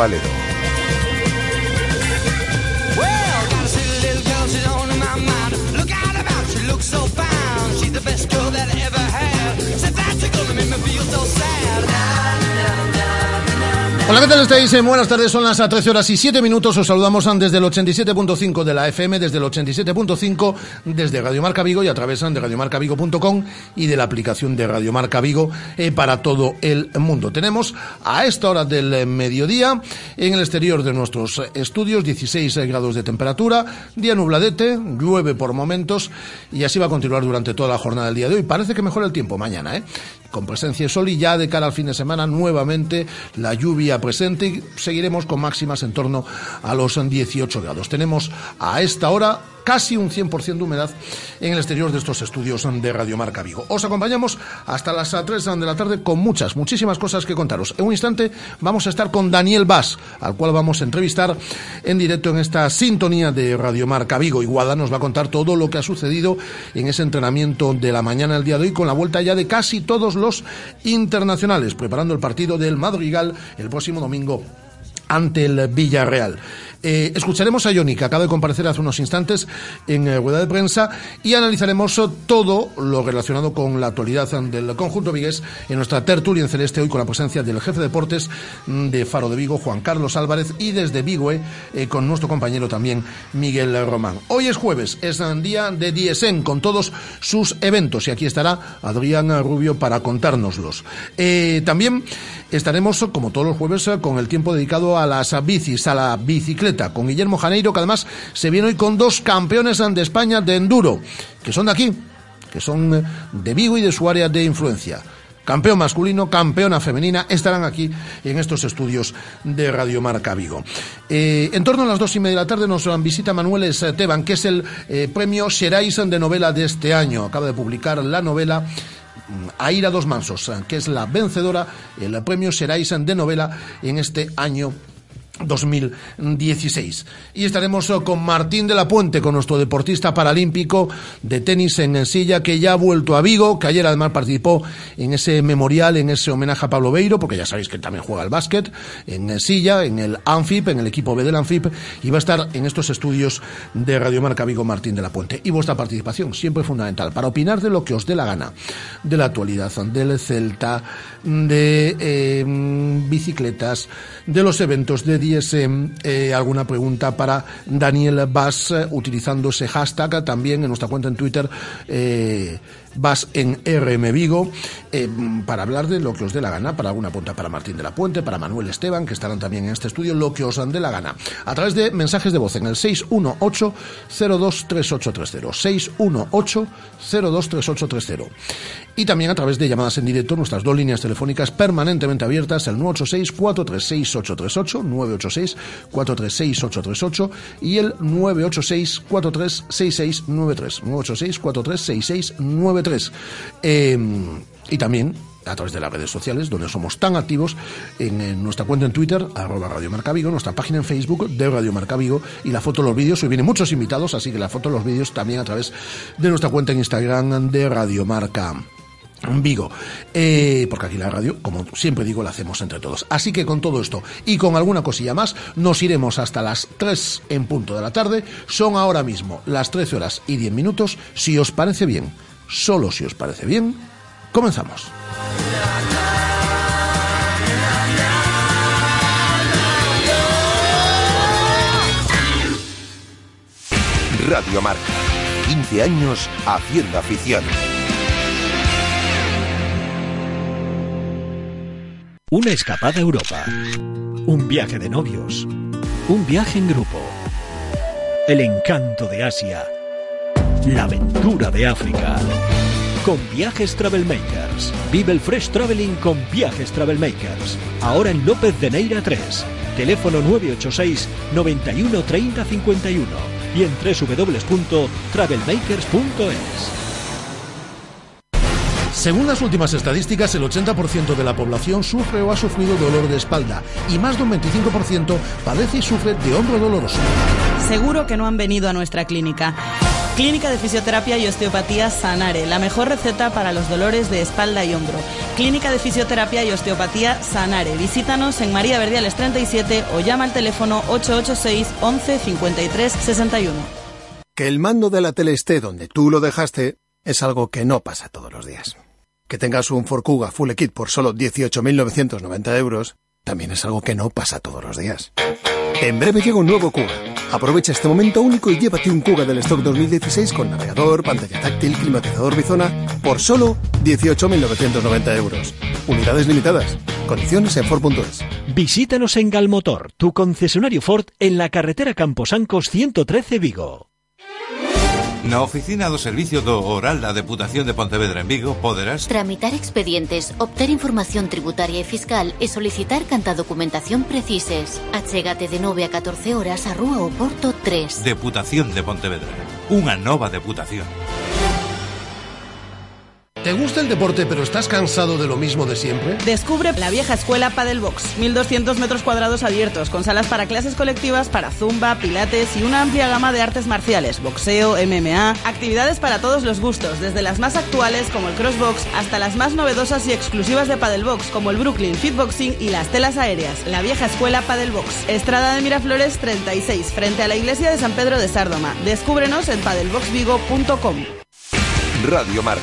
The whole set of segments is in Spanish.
Valero. Hola, ¿qué tal estáis? Eh, buenas tardes, son las 13 horas y 7 minutos. Os saludamos desde el 87.5 de la FM, desde el 87.5 desde Radio Marca Vigo y a través de radiomarcavigo.com y de la aplicación de Radio Marca Vigo eh, para todo el mundo. Tenemos a esta hora del mediodía en el exterior de nuestros estudios 16 grados de temperatura, día nubladete, llueve por momentos y así va a continuar durante toda la jornada del día de hoy. Parece que mejora el tiempo mañana, ¿eh? Con presencia de sol y ya de cara al fin de semana nuevamente la lluvia presente y seguiremos con máximas en torno a los 18 grados. Tenemos a esta hora casi un 100% de humedad en el exterior de estos estudios de Radio Marca Vigo. Os acompañamos hasta las 3 de la tarde con muchas, muchísimas cosas que contaros. En un instante vamos a estar con Daniel Vaz, al cual vamos a entrevistar en directo en esta sintonía de Radio Marca Vigo. Iguada nos va a contar todo lo que ha sucedido en ese entrenamiento de la mañana del día de hoy con la vuelta ya de casi todos los internacionales, preparando el partido del Madrigal el próximo domingo ante el Villarreal. Eh, escucharemos a Johnny, que acaba de comparecer hace unos instantes en eh, rueda de prensa, y analizaremos todo lo relacionado con la actualidad del conjunto vigués en nuestra tertulia en celeste hoy con la presencia del jefe de deportes mm, de Faro de Vigo, Juan Carlos Álvarez, y desde Vigo eh, con nuestro compañero también Miguel Román. Hoy es jueves, es un día de DSN con todos sus eventos, y aquí estará Adrián Rubio para contárnoslos. también estaremos, como todos los jueves, con el tiempo dedicado a las bicis, a la bicicleta con Guillermo Janeiro, que además se viene hoy con dos campeones de España de enduro, que son de aquí, que son eh, de Vigo y de su área de influencia campeón masculino, campeona femenina, estarán aquí en estos estudios de Radio Marca Vigo. Eh, en torno a las dos y media de la tarde nos visita Manuel Esteban, que es el eh, premio Xerais de novela de este año. Acaba de publicar la novela mm, Aira dos Mansos, que es la vencedora, el premio Xerais de novela en este año 2016. Y estaremos oh, con Martín de la Puente, con nuestro deportista paralímpico de tenis en silla, que ya ha vuelto a Vigo, que ayer además participó en ese memorial, en ese homenaje a Pablo Beiro, porque ya sabéis que también juega al básquet, en silla, en el ANFIP, en el equipo B del ANFIP, y va a estar en estos estudios de Radio Marca Vigo Martín de la Puente. Y vuestra participación, siempre fundamental, para opinar de lo que os dé la gana, de la actualidad, del Celta, de eh, bicicletas, de los eventos de DSM, eh, alguna pregunta para Daniel Bass eh, utilizando ese hashtag también en nuestra cuenta en Twitter. Eh, vas en RM Vigo eh, para hablar de lo que os dé la gana, para alguna punta para Martín de la Puente, para Manuel Esteban, que estarán también en este estudio, lo que os dé la gana, a través de mensajes de voz en el 618-023830, 618-023830. Y también a través de llamadas en directo, nuestras dos líneas telefónicas permanentemente abiertas, el 986-436-838, 986-436-838 y el 986-436693, 986-436693. Em, y también a través de las redes sociales, donde somos tan activos en, nuestra cuenta en Twitter, arroba Radio Marca Vigo, nuestra página en Facebook de Radio Marca Vigo y la foto los vídeos. Hoy vienen muchos invitados, así que la foto los vídeos también a través de nuestra cuenta en Instagram de Radio Marca Vigo, eh, porque aquí la radio, como siempre digo, la hacemos entre todos. Así que con todo esto y con alguna cosilla más, nos iremos hasta las 3 en punto de la tarde. Son ahora mismo las 13 horas y 10 minutos. Si os parece bien, solo si os parece bien, comenzamos. Radio Marca, 15 años haciendo afición. Una escapada a Europa. Un viaje de novios. Un viaje en grupo. El encanto de Asia la aventura de África. Con Viajes Travelmakers. Vive el Fresh Traveling con Viajes Travelmakers. Ahora en López de Neira 3. Teléfono 986 91 30 51 y en www.travelmakers.es. Según las últimas estadísticas, el 80% de la población sufre o ha sufrido dolor de espalda y más de un 25% padece y sufre de hombro doloroso. Seguro que no han venido a nuestra clínica. Clínica de Fisioterapia y Osteopatía Sanare, la mejor receta para los dolores de espalda y hombro. Clínica de Fisioterapia y Osteopatía Sanare. Visítanos en María Verdiales 37 o llama al teléfono 886 11 53 61. Que el mando de la tele esté donde tú lo dejaste es algo que no pasa todos los días. Que tengas un Forcuga Full Kit por solo 18.990 euros también es algo que no pasa todos los días. En breve llega un nuevo Kuga. Aprovecha este momento único y llévate un Kuga del stock 2016 con navegador, pantalla táctil, climatizador bizona por solo 18.990 euros. Unidades limitadas. Condiciones en Ford.es. Visítanos en Galmotor, tu concesionario Ford en la carretera Camposancos 113 Vigo. Na oficina do Servicio do Oral da Deputación de Pontevedra en Vigo poderás Tramitar expedientes, obter información tributaria e fiscal e solicitar canta documentación precises. Achégate de 9 a 14 horas a Rúa Oporto 3. Deputación de Pontevedra. Unha nova deputación. ¿Te gusta el deporte pero estás cansado de lo mismo de siempre? Descubre la vieja escuela Padelbox, 1200 metros cuadrados abiertos, con salas para clases colectivas, para zumba, pilates y una amplia gama de artes marciales, boxeo, MMA, actividades para todos los gustos, desde las más actuales como el crossbox hasta las más novedosas y exclusivas de Padelbox como el Brooklyn Fitboxing y las telas aéreas. La vieja escuela Padelbox, Estrada de Miraflores 36, frente a la iglesia de San Pedro de Sárdoma. Descúbrenos en padelboxvigo.com. Radio Marca,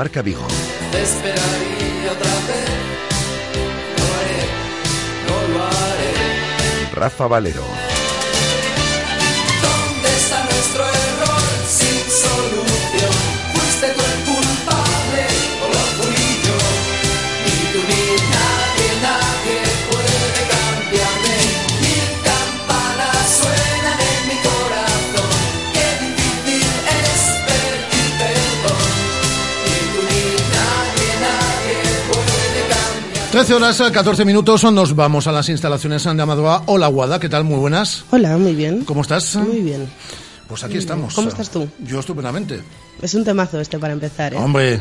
Marca Vigo. Te esperaría otra vez. No haré, no lo haré. Rafa Valero. 13 horas, 14 minutos, nos vamos a las instalaciones de Amadoa. Hola, Guada, ¿qué tal? Muy buenas. Hola, muy bien. ¿Cómo estás? Muy bien. Pues aquí estamos. ¿Cómo estás tú? Yo estupendamente. Es un temazo este para empezar, ¿eh? Hombre,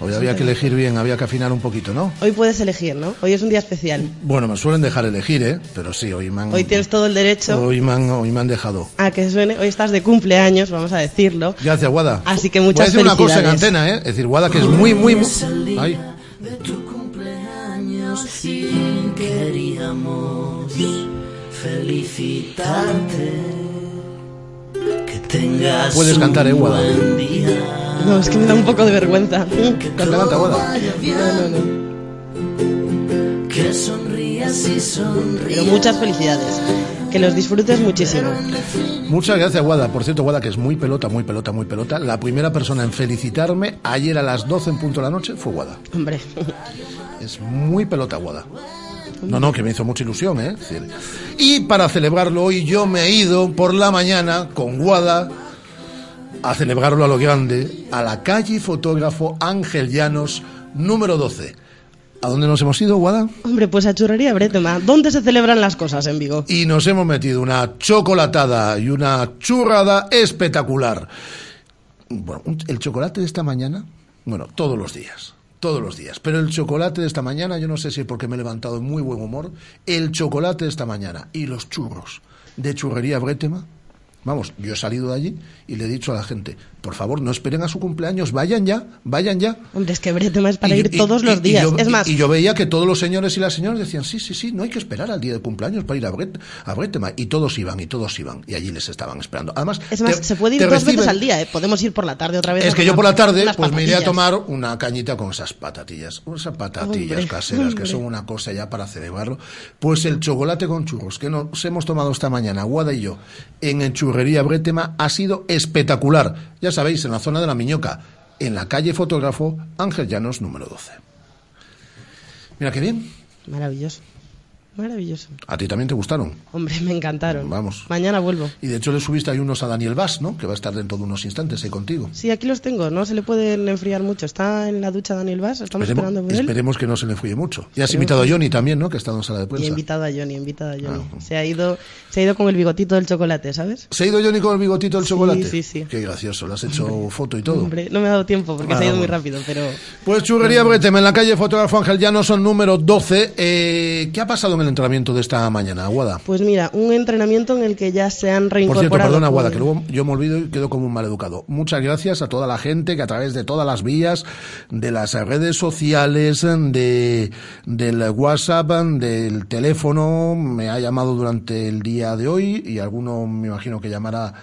hoy había que elegir bien, había que afinar un poquito, ¿no? Hoy puedes elegir, ¿no? Hoy es un día especial. Bueno, me suelen dejar elegir, ¿eh? Pero sí, hoy me han, Hoy tienes todo el derecho hoy me han, hoy me han dejado. a que suene. Hoy estás de cumpleaños, vamos a decirlo. Gracias, Guada. Así que Voy a muchas decir una cosa en antena, ¿eh? Es decir, Guada, que es muy, muy... muy- Ay. Cumpleaños sin queríamos felicitarte. Que tengas Puedes cantar, ¿eh, Guada? No, es que me da un poco de vergüenza. Canta, canta, Guada. No, no, no. Que sonrías y sonrías. Pero muchas felicidades. Que los disfrutes muchísimo. Muchas gracias, Guada. Por cierto, Guada, que es muy pelota, muy pelota, muy pelota. La primera persona en felicitarme ayer a las 12 en punto de la noche fue Guada. Hombre. Es muy pelota, Guada. No, no, que me hizo mucha ilusión, ¿eh? Y para celebrarlo hoy yo me he ido por la mañana con Guada a celebrarlo a lo grande a la calle fotógrafo Ángel Llanos número 12. ¿A dónde nos hemos ido, Guada? Hombre, pues a Churrería Bretema. ¿Dónde se celebran las cosas en Vigo? y nos hemos metido una chocolatada y una churrada espectacular. Bueno, el chocolate de esta mañana, bueno, todos los días, todos los días, pero el chocolate de esta mañana, yo no sé si es porque me he levantado en muy buen humor, el chocolate de esta mañana y los churros de churrería Bretema, Vamos, yo he salido de allí y le he dicho a la gente, por favor, no esperen a su cumpleaños, vayan ya, vayan ya. Hombre, es que Bretema es para Y- ir y- todos y- los días. yo- es más, y, yo veía que todos los señores y las señoras decían, sí, sí, sí, no hay que esperar al día de cumpleaños para ir a, Bret, a Bretema. Y todos iban, y todos iban, y allí les estaban esperando. Además, es más, te- se puede ir dos veces al día. ¿eh? Podemos ir por la tarde otra vez. Es que yo por la tarde, pues me iré a tomar una cañita con esas patatillas. Esas patatillas Hombre, caseras, que son una cosa ya para celebrarlo. Pues el chocolate con churros que nos hemos tomado esta mañana, Guada y yo, en churrería Bretema, ha sido espectacular. Ya sabéis, en la zona de la Miñoca, en la calle Fotógrafo Ángel Llanos, número 12. Mira qué bien. Maravilloso. Maravilloso. A ti también te gustaron. Hombre, me encantaron. Vamos. Mañana vuelvo. Y de hecho le subiste ahí unos a Daniel Vaz, ¿no? Que va a estar dentro de unos instantes ahí contigo. Sí, aquí los tengo. No se le pueden enfriar mucho. Está en la ducha Daniel Vaz. Estamos Esperemos, esperando por él. esperemos que no se le fríe mucho. Y has Esperemos invitado a Johnny también, ¿no? Que ha estado en sala de Y he prensa. invitado a Johnny, he invitado a Johnny. Ah. Se ha ido, se ha ido con el bigotito del chocolate, ¿sabes? ¿Se ha ido Johnny con el bigotito del chocolate? sí, sí. Qué gracioso, le has hecho foto y todo. Hombre, no me ha dado tiempo porque Ah, se ha ido muy rápido, pero Pues churrería Bretema, en la calle Fotógrafo Ángel Llanos, número 12. Eh, ¿Qué ha pasado en el entrenamiento de esta mañana, Aguada? pues mira, un entrenamiento en el que ya se han Por reincorporado. cierto, perdona, Aguada, que luego yo me olvido y quedo como un maleducado. Muchas gracias a toda la gente que a través de todas las vías, de las redes sociales, de, del WhatsApp, del teléfono, me ha llamado durante el día de hoy y alguno me imagino que llamará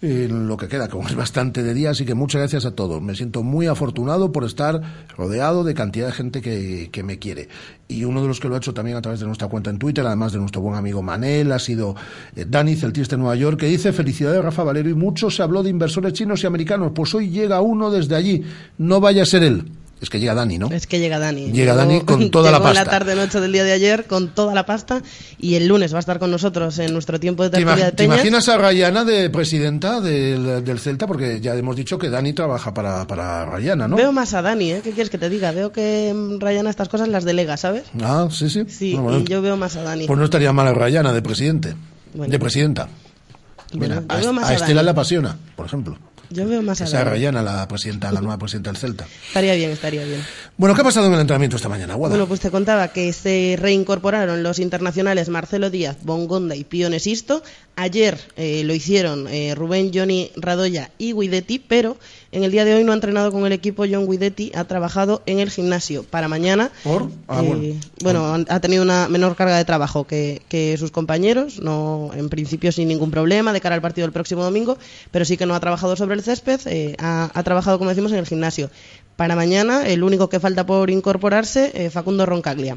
en lo que queda, como es bastante de día, así que muchas gracias a todos. Me siento muy afortunado por estar rodeado de cantidad de gente que, que me quiere. Y uno de los que lo ha hecho también a través de nuestra cuenta en Twitter, además de nuestro buen amigo Manel, ha sido eh, Dani Celtista de Nueva York, que dice felicidades Rafa Valero y mucho se habló de inversores chinos y americanos, pues hoy llega uno desde allí, no vaya a ser él. Es que llega Dani, ¿no? Es que llega Dani. Llega Dani con toda la pasta. la tarde-noche del día de ayer con toda la pasta y el lunes va a estar con nosotros en nuestro tiempo de ¿Te, tertulia de te Peñas. imaginas a Rayana de presidenta del, del Celta? Porque ya hemos dicho que Dani trabaja para, para Rayana, ¿no? Veo más a Dani, ¿eh? ¿Qué quieres que te diga? Veo que mm, Rayana estas cosas las delega, ¿sabes? Ah, sí, sí. Sí, Ah, bueno. y yo veo más a Dani. Pues no estaría mal a Rayana de presidente. Bueno. de presidenta. Bueno, Mira, a a Estela Dani. le apasiona, por ejemplo. Yo veo más a. Rayana la presidenta, la nueva presidenta del Celta. Estaría bien, estaría bien. Bueno, ¿qué ha pasado en el entrenamiento esta mañana, Guada? Bueno, pues te contaba que se reincorporaron los internacionales Marcelo Díaz, Bongonda y Piones Isto. Ayer eh, lo hicieron eh, Rubén, Johnny, Radoya y Guidetti, pero en el día de hoy no ha entrenado con el equipo. John Guidetti ha trabajado en el gimnasio para mañana. ¿Por? Ah, Eh, bueno. ha tenido una menor carga de trabajo que, que sus compañeros, no en principio sin ningún problema de cara al partido del próximo domingo, pero sí que no ha trabajado sobre el césped, eh, ha, ha trabajado, como decimos, en el gimnasio. Para mañana, el único que falta por incorporarse, eh, Facundo Roncaglia.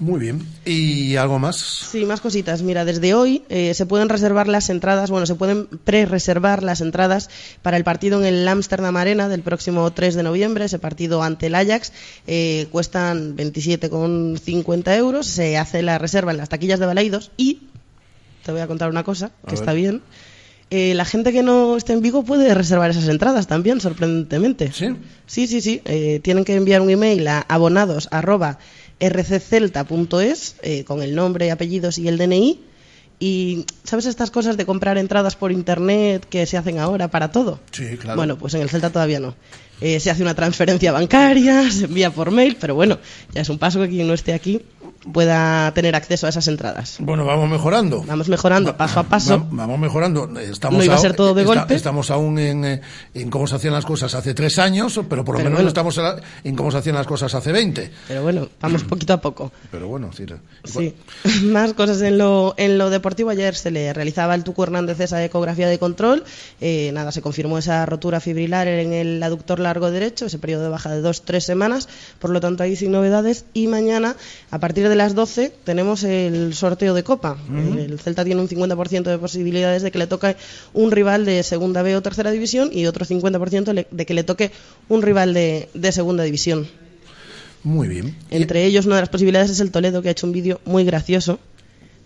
Muy bien. ¿Y algo más? Sí, más cositas. Mira, desde hoy eh, se pueden reservar las entradas, bueno, se pueden pre-reservar las entradas para el partido en el Amsterdam Arena del próximo 3 de noviembre, ese partido ante el Ajax. Eh, cuestan 27,50 euros. Se hace la reserva en las taquillas de Baleidos y te voy a contar una cosa que está bien. Eh, la gente que no esté en Vigo puede reservar esas entradas también, sorprendentemente. ¿Sí? Sí, sí, sí. Eh, tienen que enviar un email a abonados arroba rccelta.es eh, con el nombre, apellidos y el DNI. Y, ¿sabes estas cosas de comprar entradas por internet que se hacen ahora para todo? Sí, claro. Bueno, pues en el Celta todavía no. Eh, se hace una transferencia bancaria, se envía por mail, pero bueno, ya es un paso que quien no esté aquí pueda tener acceso a esas entradas. Bueno, vamos mejorando. Vamos mejorando paso a paso. Va- vamos mejorando. Estamos No iba a ser todo de esta- golpe. Estamos aún en, eh, en cómo se hacían las cosas hace tres años, pero por lo Pero menos bueno. estamos en cómo se hacían las cosas hace 20. Pero bueno, vamos poquito a poco. Pero bueno, sí. Sí. Más cosas en lo, en lo deportivo. Ayer se le realizaba al Tucu Hernández esa ecografía de control. Eh, nada, se confirmó esa rotura fibrilar en el aductor largo derecho, ese periodo de baja de dos, tres semanas. Por lo tanto, ahí sin novedades. Y mañana, a partir de las 12, tenemos el sorteo de Copa. El Celta tiene un 50% de posibilidades de que le toque un rival de Segunda B o Tercera División y otro 50% le- de que le toque un rival de, de Segunda División. Muy bien. Entre ellos, una de las posibilidades es el Toledo, que ha hecho un vídeo muy gracioso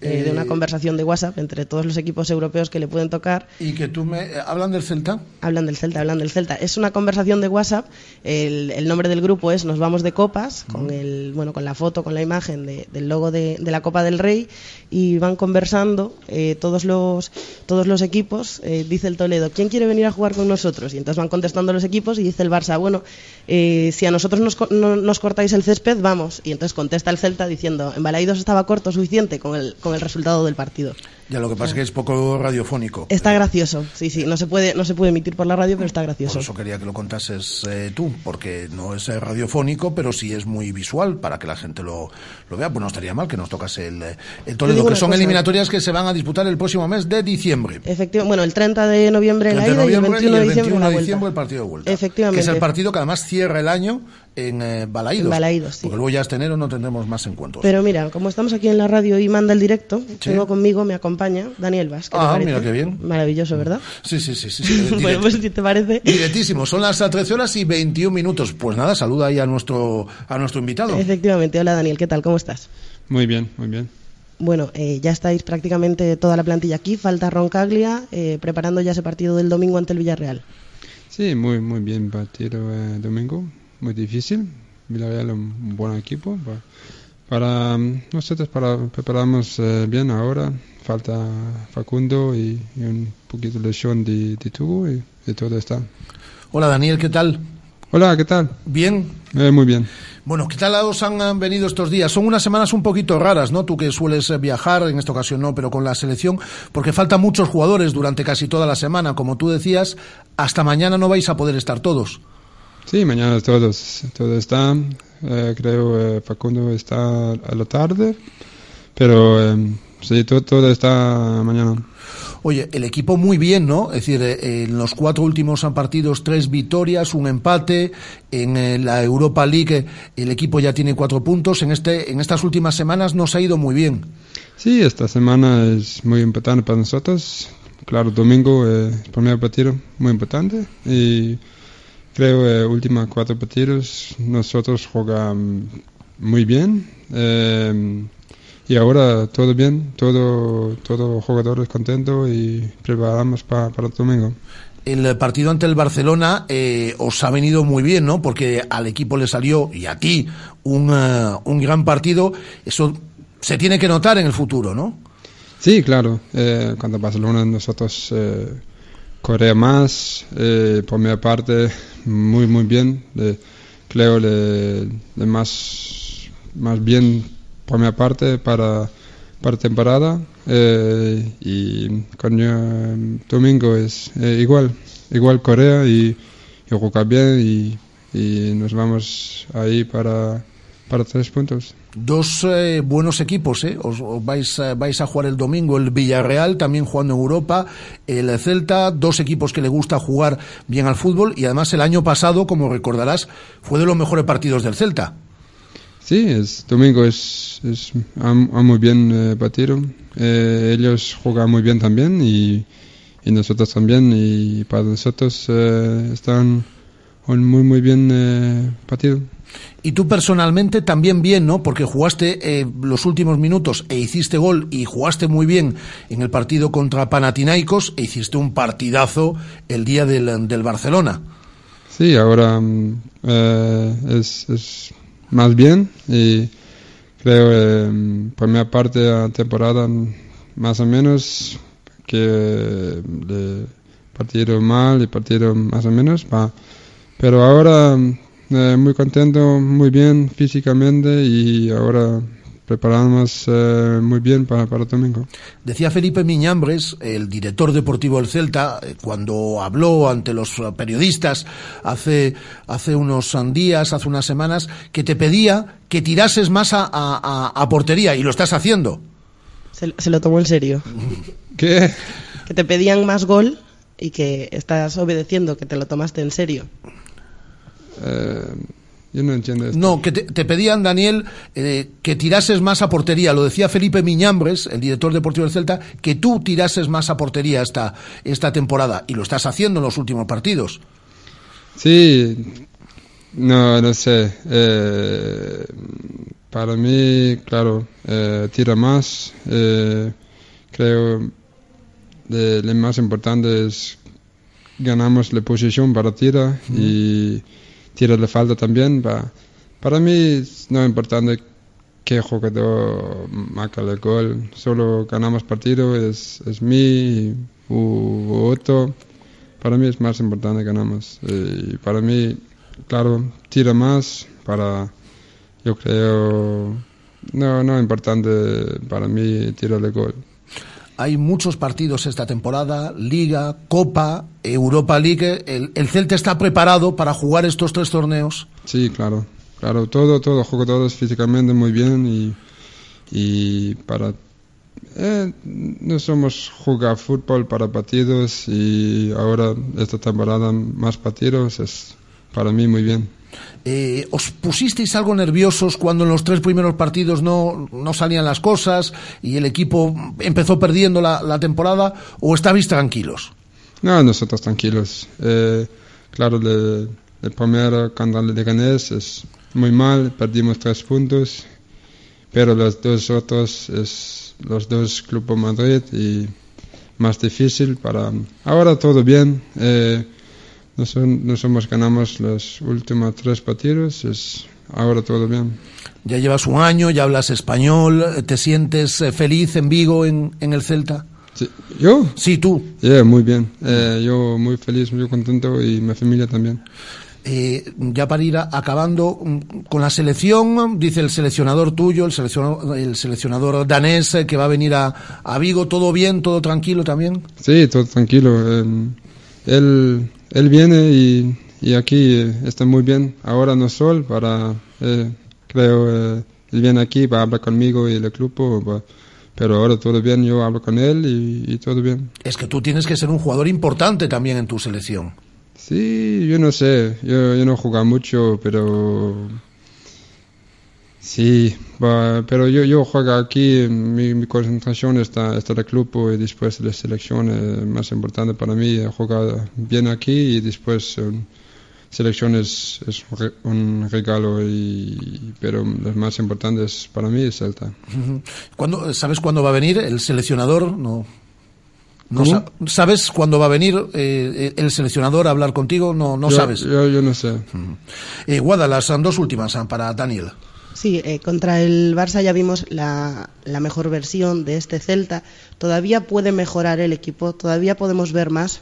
eh, de una conversación de WhatsApp entre todos los equipos europeos que le pueden tocar. Y que tú me... eh, ¿Hablan del Celta? Hablan del Celta, hablan del Celta. Es una conversación de WhatsApp. El, el nombre del grupo es Nos vamos de copas, con el, bueno, con la foto, con la imagen de- del logo de, de la Copa del Rey y van conversando eh, todos los todos los equipos. eh, dice el Toledo, ¿quién quiere venir a jugar con nosotros? Y entonces van contestando los equipos y dice el Barça, bueno, eh, si a nosotros nos, no- nos cortáis el césped, vamos. Y entonces contesta el Celta diciendo, en Balaidos estaba corto suficiente con el, con el resultado del partido. Ya lo que pasa es que es poco radiofónico. Está gracioso, sí, sí. No se puede, no se puede emitir por la radio, pero está gracioso. Por eso quería que lo contases eh, tú, porque no es eh, radiofónico, pero sí es muy visual para que la gente lo, lo vea. Pues no estaría mal que nos tocase el, eh, el Toledo, que son cosa. eliminatorias que se van a disputar el próximo mes de diciembre. Efectivamente, bueno, el 30 de noviembre la 30 de ida y el noviembre 21 de el diciembre 21 la de diciembre el partido de vuelta. Efectivamente. Que es el partido que además cierra el año en eh, Balaídos. En Balaídos, sí. Porque luego ya este enero no tendremos más encuentros. Pero mira, como estamos aquí en la radio y manda el directo, tengo conmigo, me acompaña Daniel Vaz. ¿qué te Ah, mira qué bien. Maravilloso, ¿verdad? Sí, sí, sí. sí, sí, bueno, pues si te parece. Directísimo, son las 13 horas y 21 minutos. Pues nada, saluda ahí a nuestro, a nuestro invitado. Efectivamente. Hola Daniel, ¿qué tal? ¿Cómo estás? Muy bien, muy bien. Bueno, eh, ya estáis prácticamente toda la plantilla aquí. Falta Roncaglia, eh, preparando ya ese partido del domingo ante el Villarreal. Sí, muy, muy bien partido eh, domingo, muy difícil. Villarreal un buen equipo. Pa- Para mm, nosotros para, preparamos eh, bien ahora. Falta Facundo y, y un poquito de lesión de, de tubo y, y todo está. Hola Daniel, ¿qué tal? Hola, ¿qué tal? Bien. Eh, muy bien. Bueno, ¿qué tal os han venido estos días? Son unas semanas un poquito raras, ¿no? Tú que sueles eh, viajar, en esta ocasión no, pero con la selección, porque faltan muchos jugadores durante casi toda la semana. Como tú decías, hasta mañana no vais a poder estar todos. Sí, mañana todos, todo está. eh, creo eh, Facundo está a la tarde, pero eh, sí, todo, todo está mañana. Oye, el equipo muy bien, ¿no? Es decir, eh, en los cuatro últimos partidos, tres victorias, un empate. En eh, la Europa League, eh, el equipo ya tiene cuatro puntos. En, este, en estas últimas semanas nos ha ido muy bien. Sí, esta semana es muy importante para nosotros. Claro, domingo, eh, primer partido, muy importante. Y creo eh, últimos cuatro partidos nosotros jugamos muy bien. Eh, y ahora todo bien, todo, todo jugadores contentos y preparamos pa- para el domingo. El partido ante el Barcelona eh, os ha venido muy bien, ¿no? Porque al equipo le salió, y a ti, un, eh, un gran partido. Eso se tiene que notar en el futuro, ¿no? Sí, claro. Eh, cuando Barcelona nosotros eh, corre más, eh, por mi parte, muy, muy bien. Creo le, le más, más bien por mi parte para, para temporada. Eh, y con eh, domingo es eh, igual, igual Corea y, y juega bien y, y nos vamos ahí para, para tres puntos. Dos eh, buenos equipos, ¿eh? Os, os vais, vais a jugar el domingo el Villarreal, también jugando en Europa, el Celta, dos equipos que le gusta jugar bien al fútbol y además el año pasado, como recordarás, fue de los mejores partidos del Celta. Sí, es, domingo es, es han- han muy bien eh, partido. Eh, ellos juegan muy bien también y, y nosotros también. Y para nosotros eh, están muy muy bien eh, partido. Y tú personalmente también bien, ¿no? Porque jugaste eh, los últimos minutos e hiciste gol y jugaste muy bien en el partido contra Panathinaikos e hiciste un partidazo el día del, del Barcelona. Sí, ahora mm, eh, es, es más bien y creo eh, mi parte de la temporada más o menos que le partieron mal y partieron más o menos va. pero ahora eh, muy contento muy bien físicamente y ahora preparamos eh, muy bien para, para el domingo Decía Felipe Miñambres, el director deportivo del Celta, eh, cuando habló ante los periodistas hace, hace unos días, hace unas semanas, que te pedía que tirases más a, a- a- a portería y lo estás haciendo. Se, se lo tomó en serio. ¿Qué? Que te pedían más gol y que estás obedeciendo, que te lo tomaste en serio. Eh, yo no entiendo esto. No, que te, te pedían, Daniel, eh, que tirases más a portería. Lo decía Felipe Miñambres, el director deportivo del Celta, que tú tirases más a portería esta, esta temporada. Y lo estás haciendo en los últimos partidos. Sí, no, no sé. Eh, para mí, claro, eh, tira más. Eh, creo que lo más importante es ganamos la posición para tira y tira de falta también. Pa- para mí no es importante qué jugador marca el gol. Solo ganamos partido, es, es mí u otro. Para mí es más importante ganamos. Y para mí, claro, tira más para, yo creo, no, no es importante para mí tirar el gol. Hay muchos partidos esta temporada, Liga, Copa, Europa League. ¿El, el Celta está preparado para jugar estos tres torneos? Sí, claro, claro, todo, todo, juego todos físicamente muy bien y, y para... eh, no somos jugar fútbol para partidos y ahora esta temporada más partidos es para mí muy bien. Eh, ¿Os pusisteis algo nerviosos cuando en los tres primeros partidos no, no salían las cosas y el equipo empezó perdiendo la, temporada o estabais tranquilos? No, nosotros tranquilos. Eh, claro, el, primer canal de Ganés es muy mal, perdimos tres puntos, pero los dos otros es los dos Club Madrid y más difícil para... Ahora todo bien. Eh, nos, nos hemos ganamos los últimos tres partidos, es ahora todo bien. Ya llevas un año, ya hablas español, ¿te sientes eh, feliz en Vigo, en, en el Celta? Sí, ¿Yo? Sí, tú. Yeah, muy bien. Eh, yo muy feliz, muy contento y mi familia también. Eh, ya para ir a- acabando mm, con la selección, dice el seleccionador tuyo, el seleccionador, el seleccionador danés que va a venir a, a Vigo, ¿todo bien, todo tranquilo también? Sí, todo tranquilo. eh, él, él viene y, y aquí eh, está muy bien. Ahora no sol para, eh, creo, eh, él viene aquí para hablar conmigo y el grupo, va- pero ahora todo bien. Yo hablo con él y, y todo bien. Es que tú tienes que ser un jugador importante también en tu selección. Sí, yo no sé, yo, yo no juego mucho, pero sí, pero yo, yo juego aquí, mi, mi concentración está, está en el club y después de la selección eh, más importante para mí es jugar bien aquí y después eh, selección es, es un re- un regalo, y, pero lo más importante es, para mí es Celta. ¿Cuándo- ¿Sabes cuándo va a venir el seleccionador? No. no ¿Sabes cuándo va a venir eh, el seleccionador a hablar contigo? No, no Yo- sabes. Yo, yo no sé. Eh, Guada, las dos últimas ah, para Daniel. Sí, eh, contra el Barça ya vimos la, la mejor versión de este Celta. ¿Todavía puede mejorar el equipo? ¿Todavía podemos ver más?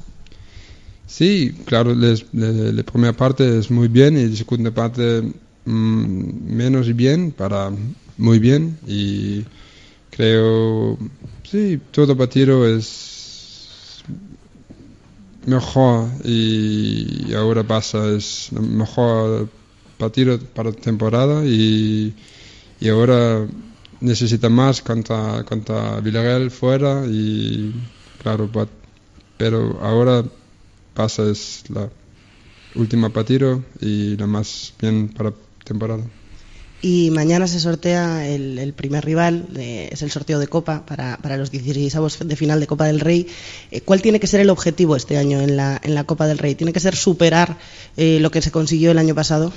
Sí, claro, la primera parte es muy bien y la segunda parte mm, menos bien para muy bien y creo, sí, todo partido es mejor y ahora pasa, es mejor partido para temporada y, y ahora necesita más contra, contra Villarreal fuera y claro, pa- pero ahora pasa es la última partido y la más bien para temporada. Y mañana se sortea el, el primer rival, de- es el sorteo de Copa para, para los 16 de final de Copa del Rey. Eh, ¿Cuál tiene que ser el objetivo este año en la, en la Copa del Rey? ¿Tiene que ser superar eh, lo que se consiguió el año pasado?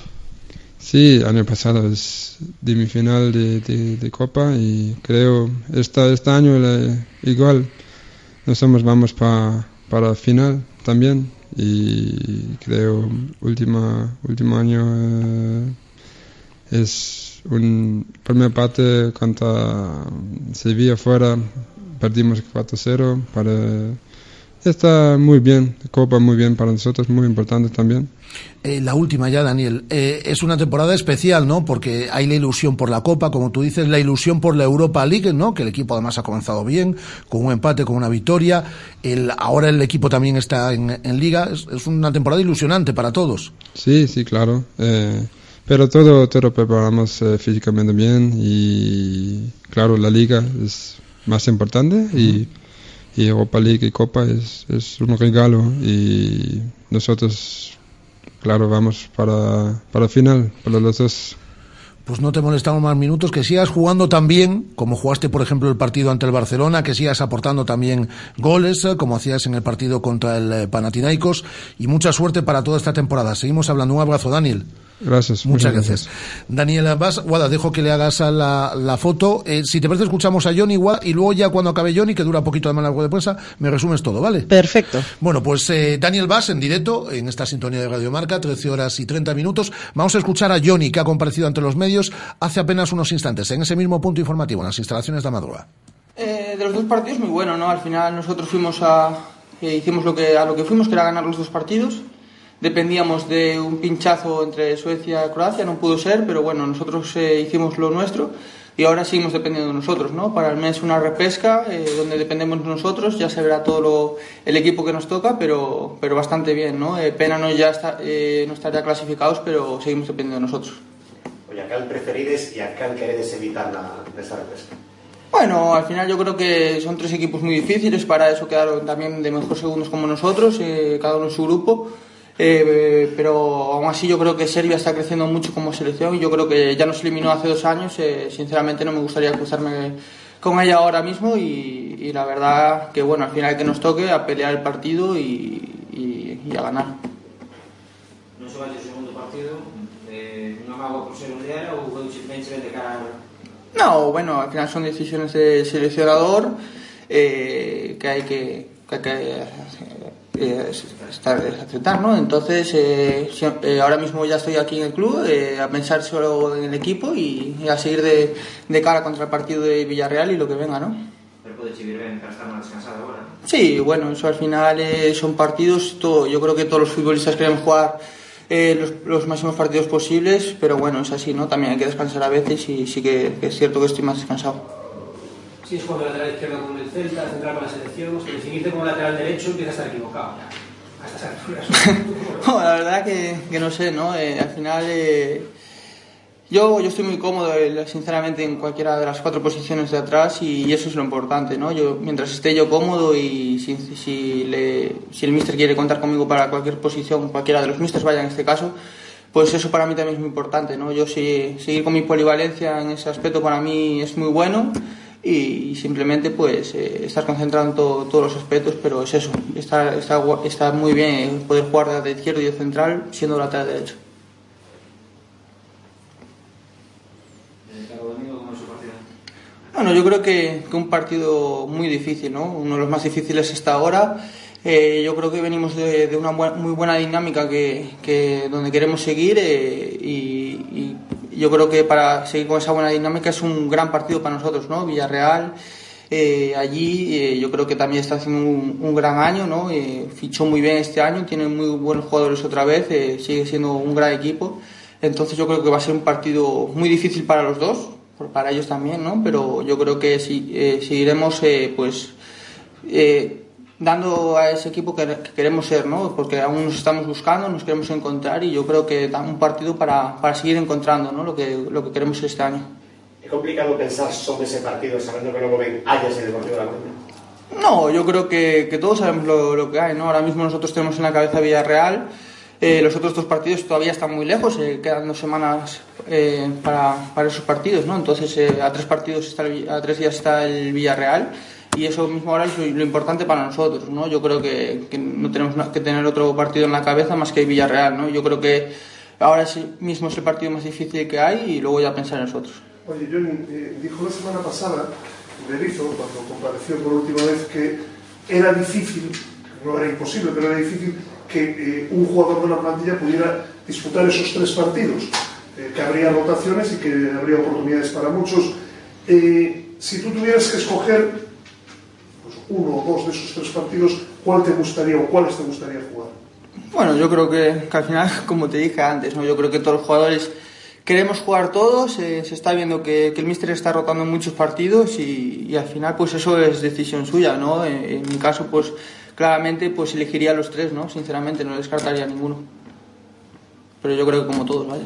Sí, año pasado es semifinal de, de, Copa y creo esta, este año igual. Nosotros vamos pa- para final también y creo última último año eh, es un primera parte contra Sevilla fuera perdimos 4-0 para está muy bien Copa muy bien para nosotros muy importante también Eh, la última ya, Daniel. Eh, es una temporada especial, ¿no? Porque hay la ilusión por la Copa, como tú dices, la ilusión por la Europa League, ¿no? Que el equipo además ha comenzado bien, con un empate, con una victoria. El, ahora el equipo también está en, en Liga. Es, es una temporada ilusionante para todos. Sí, sí, claro. Eh, pero todo, todo preparamos eh, físicamente bien y claro, la liga es más importante y, y Europa League y Copa es, es un regalo y nosotros, claro, vamos para, para final, para los dos. Pues no te molestamos más minutos, que sigas jugando tan bien como jugaste, por ejemplo, el partido ante el Barcelona, que sigas aportando también goles, eh, como hacías en el partido contra el eh, Panathinaikos, y mucha suerte para toda esta temporada. Seguimos hablando. Un abrazo, Daniel. Gracias. Muchas gracias. Daniela, vas, Guada, dejo que le hagas a la, la foto. Eh, si te parece, escuchamos a Johnny Guada, y luego ya cuando acabe Johnny, que dura poquito de largo de prensa, me resumes todo, ¿vale? Perfecto. Bueno, pues eh, Daniel Bass en directo, en esta sintonía de Radio Marca, 13 horas y 30 minutos. Vamos a escuchar a Johnny, que ha comparecido ante los medios hace apenas unos instantes, en ese mismo punto informativo, en las instalaciones de Amadroa. Eh, de los dos partidos muy bueno, ¿no? Al final nosotros fuimos a eh, hicimos lo que a lo que fuimos que era ganar los dos partidos. Dependíamos de un pinchazo entre Suecia y Croacia, no pudo ser, pero bueno, nosotros eh, hicimos lo nuestro. y ahora seguimos dependiendo de nosotros, ¿no? Para el mes una repesca eh, donde dependemos de nosotros, ya se verá todo lo- el equipo que nos toca, pero, pero bastante bien, ¿no? Eh, pena no ya está, eh, no estar ya clasificados, pero seguimos dependiendo de nosotros. Oye, a cal preferides e a cal queredes evitar na, nesta repesca? Bueno, al final yo creo que son tres equipos muy difíciles, para eso quedaron también de mejor segundos como nosotros, eh, cada uno en su grupo. Eh, pero aún así yo creo que Serbia está creciendo mucho como selección y yo creo que ya nos eliminó hace dos años. eh, sinceramente no me gustaría cruzarme con ella ahora mismo y, y la verdad que bueno, al final que nos toque a pelear el partido y, y- y a ganar. Non xogaste o segundo partido, eh, mágoa por ser ou veu simplemente de cara a... No, bueno, al final son decisiones del seleccionador eh, que hay que, que, hay que, eh, estar, aceptar, ¿no? Entonces, eh, eh, ahora mismo ya estoy aquí en el club eh, a pensar solo en el equipo y, y a seguir de, de cara contra el partido de Villarreal y lo que venga, ¿no? Pero estar descansado agora. Sí, bueno, eso al final eh, son partidos, todo, yo creo que todos los futbolistas queremos jugar eh, los, los máximos partidos posibles, pero bueno, es así, ¿no? También hay que descansar a veces y sí que, que es cierto que estoy más descansado. Si es jugando lateral izquierdo con el Celta, central con la selección, si definirte como lateral derecho empieza a estar equivocado ya. A estas alturas. La verdad que, que no sé, ¿no? Eh, al final eh, yo, yo estoy muy cómodo, eh, sinceramente, en cualquiera de las cuatro posiciones de atrás y, eso es lo importante, ¿no? Yo, mientras esté yo cómodo y si, si, le- si el míster quiere contar conmigo para cualquier posición, cualquiera de los místers vaya en este caso, pues eso para mí también es muy importante, ¿no? Yo sí- seguir con mi polivalencia en ese aspecto para mí es muy bueno y simplemente pues eh, estar concentrado en todo- todos los aspectos, pero es eso, está, está, está muy bien poder jugar de izquierdo y de central siendo lateral derecho. Eh? Bueno, yo creo que, un partido muy difícil, ¿no? Uno de los más difíciles hasta ahora. Eh, yo creo que venimos de, una buen- muy buena dinámica que, que donde queremos seguir eh, y, y yo creo que para seguir con esa buena dinámica es un gran partido para nosotros, ¿no? Villarreal. eh, allí eh, yo creo que también está haciendo un, un gran año, ¿no? Eh, fichó muy bien este año, tiene muy buenos jugadores otra vez, sigue siendo un gran equipo. Entonces yo creo que va a ser un partido muy difícil para los dos, para ellos también, ¿no? Pero yo creo que si, seguiremos, pues, dando a ese equipo que, que queremos ser, ¿no? Porque aún nos estamos buscando, nos queremos encontrar y yo creo que da un partido para, para seguir encontrando, ¿no? Lo que, lo que queremos este año. É complicado pensar sobre ese partido sabendo que logo ven Ayas e Deportivo da Coruña. No, yo creo que, que todos sabemos lo, lo que hay, ¿no? Ahora mismo nosotros tenemos en la cabeza Villarreal, eh, los otros dos partidos todavía están muy lejos, eh, quedan dos semanas eh, para, para esos partidos, ¿no? Entonces eh, a tres partidos está el a tres días está el Villarreal y eso mismo ahora es lo, importante para nosotros, ¿no? Yo creo que, que no tenemos que tener otro partido en la cabeza más que Villarreal, ¿no? Yo creo que ahora mismo es el partido más difícil que hay y luego ya pensar en nosotros. Oye, Johnny, eh, dijo la semana pasada Berizzo, cuando compareció por última vez, que era difícil, no era imposible, pero era difícil que eh, un jugador de la plantilla pudiera disputar esos tres partidos, eh, que habría rotaciones y que habría oportunidades para muchos. Eh, si tú tuvieras que escoger uno o dos de esos tres partidos, ¿cuál te gustaría o cuáles te gustaría jugar? Bueno, yo creo que, al final, como te dije antes, ¿no? yo creo que todos los jugadores queremos jugar todos, eh, se está viendo que, el míster está rotando muchos partidos y, al final pues eso es decisión suya, ¿no? En, mi caso pues claramente pues elegiría los tres, ¿no? Sinceramente no descartaría ninguno. Pero yo creo que como todos, ¿vale?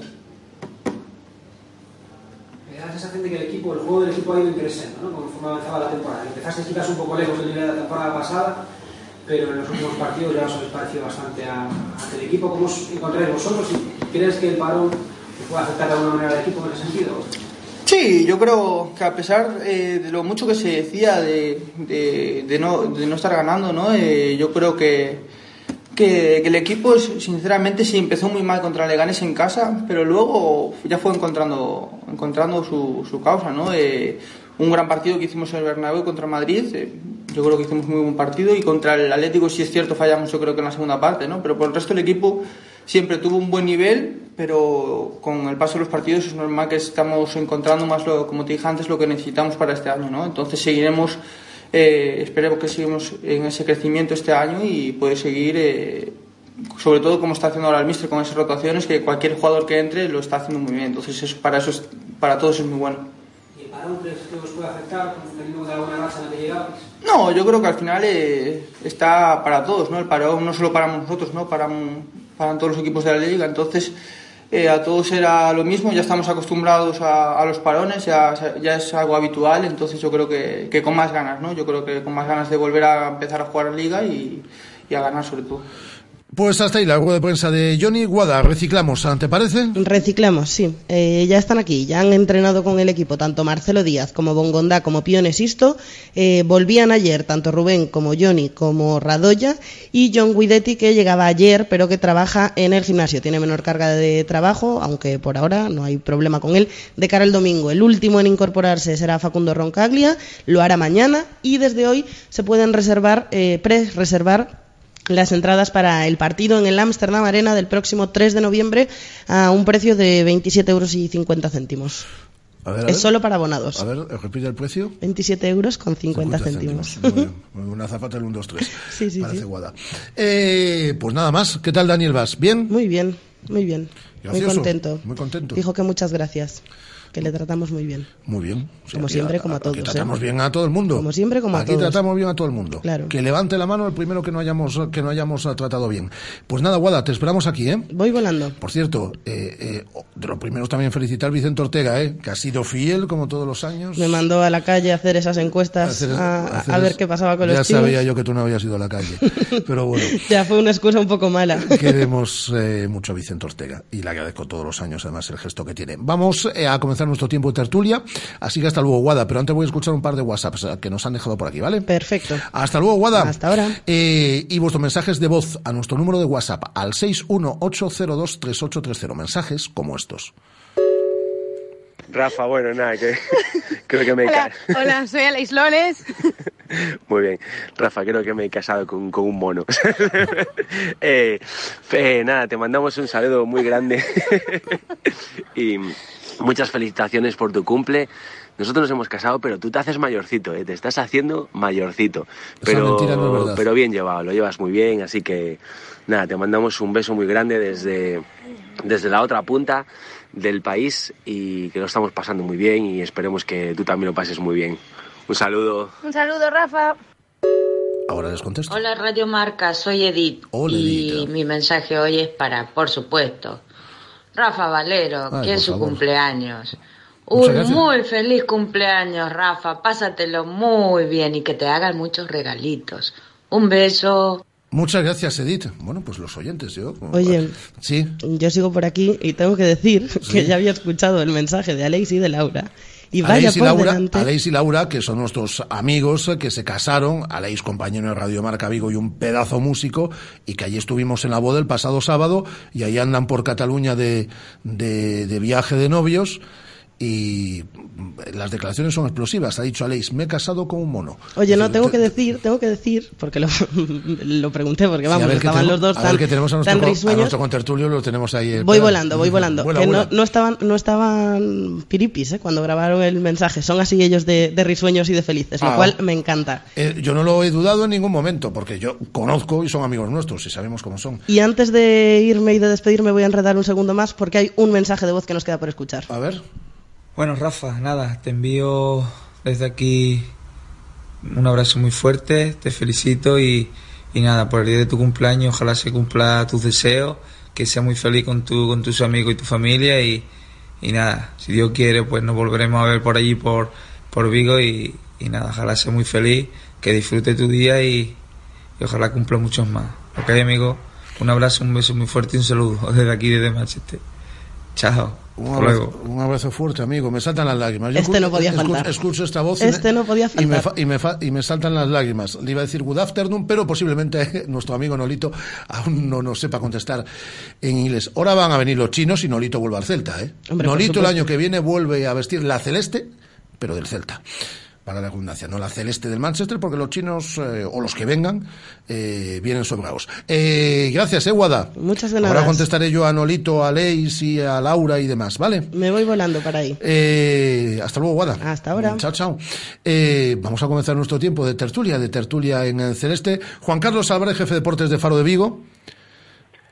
Sensación de que el equipo, el juego del equipo ha ido creciendo, ¿no? Conforme avanzaba la temporada. Empezaste quizás un poco lejos del nivel de la temporada pasada, pero en los últimos partidos ya os habéis parecido bastante a, a el equipo. ¿Cómo os encontráis vosotros? ¿Y ¿Crees que el parón puede afectar de alguna manera al equipo en ese sentido? Sí, yo creo que a pesar eh, de lo mucho que se decía de, de- de no, de no estar ganando, ¿no? Eh, yo creo que, que, que el equipo, sinceramente, sí empezó muy mal contra Leganés en casa, pero luego ya fue encontrando, encontrando su, su causa, ¿no? Eh, un gran partido que hicimos en el Bernabéu contra Madrid, eh, yo creo que hicimos muy buen partido y contra el Atlético, si es cierto, fallamos yo creo que en la segunda parte, ¿no? Pero por el resto el equipo siempre tuvo un buen nivel, pero con el paso de los partidos es normal que estamos encontrando más, lo, como te dije antes, lo que necesitamos para este año, ¿no? Entonces seguiremos, eh, esperemos que sigamos en ese crecimiento este año y puede seguir, eh, sobre todo como está haciendo ahora el Mister con esas rotaciones, que cualquier jugador que entre lo está haciendo muy bien. Entonces eso, para eso es- para todos es muy bueno. Y crees que os puede afectar, de alguna racha en la que llegabais? No, yo creo que al final eh, está para todos, ¿no? El parón no solo para nosotros, ¿no? Para, para todos los equipos de la liga. Entonces, eh, a todos era lo mismo, ya estamos acostumbrados a, a los parones, ya, ya es algo habitual, entonces yo creo que, que con más ganas, ¿no? Yo creo que con más ganas de volver a empezar a jugar en liga y, y a ganar sobre todo. Pues hasta ahí la rueda de prensa de Johnny Guada. Reciclamos, ¿te parece? Reciclamos, sí. Eh, ya están aquí, ya han entrenado con el equipo tanto Marcelo Díaz como Bongonda como Pione Sisto. Eh, volvían ayer tanto Rubén como Johnny como Radoya y John Guidetti que llegaba ayer pero que trabaja en el gimnasio. Tiene menor carga de trabajo, aunque por ahora no hay problema con él. De cara al domingo, el último en incorporarse será Facundo Roncaglia, lo hará mañana y desde hoy se pueden reservar, eh, pre-reservar las entradas para el partido en el Amsterdam Arena del próximo 3 de noviembre a un precio de 27 euros y 50 céntimos. A ver, a es ver. solo para abonados. A ver, repite el precio. 27 euros con 50, céntimos. Muy bien. Una zapata del 1, 2, 3. Sí, sí, Parece sí. guada. Eh, pues nada más. ¿Qué tal, Daniel Vas? ¿Bien? Muy bien, muy bien. Gracioso, Muy contento. Muy contento. Dijo que muchas gracias, que le tratamos muy bien. Muy bien. Como aquí siempre, a- como a todos, Aquí ¿eh? tratamos bien a todo el mundo. Como siempre, como a Aquí todos. tratamos bien a todo el mundo. Claro. Que levante la mano el primero que no hayamos que no hayamos eh, tratado bien. Pues nada, Guada, te esperamos aquí, ¿eh? Voy volando. Por cierto, eh, eh, de los primeros también felicitar a Vicente Ortega, ¿eh? Que ha sido fiel como todos los años. Me mandó a la calle a hacer esas encuestas Hacer- a, hacer- a ver qué pasaba con ya los chicos. sabía yo que tú no habías ido a la calle. Pero bueno. Ya fue una excusa un poco mala. Queremos mucho a Vicente Ortega y le agradezco todos los años además el gesto que tiene. Vamos a comenzar nuestro tiempo de tertulia, así que hasta luego, Guada. Pero antes voy a escuchar un par de WhatsApps eh, que nos han dejado por aquí, ¿vale? Perfecto. Hasta luego, Guada. Hasta ahora. Eh, y vuestros mensajes de voz a nuestro número de WhatsApp al 618023830. Mensajes como estos. Rafa, bueno, nada, que creo que me he Hola, hola, soy Aleix Loles. Muy bien. Rafa, creo que me he casado con, con un mono. Eh, eh, nada, te mandamos un saludo muy grande y muchas felicitaciones por tu cumple. Nosotros nos hemos casado, pero tú te haces mayorcito, ¿eh? te estás haciendo mayorcito. Pero, mentira no es verdad. pero bien llevado, lo llevas muy bien, así que nada, te mandamos un beso muy grande desde, desde la otra punta del país y que lo estamos pasando muy bien y esperemos que tú también lo pases muy bien. Un saludo. Un saludo, Rafa. Ahora les contesto. Hola Radio Marca, soy Edith Hola, y Edith. mi mensaje hoy es para, por supuesto, Rafa Valero, Ay, que es su favor. cumpleaños. Un muy feliz cumpleaños, Rafa. Pásatelo muy bien y que te hagan muchos regalitos. Un beso. Muchas gracias, Edith. Bueno, pues los oyentes, yo. Oye, Sí. yo sigo por aquí y tengo que decir que ya había escuchado el mensaje de Alex y de Laura. Y vaya Aleix y, por Laura, delante. Aleix y Laura, que son nuestros amigos eh, que se casaron, Aleix compañero de Radio Marca Vigo y un pedazo músico, y que allí estuvimos en la boda el pasado sábado, y ahí andan por Cataluña de, de, de viaje de novios, y las declaraciones son explosivas. Ha dicho Aleix, me he casado con un mono. Oye, no, tengo que decir, tengo que decir, porque lo, lo pregunté, porque Sí, a vamos, ver qué estaban tenemos- los dos a ver tan, que tenemos a nuestro, tan co- a nuestro contertulio, lo tenemos ahí. eh, Voy espera. volando, voy volando. Vuela, que vuela. No, no estaban, no estaban piripis ¿eh? cuando grabaron el mensaje. Son así ellos de, de risueños y de felices, lo Ah. cual me encanta. Eh, yo no lo he dudado en ningún momento, porque yo conozco y son amigos nuestros y sabemos cómo son. Y antes de irme y de despedirme voy a enredar un segundo más porque hay un mensaje de voz que nos queda por escuchar. A ver. Bueno, Rafa, nada, te envío desde aquí un abrazo muy fuerte, te felicito y, y nada, por el día de tu cumpleaños, ojalá se cumpla tus deseos, que seas muy feliz con, tu, con tus amigos y tu familia y, y nada, si Dios quiere, pues nos volveremos a ver por allí, por, por Vigo y, y nada, ojalá sea muy feliz, que disfrute tu día y, y ojalá cumpla muchos más. Ok, amigo, un abrazo, un beso muy fuerte y un saludo desde aquí, desde Manchester. Chao. Un abrazo, luego. un abrazo fuerte, amigo. Me saltan las lágrimas. Este escu- no podía faltar. Escucho esta voz. y Este no podía y me, faltar. fa- y, me fa- y me saltan las lágrimas. Le iba a decir good afternoon, pero posiblemente nuestro amigo Nolito aún no nos sepa contestar en inglés. Ahora van a venir los chinos y Nolito vuelve al Celta. ¿eh? Hombre, Nolito el año que viene vuelve a vestir la celeste, pero del Celta. Para la redundancia, no la celeste del Manchester, porque los chinos, eh, o los que vengan, eh, vienen sobrados. Eh, gracias, eh, Guada. Muchas de Ahora contestaré yo a Nolito, a Leis y a Laura y demás, ¿vale? Me voy volando para ahí. Eh, hasta luego, Guada. Hasta ahora. Chao, chao. Vamos a comenzar nuestro tiempo de tertulia, de tertulia en el celeste. Juan Carlos Álvarez, jefe de deportes de Faro de Vigo.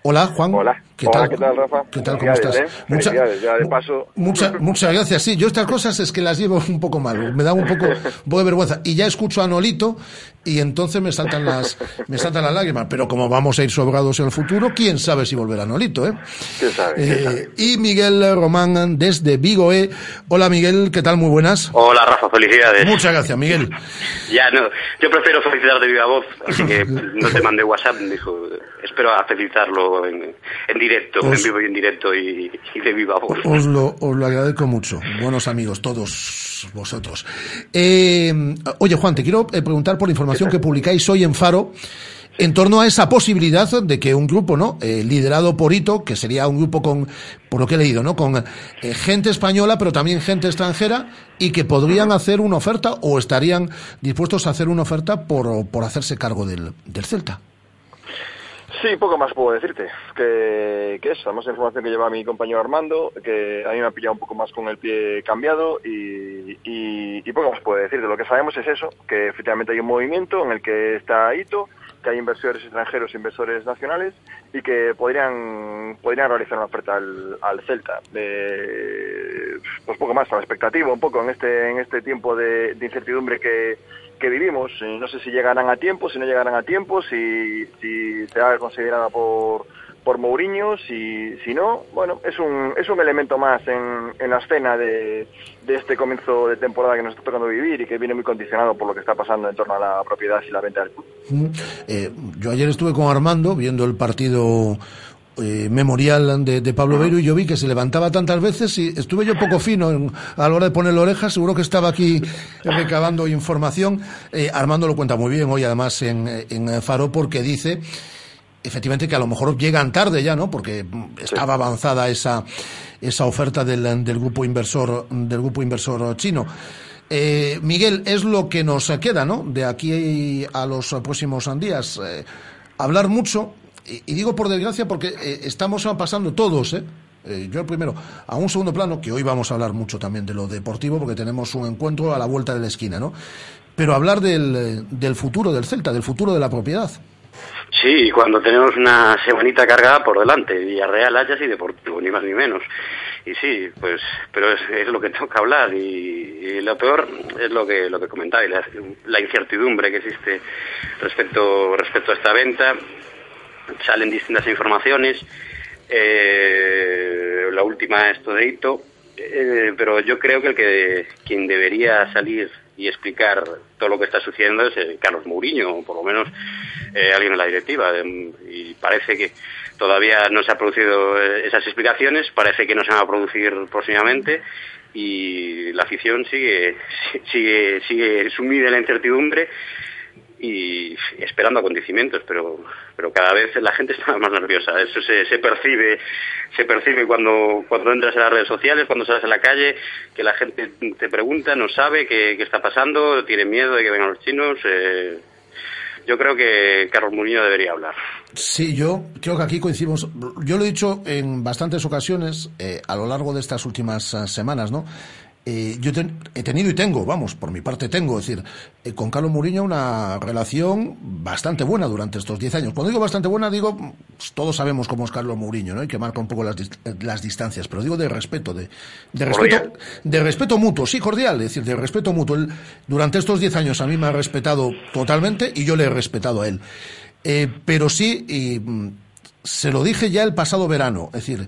Hola, Juan. Hola. ¿Qué Hola, tal? ¿qué tal, Rafa? ¿Qué tal? ¿Cómo estás? ¿eh? Mucha- Felicidades, ya de paso. Mucha- muchas gracias. Sí, yo estas cosas es que las llevo un poco mal, me da un poco, un poco de vergüenza. Y ya escucho a Nolito y entonces me saltan las, me saltan las lágrimas. Pero como vamos a ir sobrados en el futuro, quién sabe si volverá Nolito, ¿eh? ¿Quién sabe? quién Eh, sabe? y Miguel Román desde Vigo, ¿eh? Hola Miguel, ¿qué tal? Muy buenas. Hola Rafa, felicidades. Muchas gracias, Miguel. Ya no, yo prefiero felicitar de viva voz, así que no te mandé WhatsApp, me dijo, espero a felicitarlo en, en directo, Os- en vivo y en directo y, y de viva voz. Os lo, os lo agradezco mucho. Buenos amigos, todos vosotros. Eh, oye, Juan, te quiero eh, preguntar por la que publicáis hoy en Faro en torno a esa posibilidad de que un grupo, ¿no? Eh, liderado por Ito, que sería un grupo con, por lo que he leído, ¿no? Con eh, gente española, pero también gente extranjera, y que podrían hacer una oferta o estarían dispuestos a hacer una oferta por, por hacerse cargo del, del Celta. Sí, poco más puedo decirte. Que, que es, además la información que lleva mi compañero Armando, que a mí me ha pillado un poco más con el pie cambiado y, y, y poco más puedo decirte. Lo que sabemos es eso, que efectivamente hay un movimiento en el que está Ito, que hay inversores extranjeros inversores nacionales y que podrían podrían realizar una oferta al, Celta. Pues poco más, a la expectativa un poco en este en este tiempo de incertidumbre que, que vivimos. Eh, No sé si llegarán a tiempo, si no llegarán a tiempo, si, si será considerada por por Mourinho, si, si no, bueno, es un, es un elemento más en, en la escena de, de este comienzo de temporada que nos está tocando vivir y que viene muy condicionado por lo que está pasando en torno a la propiedad y la venta del club. Eh, yo ayer estuve con Armando viendo el partido eh, memorial de, de Pablo Beiro y yo vi que se levantaba tantas veces y estuve yo poco fino en- a la hora de ponerle orejas, seguro que estaba aquí recabando información. Eh, Armando lo cuenta muy bien hoy además en, en Faro porque dice efectivamente que a lo mejor llegan tarde ya, ¿no? Porque mm, estaba avanzada esa, esa oferta del, del grupo inversor del grupo inversor chino. Eh, Miguel, es lo que nos queda, ¿no? De aquí a los próximos días. Eh, hablar mucho, y, digo por desgracia porque eh, estamos pasando todos, ¿eh? Eh, yo el primero, a un segundo plano, que hoy vamos a hablar mucho también de lo deportivo, porque tenemos un encuentro a la vuelta de la esquina, ¿no? Pero hablar del, eh, del futuro del Celta, del futuro de la propiedad. Sí, cuando tenemos una semanita cargada por delante, Villarreal, Ajax y Deportivo, ni más ni menos. Y sí, pues, pero es, lo que toca hablar y, y lo peor es lo que lo que comentáis, la, la incertidumbre que existe respecto respecto a esta venta. Salen distintas informaciones. Eh, la última esto de Hito, eh, pero yo creo que el que quien debería salir y explicar todo lo que está sucediendo es eh, Carlos Mourinho, o por lo menos alguien en la directiva. Eh, y parece que todavía no se han producido esas explicaciones, parece que no se van a producir próximamente y la afición sigue sigue sigue sumida en la incertidumbre y esperando acontecimientos, pero pero cada vez la gente está más nerviosa. Eso se, se percibe se percibe cuando cuando entras en las redes sociales, cuando sales a la calle, que la gente te pregunta, no sabe qué, qué está pasando, tiene miedo de que vengan los chinos. Eh, yo creo que Carlos Murillo debería hablar. Sí, yo creo que aquí coincidimos. Yo lo he dicho en bastantes ocasiones eh, a lo largo de estas últimas eh, semanas, ¿no? Eh, yo ten- he tenido y tengo, vamos, por mi parte tengo, es decir, eh, con Carlos Mourinho una relación bastante buena durante estos 10 años. Cuando digo bastante buena, digo, pues, todos sabemos cómo es Carlos Mourinho, ¿no? Y que marca un poco las, eh, las distancias, pero digo de respeto, de, de respeto, de respeto mutuo, sí, cordial, es decir, de respeto mutuo. Él, durante estos 10 años a mí me ha respetado totalmente y yo le he respetado a él. Eh, pero sí, y, mm, se lo dije ya el pasado verano, es decir,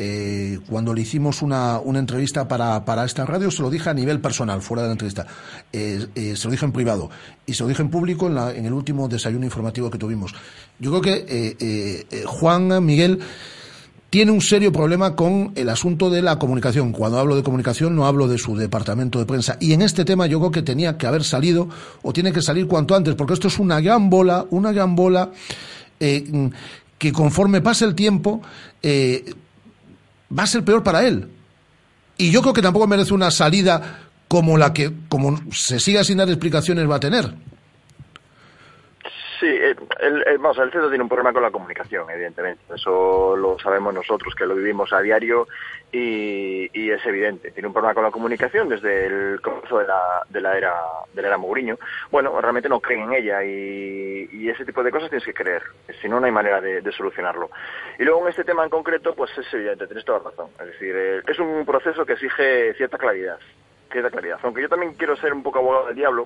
eh, cuando le hicimos una, una entrevista para, para esta radio, se lo dije a nivel personal, fuera de la entrevista. Eh, eh, se lo dije en privado y se lo dije en público en, la- en el último desayuno informativo que tuvimos. Yo creo que Juan Miguel tiene un serio problema con el asunto de la comunicación. Cuando hablo de comunicación no hablo de su departamento de prensa. Y en este tema yo creo que tenía que haber salido o tiene que salir cuanto antes, porque esto es una gran bola, una gran bola que conforme pase el tiempo va a ser peor para él. Y yo creo que tampoco merece una salida como la que, como se siga sin dar explicaciones, va a tener. Eh, el, el- vamos, el Celta tiene un problema con la comunicación, evidentemente. Eso lo sabemos nosotros, que lo vivimos a diario y, y es evidente. Tiene un problema con la comunicación desde el comienzo de la, de la era de la era Mourinho. Bueno, realmente no creen en ella y, y ese tipo de cosas tienes que creer. Si no, no hay manera de, de solucionarlo. Y luego en este tema en concreto, pues es evidente, tienes toda razón. Es decir, eh, es un proceso que exige cierta claridad. Cierta claridad. Aunque yo también quiero ser un poco abogado del diablo,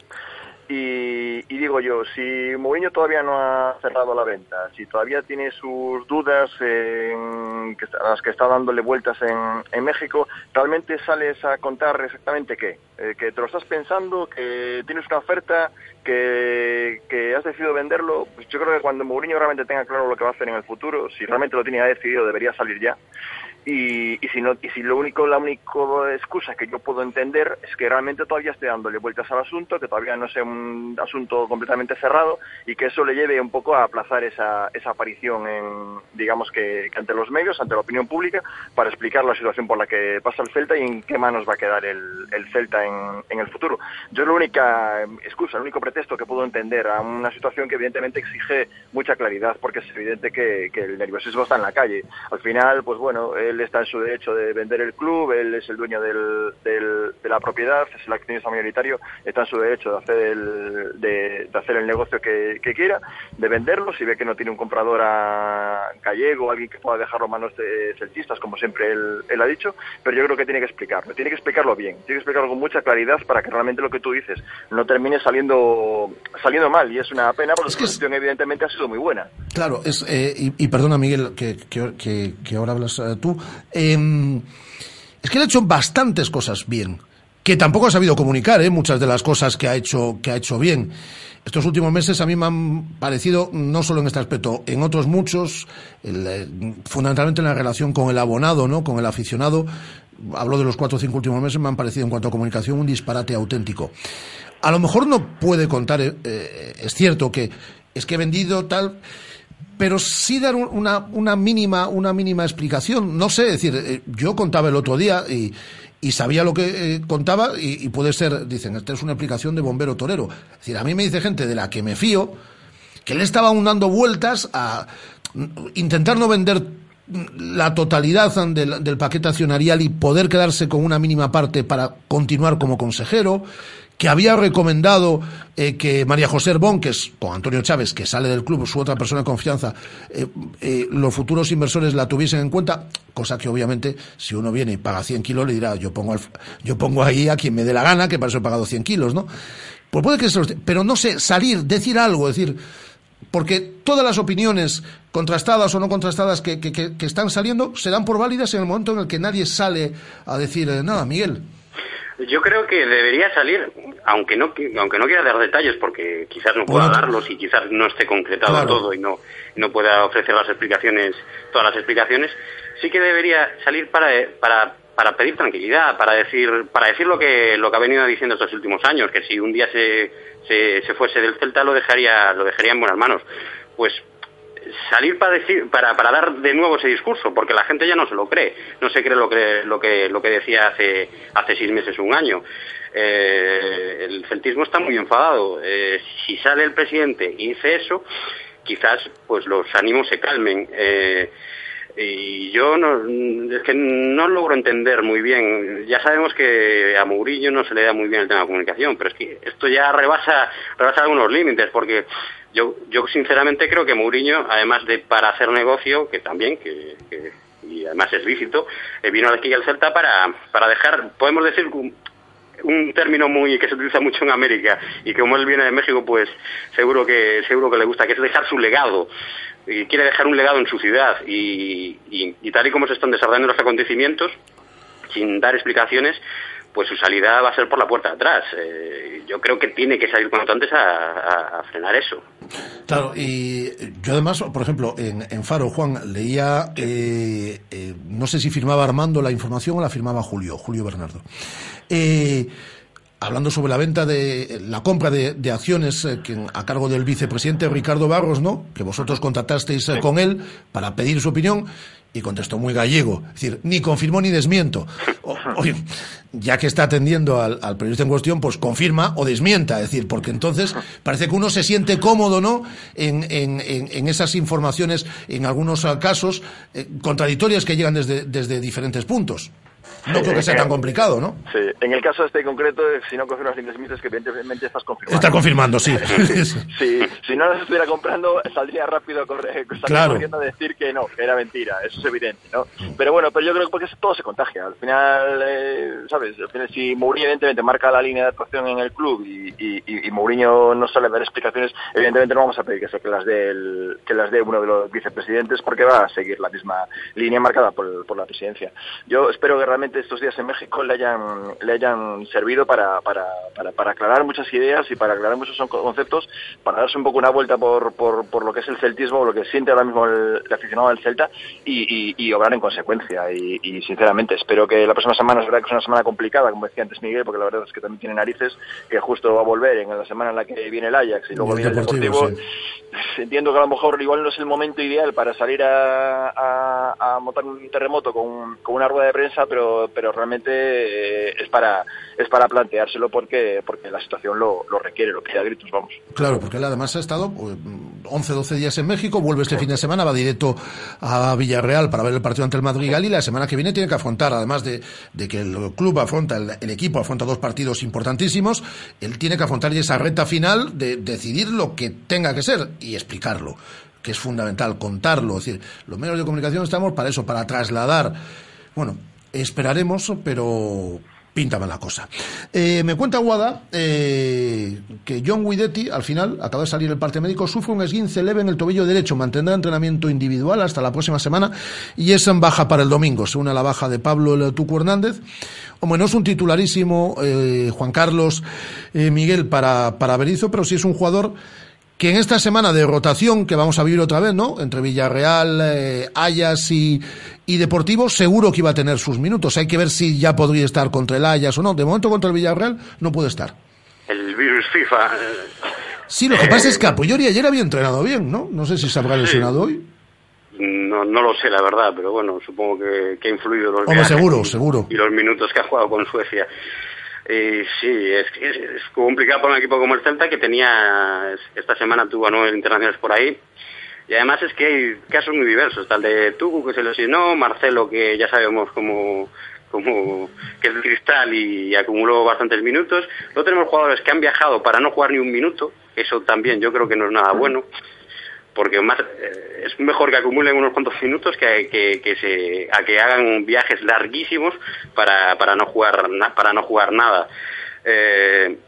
y, y digo yo, si Mourinho todavía no ha cerrado la venta, si todavía tiene sus dudas en, a las que está dándole vueltas en, en México, ¿realmente sales a contar exactamente qué? Eh, que te lo estás pensando, que tienes una oferta, que, que has decidido venderlo. Pues yo creo que cuando Mourinho realmente tenga claro lo que va a hacer en el futuro, si realmente lo tiene decidido, debería salir ya. Y, y si no y si lo único la única excusa que yo puedo entender es que realmente todavía esté dándole vueltas al asunto que todavía no sea un asunto completamente cerrado y que eso le lleve un poco a aplazar esa, esa aparición en digamos que, ante los medios ante la opinión pública para explicar la situación por la que pasa el Celta y en qué manos va a quedar el, el Celta en, en el futuro. Yo la única eh, excusa el único pretexto que puedo entender a una situación que evidentemente exige mucha claridad porque es evidente que, que el nerviosismo está en la calle. Al final pues bueno él está en su derecho de vender el club, él es el dueño del, del- de la propiedad, es el accionista mayoritario, está en su derecho de hacer el, de, de hacer el negocio que, que quiera, de venderlo, si ve que no tiene un comprador a gallego, alguien que pueda dejarlo en manos de celtistas, como siempre él, él ha dicho, pero yo creo que tiene que explicarlo, tiene que explicarlo bien, tiene que explicarlo con mucha claridad para que realmente lo que tú dices no termine saliendo saliendo mal, y es una pena porque la situación evidentemente ha sido muy buena. Claro, es, eh, y, y perdona Miguel que, que, que- que ahora hablas eh, tú, eh, es que él ha hecho bastantes cosas bien, que tampoco ha sabido comunicar, eh, muchas de las cosas que ha hecho que ha hecho bien. Estos últimos meses a mí me han parecido, no solo en este aspecto, en otros muchos, eh, fundamentalmente en la relación con el abonado, ¿no? con el aficionado, hablo de los cuatro o cinco últimos meses, me han parecido en cuanto a comunicación un disparate auténtico. A lo mejor no puede contar, eh, eh, es cierto que es que he vendido tal, pero sí dar un- una, mínima una mínima explicación. No sé, es decir, eh, yo contaba el otro día y, sabía lo que eh, contaba y, puede ser, dicen, esta es una explicación de bombero torero. Es decir, a mí me dice gente de la que me fío que le estaba aún dando vueltas a intentar no vender la totalidad del paquete accionarial y poder quedarse con una mínima parte para continuar como consejero, que había recomendado eh, que María José Herbón, que es con Antonio Chávez, que sale del club, su otra persona de confianza, eh, eh, los futuros inversores la tuviesen en cuenta, cosa que obviamente si uno viene y paga 100 kilos le dirá, yo pongo, al- yo pongo ahí a quien me dé la gana, que para eso he pagado 100 kilos, ¿no? Pues puede que se los pero no sé, salir, decir algo, decir, porque todas las opiniones contrastadas o no contrastadas que, que- que- están saliendo se dan por válidas en el momento en el que nadie sale a decir nada, Miguel. Yo creo que debería salir, aunque no aunque no quiera dar detalles, porque quizás no pueda Bueno, darlos y quizás no esté concretado Claro. todo y no, no pueda ofrecer las explicaciones, todas las explicaciones, sí que debería salir para, para, para pedir tranquilidad, para decir, para decir lo que, lo que ha venido diciendo estos últimos años, que si un día se, se, se fuese del Celta lo dejaría, lo dejaría en buenas manos. Pues salir para decir para, para dar de nuevo ese discurso porque la gente ya no se lo cree. No se cree lo que lo que lo que decía hace hace seis meses un año. Eh, el celtismo está muy enfadado. Eh, si sale el presidente y dice eso quizás pues los ánimos se calmen. Eh, y yo no, es que no logro entender muy bien. Ya sabemos que a Mourinho no se le da muy bien el tema de comunicación, pero es que esto ya rebasa, rebasa algunos límites, porque yo, yo sinceramente creo que Mourinho, además de para hacer negocio, que también, que, y además es lícito, eh, vino aquí al Celta para, para dejar, podemos decir, un, término muy que se utiliza mucho en América y como él viene de México, pues seguro que seguro que le gusta, que es dejar su legado. Y quiere dejar un legado en su ciudad y, y- y tal y como se están desarrollando los acontecimientos, sin dar explicaciones, pues su salida va a ser por la puerta de atrás. Eh, yo creo que tiene que salir cuanto antes a, a- a frenar eso. Claro, y yo además, por ejemplo, en, en Faro, Juan, leía, eh, eh, no sé si firmaba Armando la información o la firmaba Julio, Julio Bernardo. Hablando sobre la venta de la compra de, de acciones eh, que, a cargo del vicepresidente Ricardo Barros, ¿no? Que vosotros contactasteis eh, con él para pedir su opinión y contestó muy gallego, es decir, ni confirmó ni desmiento. O- oye, ya que está atendiendo al, al periodista en cuestión, pues confirma o desmienta, es decir, porque entonces parece que uno se siente cómodo, ¿no? En, en, en, en esas informaciones, en algunos casos, eh, contradictorias que llegan desde, desde diferentes puntos. No creo que sea tan complicado, ¿no? Sí, en el caso este concreto, eh, si no confirmas ni desmientes, que evidentemente estás confirmando. Está confirmando, sí. Sí, si no las estuviera comprando, saldría rápido saldría Claro. corriendo a decir que no, que era mentira, eso es evidente, ¿no? Pero bueno, pero yo creo que porque todo se contagia. Al final, eh, ¿sabes? Al final, si Mourinho evidentemente marca la línea de actuación en el club y, y, y- Mourinho no sale a dar explicaciones, evidentemente no vamos a pedir que, se- que las dé el- que las dé uno de los vicepresidentes porque va a seguir la misma línea marcada por, por la presidencia. Yo espero que realmente estos días en México le hayan, le hayan servido para, para, para, para aclarar muchas ideas y para aclarar muchos conceptos, para darse un poco una vuelta por, por, por lo que es el celtismo, lo que siente ahora mismo el, el aficionado del Celta y, y, y obrar en consecuencia. Y, y, sinceramente espero que la próxima semana es verdad que es una semana complicada, como decía antes Miguel, porque la verdad es que también tiene narices, que justo va a volver en la semana en la que viene el Ajax y luego el viene el Deportivo, Deportivo. Entiendo que a lo mejor igual no es el momento ideal para salir a, montar un terremoto con, con una rueda de prensa, pero, pero realmente eh, es para es para planteárselo porque porque la situación lo, lo requiere, lo pide a gritos, vamos. Claro, porque él además ha estado pues, 11, 12 días en México, vuelve este fin de semana, va directo a Villarreal para ver el partido ante el Madrigal y la semana que viene tiene que afrontar, además de, de que el club afronta, el, el equipo afronta dos partidos importantísimos, él tiene que afrontar esa recta final de decidir lo que tenga que ser y explicarlo, que es fundamental, contarlo. Es decir, los medios de comunicación estamos para eso, para trasladar. Bueno, esperaremos, pero pinta mal la cosa. Eh, me cuenta Guada eh, que John Guidetti, al final, acaba de salir el parte médico, sufre un esguince leve en el tobillo derecho, mantendrá entrenamiento individual hasta la próxima semana y es en baja para el domingo, se une a la baja de Pablo Tucu Hernández. Hombre, no es un titularísimo eh, Juan Carlos Miguel para, para Berizzo, pero sí es un jugador que en esta semana de rotación que vamos a vivir otra vez, ¿no? Entre Villarreal, eh, Ayas y, y Deportivo, seguro que iba a tener sus minutos. Hay que ver si ya podría estar contra el Ayas o no. De momento contra el Villarreal no puede estar. El virus FIFA. eh, Sí, lo que pasa es que a Priori ayer había entrenado bien, ¿no? No sé si se habrá lesionado hoy. No, no lo sé, la verdad, pero bueno, supongo que, que ha influido los Hombre, seguro, y- seguro. y los minutos que ha jugado con Suecia. Eh, sí, es, que es, es complicado para un equipo como el Celta que tenía, es- esta semana tuvo a nueve internacionales por ahí. Y además es que hay casos muy diversos. El de Tugu que se lesionó, Marcelo que ya sabemos cómo, cómo que es de cristal y acumuló bastantes minutos. Luego tenemos jugadores que han viajado para no jugar ni un minuto. Eso también yo creo que no es nada bueno porque más eh, es mejor que acumulen unos cuantos minutos que, que, que se a que hagan viajes larguísimos para, para no jugar para no jugar nada Eh,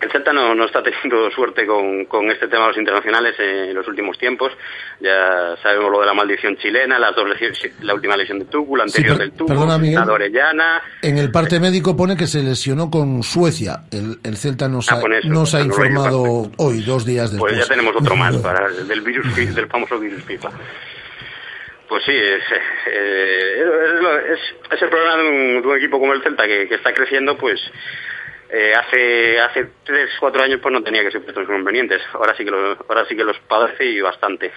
el Celta no, no está teniendo suerte con, con este tema de los internacionales en los últimos tiempos. Ya sabemos lo de la maldición chilena, las dos lesiones, la última lesión de Tucu, la Sí, anterior per- del Tucu, perdona, Miguel. la de Orellana. En el parte médico pone que se lesionó con Suecia. El, el Celta nos Ah, ha, eso, nos ha informado hoy, dos días después. Pues ya tenemos otro más para el del virus del famoso virus FIFA. Pues sí, es, eh, es, lo- es- es el problema de un, de un equipo como el Celta que, que está creciendo, pues eh, hace hace tres cuatro años pues no tenía que ser estos inconvenientes. Ahora sí que lo, ahora sí que los padece y bastante.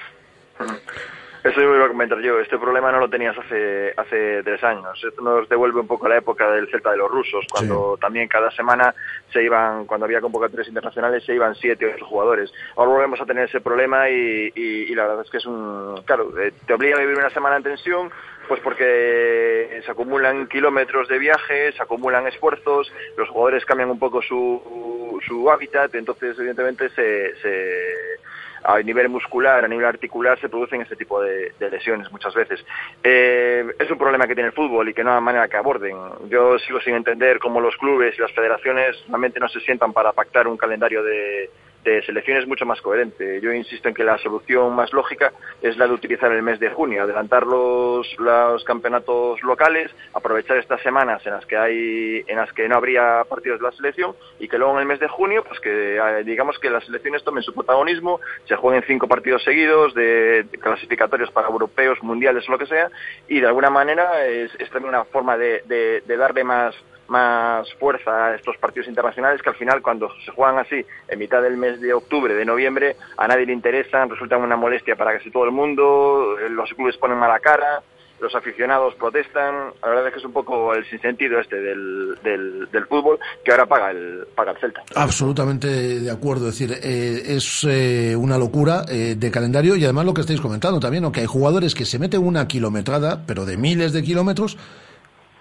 Eso iba a comentar yo. Este problema no lo tenías hace hace tres años. Esto nos devuelve un poco a la época del Celta de los rusos, cuando también cada semana se iban, cuando había convocatorias internacionales, se iban siete o ocho jugadores. Ahora volvemos a tener ese problema y, y- y la verdad es que es un... Claro, eh, te obliga a vivir una semana en tensión, pues porque se acumulan kilómetros de viaje, se acumulan esfuerzos, los jugadores cambian un poco su, su hábitat, entonces evidentemente se, se a nivel muscular, a nivel articular, se producen este tipo de, lesiones muchas veces. Eh, es un problema que tiene el fútbol y que no hay manera que aborden. Yo sigo sin entender cómo los clubes y las federaciones realmente no se sientan para pactar un calendario de, de selecciones mucho más coherente. Yo insisto en que la solución más lógica es la de utilizar el mes de junio, adelantar los, los campeonatos locales, aprovechar estas semanas en las que hay, en las que no habría partidos de la selección y que luego en el mes de junio, pues que eh, digamos que las selecciones tomen su protagonismo, se jueguen cinco partidos seguidos de, clasificatorios para europeos, mundiales lo que sea, y de alguna manera es, es también una forma de, de- de darle más más fuerza a estos partidos internacionales que al final cuando se juegan así en mitad del mes de octubre, de noviembre, a nadie le interesan, resultan una molestia para casi todo el mundo, eh, los clubes ponen mala cara, los aficionados protestan, la verdad es que es un poco el sinsentido este del, del, fútbol que ahora paga el, paga el Celta. Absolutamente de acuerdo. Es decir, eh, es eh, una locura eh, de calendario y además lo que estáis comentando también, ¿no? que hay jugadores que se meten una kilometrada, pero de miles de kilómetros,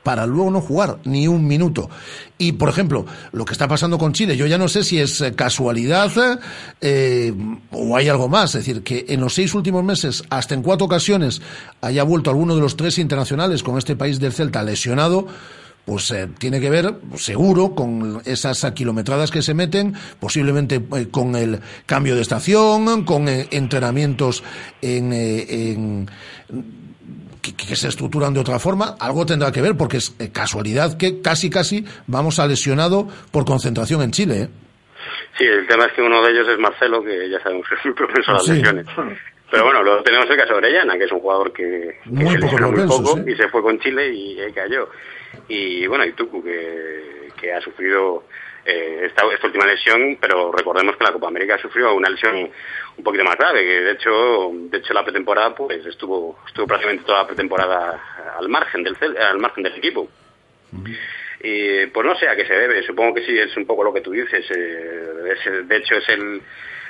para luego no jugar ni un minuto. Y, por ejemplo, lo que está pasando con Chile, yo ya no sé si es eh, casualidad eh, o hay algo más. Es decir, que en los seis últimos meses, hasta en cuatro ocasiones, haya vuelto alguno de los tres internacionales con este país del Celta lesionado pues eh, tiene que ver seguro con esas kilometradas que se meten, posiblemente eh, con el cambio de estación, con eh, entrenamientos en, eh, en que, que se estructuran de otra forma, algo tendrá que ver, porque es eh, casualidad que casi casi vamos a lesionado por concentración en Chile. ¿eh? Sí, el tema es que uno de ellos es Marcelo, que ya sabemos que es muy propenso a las Sí. lesiones. Pero bueno, luego tenemos el caso de Orellana, que es un jugador que, que Muy se poco lesionó muy propenso, poco sí. y se fue con Chile y ahí cayó. Y bueno, y Tucu, que, que ha sufrido eh, esta, esta última lesión, pero recordemos que la Copa América sufrió una lesión un poquito más grave, que de hecho, de hecho la pretemporada pues estuvo, estuvo prácticamente toda la pretemporada al margen del, al margen del equipo. Y pues no sé a qué se debe, supongo que sí, es un poco lo que tú dices. eh, es- de hecho, es el,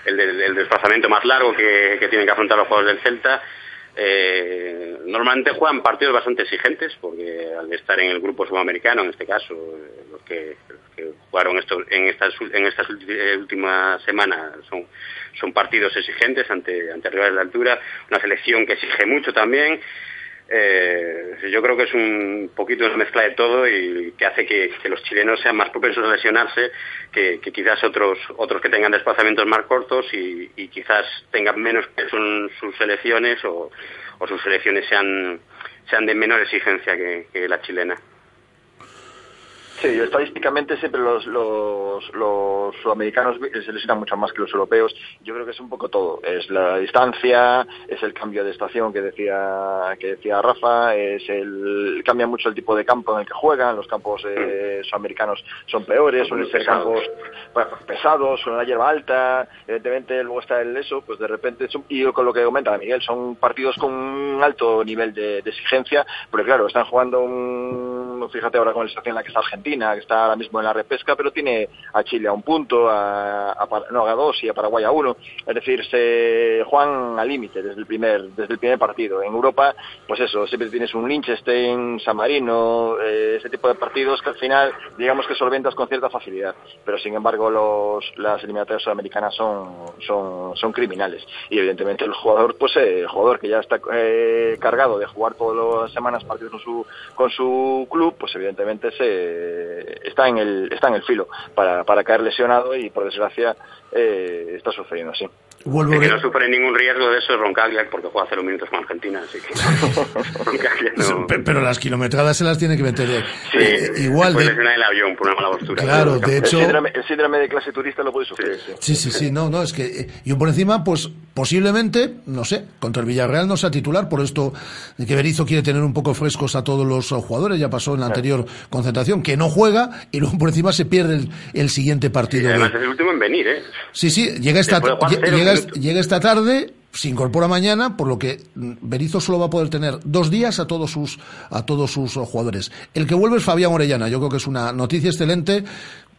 el, el desplazamiento más largo que, que tienen que afrontar los jugadores del Celta. Eh, normalmente juegan partidos bastante exigentes, porque al estar en el grupo sudamericano, en este caso, eh, los que, los que jugaron esto, en estas, en estas eh, últimas semanas son, son partidos exigentes ante, ante rivales de altura, una selección que exige mucho también. Eh, yo creo que es un poquito una mezcla de todo y que hace que, los chilenos sean más propensos a lesionarse que, quizás otros otros que tengan desplazamientos más cortos y, quizás tengan menos peso en sus selecciones o, sus selecciones sean sean de menor exigencia que la chilena. Sí, estadísticamente siempre los, los, los sudamericanos se lesionan mucho más que los europeos. Yo creo que es un poco todo. Es la distancia, es el cambio de estación que decía que decía Rafa, es el cambia mucho el tipo de campo en el que juegan. Los campos eh, sudamericanos son peores, suelen ser campos bueno, pesados, con la hierba alta. Evidentemente luego está el eso, pues de repente son- y con lo que comenta Miguel son partidos con un alto nivel de, de exigencia, pero claro están jugando un, fíjate ahora con la situación en la que está Argentina, que está ahora mismo en la repesca, pero tiene a Chile a un punto, a, a no, a dos y a Paraguay a uno. Es decir, se juegan al límite desde el primer desde el primer partido. En Europa, pues eso, siempre tienes un Liechtenstein, San Marino, eh, ese tipo de partidos que al final, digamos que solventas con cierta facilidad. Pero sin embargo, los, las eliminatorias sudamericanas son, son, son criminales. Y evidentemente el jugador, pues eh, el jugador que ya está eh, cargado de jugar todas las semanas partidos con su, con su club, pues evidentemente se está en el, está en el filo para, para caer lesionado y por desgracia eh, está sucediendo así. El que no sufre ningún riesgo de eso es Roncaglia, porque juega cero minutos con Argentina, así que Roncaglia no... Pe- Pero las kilometradas se las tiene que meter eh, Sí, eh, igual. de- el avión por una mala postura. Claro, de hecho- El síndrome, el síndrome de clase turista lo puede sufrir. sí. Sí, sí, sí, no, no, es que eh, y por encima, pues posiblemente, no sé, contra el Villarreal no sea titular, por esto que Berizzo quiere tener un poco frescos a todos los eh, jugadores, ya pasó en la anterior concentración, que no juega y luego por encima se pierde el, el siguiente partido. además de- es el último en venir, ¿eh? Sí, sí, llega esta, llega. Llega esta tarde, se incorpora mañana, por lo que Berizzo solo va a poder tener dos días a todos sus a todos sus eh, jugadores. El que vuelve es Fabián Orellana, yo creo que es una noticia excelente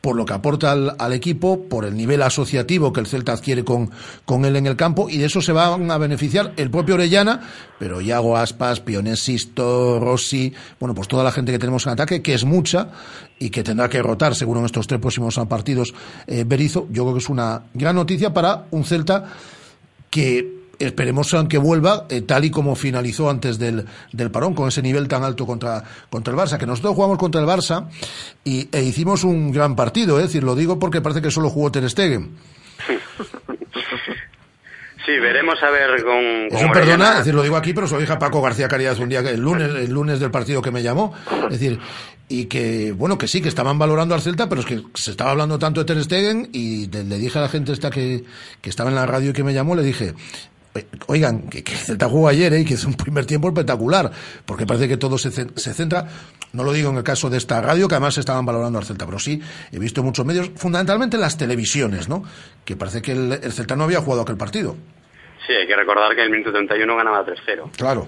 por lo que aporta al, equipo, por el nivel asociativo que el Celta adquiere con, con él en el campo, y de eso se van a beneficiar el propio Orellana, pero Iago Aspas, Pionesisto, Rossi, bueno, pues toda la gente que tenemos en ataque, que es mucha, y que tendrá que rotar seguro en estos tres próximos partidos eh, Berizzo, yo creo que es una gran noticia para un Celta que esperemos que vuelva eh, tal y como finalizó antes del, del parón, con ese nivel tan alto contra, contra el Barça, que nosotros jugamos contra el Barça y, e hicimos un gran partido, eh, es decir, lo digo porque parece que solo jugó Ter Stegen. Sí, veremos a ver con... Eso con perdona, Orellana. es decir, lo digo aquí, pero se lo dije a Paco García Caridad un día, que el lunes, el lunes del partido que me llamó, es decir, y que, bueno, que sí, que estaban valorando al Celta, pero es que se estaba hablando tanto de Ter Stegen y de- le dije a la gente esta que, que estaba en la radio y que me llamó, le dije, Oigan, que, que el Celta jugó ayer ¿eh? y que es un primer tiempo espectacular, porque parece que todo se, se centra, no lo digo en el caso de esta radio, que además estaban valorando al Celta, pero sí he visto muchos medios, fundamentalmente en las televisiones, ¿no? Que parece que el, el Celta no había jugado aquel partido. Sí, hay que recordar que en el minuto 31 ganaba 3-0. Claro.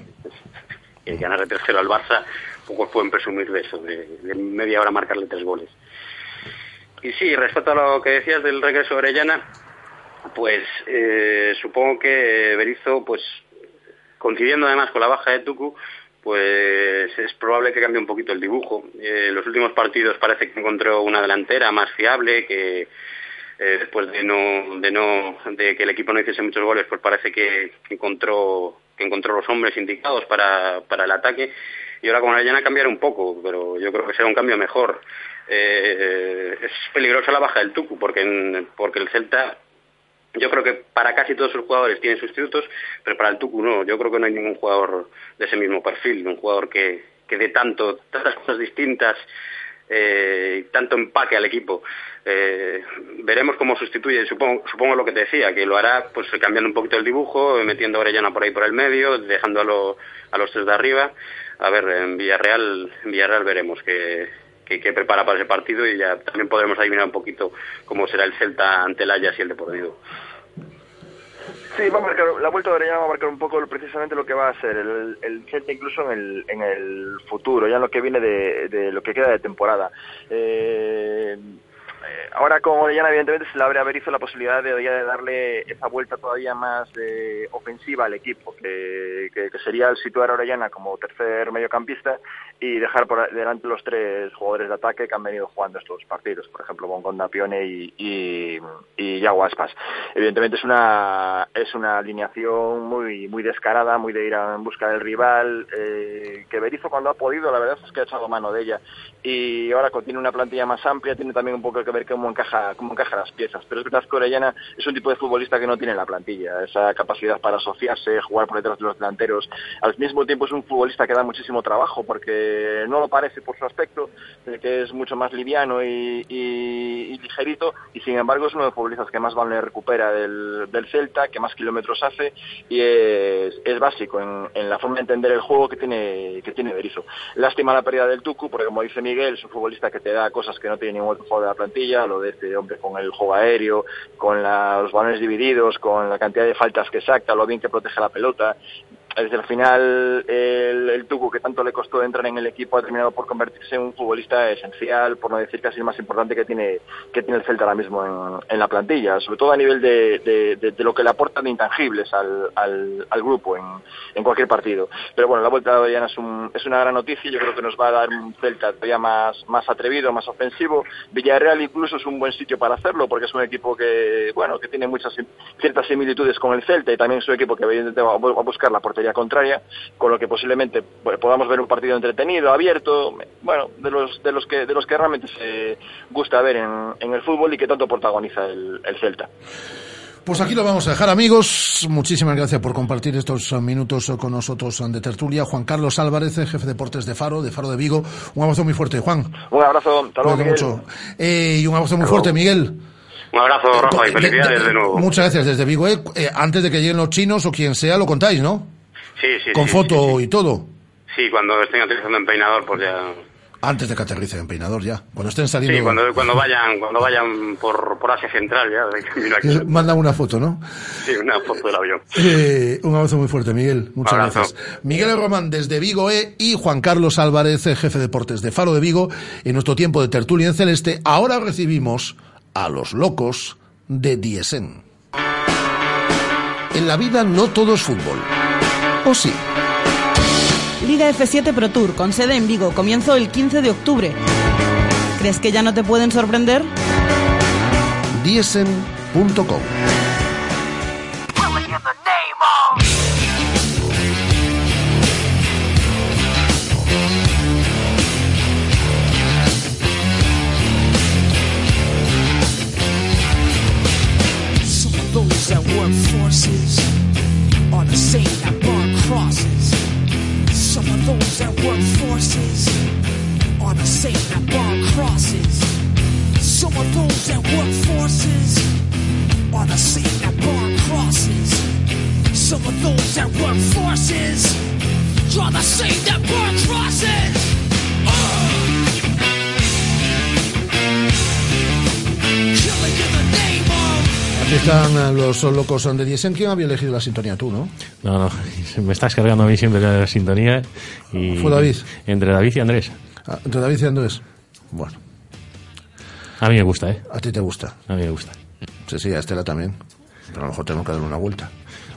Y ganarle 3-0 al Barça, pocos pueden presumir de eso, de, de media hora marcarle tres goles. Y sí, respecto a lo que decías del regreso de Orellana, pues eh, supongo que Berizzo, pues coincidiendo además con la baja de Tucu, pues es probable que cambie un poquito el dibujo. Eh, en los últimos partidos parece que encontró una delantera más fiable, que eh, después de no, de no, de que el equipo no hiciese muchos goles, pues parece que, encontró, que encontró los hombres indicados para, para el ataque. Y ahora con Arellana cambiar un poco, pero yo creo que será un cambio mejor. Eh, es peligrosa la baja del Tucu, porque, porque el Celta yo creo que para casi todos sus jugadores tienen sustitutos, pero para el Tucu no. Yo creo que no hay ningún jugador de ese mismo perfil, un jugador que, que dé tanto, tantas cosas distintas eh, tanto empaque al equipo. Eh, veremos cómo sustituye, supongo, supongo lo que te decía, que lo hará pues cambiando un poquito el dibujo, metiendo a Orellana por ahí por el medio, dejando a, lo- a los tres de arriba. A ver, en Villarreal, en Villarreal veremos que, que, prepara para ese partido y ya también podremos adivinar un poquito cómo será el Celta ante el Ajax y el Deportivo. Sí, va a marcar, la vuelta de Orellana va a marcar un poco precisamente lo que va a ser el, el Celta incluso en el, en el futuro, ya en lo que viene de, de lo que queda de temporada. Eh, eh, ahora con Orellana evidentemente se le abre a Berizzo la posibilidad de, de darle esa vuelta todavía más eh, ofensiva al equipo, que, sería el situar a Orellana como tercer mediocampista y dejar por delante los tres jugadores de ataque que han venido jugando estos partidos, por ejemplo Bongonda, Pione y, y, y. Evidentemente es una es una alineación muy muy descarada, muy de ir a- en busca del rival, eh, que Berizzo cuando ha podido la verdad es que ha echado mano de ella y ahora tiene una plantilla más amplia, tiene también un poco que ver cómo encaja cómo encaja las piezas, pero es verdad que Orellana es un tipo de futbolista que no tiene la plantilla, esa capacidad para asociarse, jugar por detrás de los delanteros, al mismo tiempo es un futbolista que da muchísimo trabajo porque no lo parece por su aspecto, que es mucho más liviano y, y- y ligerito y sin embargo es uno de los futbolistas que más balones recupera del, Celta, que más kilómetros hace y es, básico en, en la forma de entender el juego que tiene que tiene Berizzo. Lástima la pérdida del Tucu porque como dice Miguel es un futbolista que te da cosas que no tiene ningún otro jugador de la plantilla, lo de este hombre con el juego aéreo, con los balones divididos, con la cantidad de faltas que saca, lo bien que protege la pelota. Desde el final, el, el que tanto le costó entrar en el equipo, ha terminado por convertirse en un futbolista esencial, por no decir casi el más importante que tiene, que tiene el Celta ahora mismo en, la plantilla, sobre todo a nivel de, de- lo que le aportan de intangibles al, grupo en, cualquier partido. Pero bueno, la vuelta de Orellana es, un- es una gran noticia, yo creo que nos va a dar un Celta todavía más, más atrevido, más ofensivo. Villarreal incluso es un buen sitio para hacerlo, porque es un equipo que, bueno, que tiene muchas ciertas similitudes con el Celta y también es un equipo que evidentemente va a bu- a buscar la portería contraria, con lo que posiblemente pues, podamos ver un partido entretenido, abierto, bueno, de los, de los que, de los que realmente se gusta ver en, en el fútbol y que tanto protagoniza el, el Celta. Pues aquí lo vamos a dejar, amigos. Muchísimas gracias por compartir estos eh, minutos eh, con nosotros eh, de tertulia. Juan Carlos Álvarez, eh, jefe de deportes de Faro, de Faro de Vigo. Un abrazo muy fuerte, Juan. Un abrazo, hasta luego, Miguel. mucho. Eh, y un abrazo muy fuerte, Miguel. Un abrazo, Rafa, y De- felicidades de nuevo. Muchas gracias desde Vigo. eh. Eh, antes de que lleguen los chinos o quien sea, lo contáis, ¿no? Sí, sí, Con sí, foto y todo. Sí, cuando estén utilizando empeinador, pues ya... Antes de que aterrice en peinador ya. Cuando estén saliendo. Sí, cuando, cuando vayan cuando vayan por, por Asia Central, ya. Eh, Mandan una foto, ¿no? Sí, una foto del avión. Eh, un abrazo muy fuerte, Miguel. Muchas Abrazo. gracias. Miguel Román desde Vigo E y Juan Carlos Álvarez, jefe de deportes de Faro de Vigo, en nuestro tiempo de tertulia en celeste. Ahora recibimos a los locos de Diesen. En la vida no todo es fútbol. ¿O sí? Liga F7 Pro Tour, con sede en Vigo, comienzo el 15 de octubre. ¿Crees que ya no te pueden sorprender? Diesen.com that work forces are the same crosses. Some of those that work forces are the same that burn crosses. Some of those that work forces are the same that burn crosses. Some of those that work forces. Draw the same that burn crosses. Killing Aquí están eh, los locos de Diesen. ¿Quién había elegido la sintonía? Tú, ¿no? No, no, me estás cargando a mí siempre la sintonía. Y Fue David. Entre David y Andrés. Ah, Entre David y Andrés. Bueno, A mí me gusta, ¿eh? a ti te gusta. A mí me gusta. Sí, sí, a Estela también. Pero a lo mejor tengo que darle una vuelta.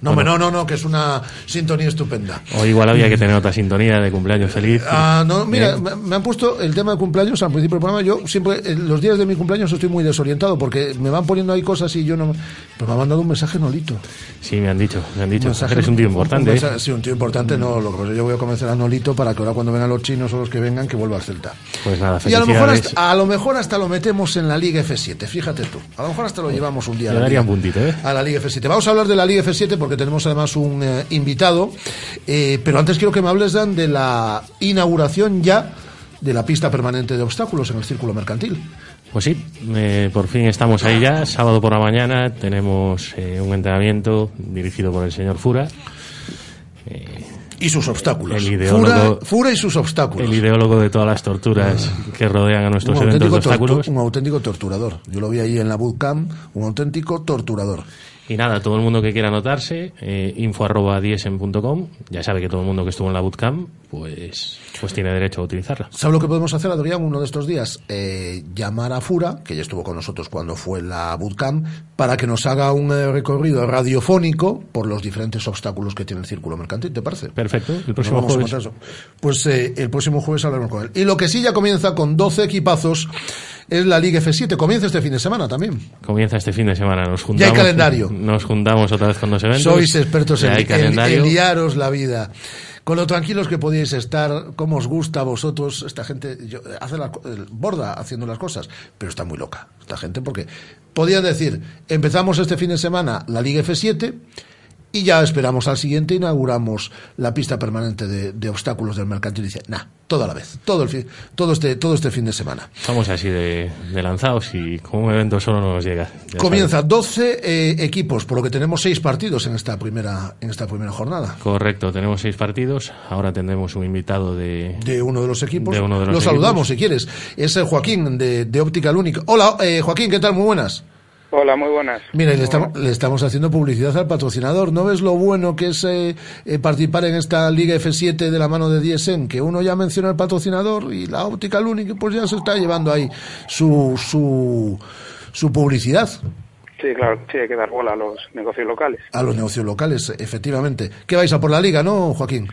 No, hombre, no, no, no, que es una sintonía estupenda. O igual había que tener otra sintonía de cumpleaños feliz. Ah, no, mira, ¿Eh? me, me han puesto el tema de cumpleaños al principio del programa. Yo siempre, eh, los días de mi cumpleaños estoy muy desorientado porque me van poniendo ahí cosas y yo no. Pues me ha mandado un mensaje Nolito. Sí, me han dicho, me han dicho. mensaje- Eres un tío importante, un ¿eh? Sí, un tío importante, no. Lo que yo voy a convencer a Nolito para que ahora cuando vengan los chinos o los que vengan, que vuelva al Celta. Pues nada, Y a lo, mejor hasta, a lo mejor hasta lo metemos en la Liga F7, fíjate tú. A lo mejor hasta lo llevamos un día Le daría un puntito, ¿eh? a la Liga F7. Vamos a hablar de la Liga F7 porque tenemos además un eh, invitado. Eh, pero antes quiero que me hables, Dan, de la inauguración ya de la pista permanente de obstáculos en el Círculo Mercantil. Pues sí, eh, por fin estamos ahí ya. Sábado por la mañana tenemos eh, un entrenamiento dirigido por el señor Fura. Y sus obstáculos. El ideólogo, Fura, Fura y sus obstáculos. el ideólogo de todas las torturas que rodean a nuestros eventos de obstáculos. un auténtico torturador. Yo lo vi ahí en la bootcamp, un auténtico torturador. Y nada, todo el mundo que quiera anotarse, eh, info arroba diesen.com, ya sabe que todo el mundo que estuvo en la bootcamp, pues, pues tiene derecho a utilizarla. ¿Sabe lo que podemos hacer, Adrián, uno de estos días? Eh, llamar a Fura, que ya estuvo con nosotros cuando fue la bootcamp, para que nos haga un eh, recorrido radiofónico por los diferentes obstáculos que tiene el círculo mercantil, ¿te parece? Perfecto, el próximo vamos a jueves. montar eso. Pues eh, el próximo jueves hablaremos con él. Y lo que sí ya comienza con 12 equipazos es la Liga F7. Comienza este fin de semana también. Comienza este fin de semana, nos Ya juntamos. hay calendario. Nos juntamos otra vez con los eventos. Sois expertos ya en, en- calendario. en liaros la vida. Con lo tranquilos que podéis estar, cómo os gusta a vosotros, esta gente yo, hace la, borda haciendo las cosas, pero está muy loca esta gente porque podían decir, empezamos este fin de semana la Liga F7 y ya esperamos al siguiente, inauguramos la pista permanente de, de obstáculos del mercantil y dice, nah, toda la vez, todo el fin, todo este, todo este fin de semana. Estamos así de, de lanzados y con un evento solo no nos llega. Comienza sabes. 12 eh, equipos, por lo que tenemos seis partidos en esta primera, en esta primera jornada. Correcto, tenemos seis partidos. Ahora tendremos un invitado de, de uno de los equipos. De uno de los Lo saludamos si quieres. Es el Joaquín de, de Optical Única. Hola, eh, Joaquín, ¿qué tal? Muy buenas. Hola, muy buenas. Mira, le estamos, le estamos haciendo publicidad al patrocinador. ¿No ves lo bueno que es eh, eh, participar en esta Liga F7 de la mano de DSN? Que uno ya menciona al patrocinador y la Optical Única pues ya se está llevando ahí su, su, su publicidad Sí, claro, sí, hay que dar bola a los negocios locales. a los negocios locales, efectivamente. ¿Qué vais a por la Liga, no, Joaquín?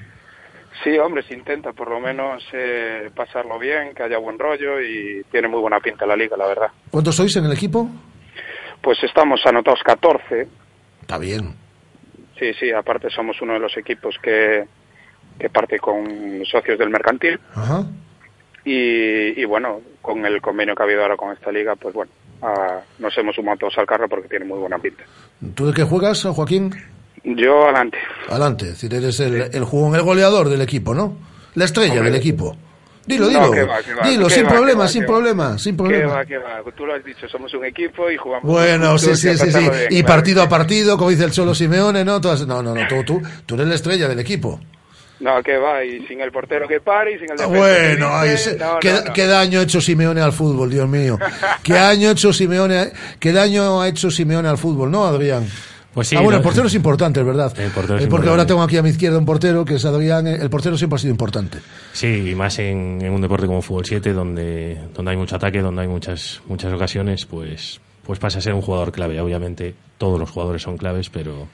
Sí, hombre, se intenta por lo menos eh, pasarlo bien, que haya buen rollo y tiene muy buena pinta la liga, la verdad. ¿Cuántos sois en el equipo? Pues estamos anotados 14. Está bien. Sí, sí, aparte somos uno de los equipos que, que parte con socios del mercantil. Ajá. Y, y bueno, con el convenio que ha habido ahora con esta liga, pues bueno, nos hemos sumado todos al carro porque tiene muy buena pinta. ¿Tú de qué juegas, Joaquín? Yo adelante. Adelante, es decir, eres el, el jugón, el goleador del equipo, ¿no? La estrella Hombre. del equipo. Dilo, No, dilo. que va, que va, dilo, que sin va, problema, que sin que problema, sin ¿Qué problema. va, qué va? Tú lo has dicho, somos un equipo y jugamos. Bueno, sí, sí, sí, sí. bien, Y partido a partido, como dice el Cholo Simeone, ¿no? Todas- no, no, no, tú, tú, tú eres la estrella del equipo. No, que va, y sin el portero que pare y sin el que Bueno, dice, no, ¿qué, no, no. qué daño ha hecho Simeone al fútbol, Dios mío? ¿Qué daño ha hecho Simeone, qué daño ha hecho Simeone al fútbol, no, Adrián? Pues sí, ah, bueno, no- el portero es importante, es verdad. El portero es Eh, porque importante. ahora tengo aquí a mi izquierda un portero que es Adrián. eh, El portero siempre ha sido importante. Sí, y más en, en un deporte como fútbol 7, donde, donde hay mucho ataque, donde hay muchas, muchas ocasiones, pues, pues pasa a ser un jugador clave. Obviamente todos los jugadores son claves, pero,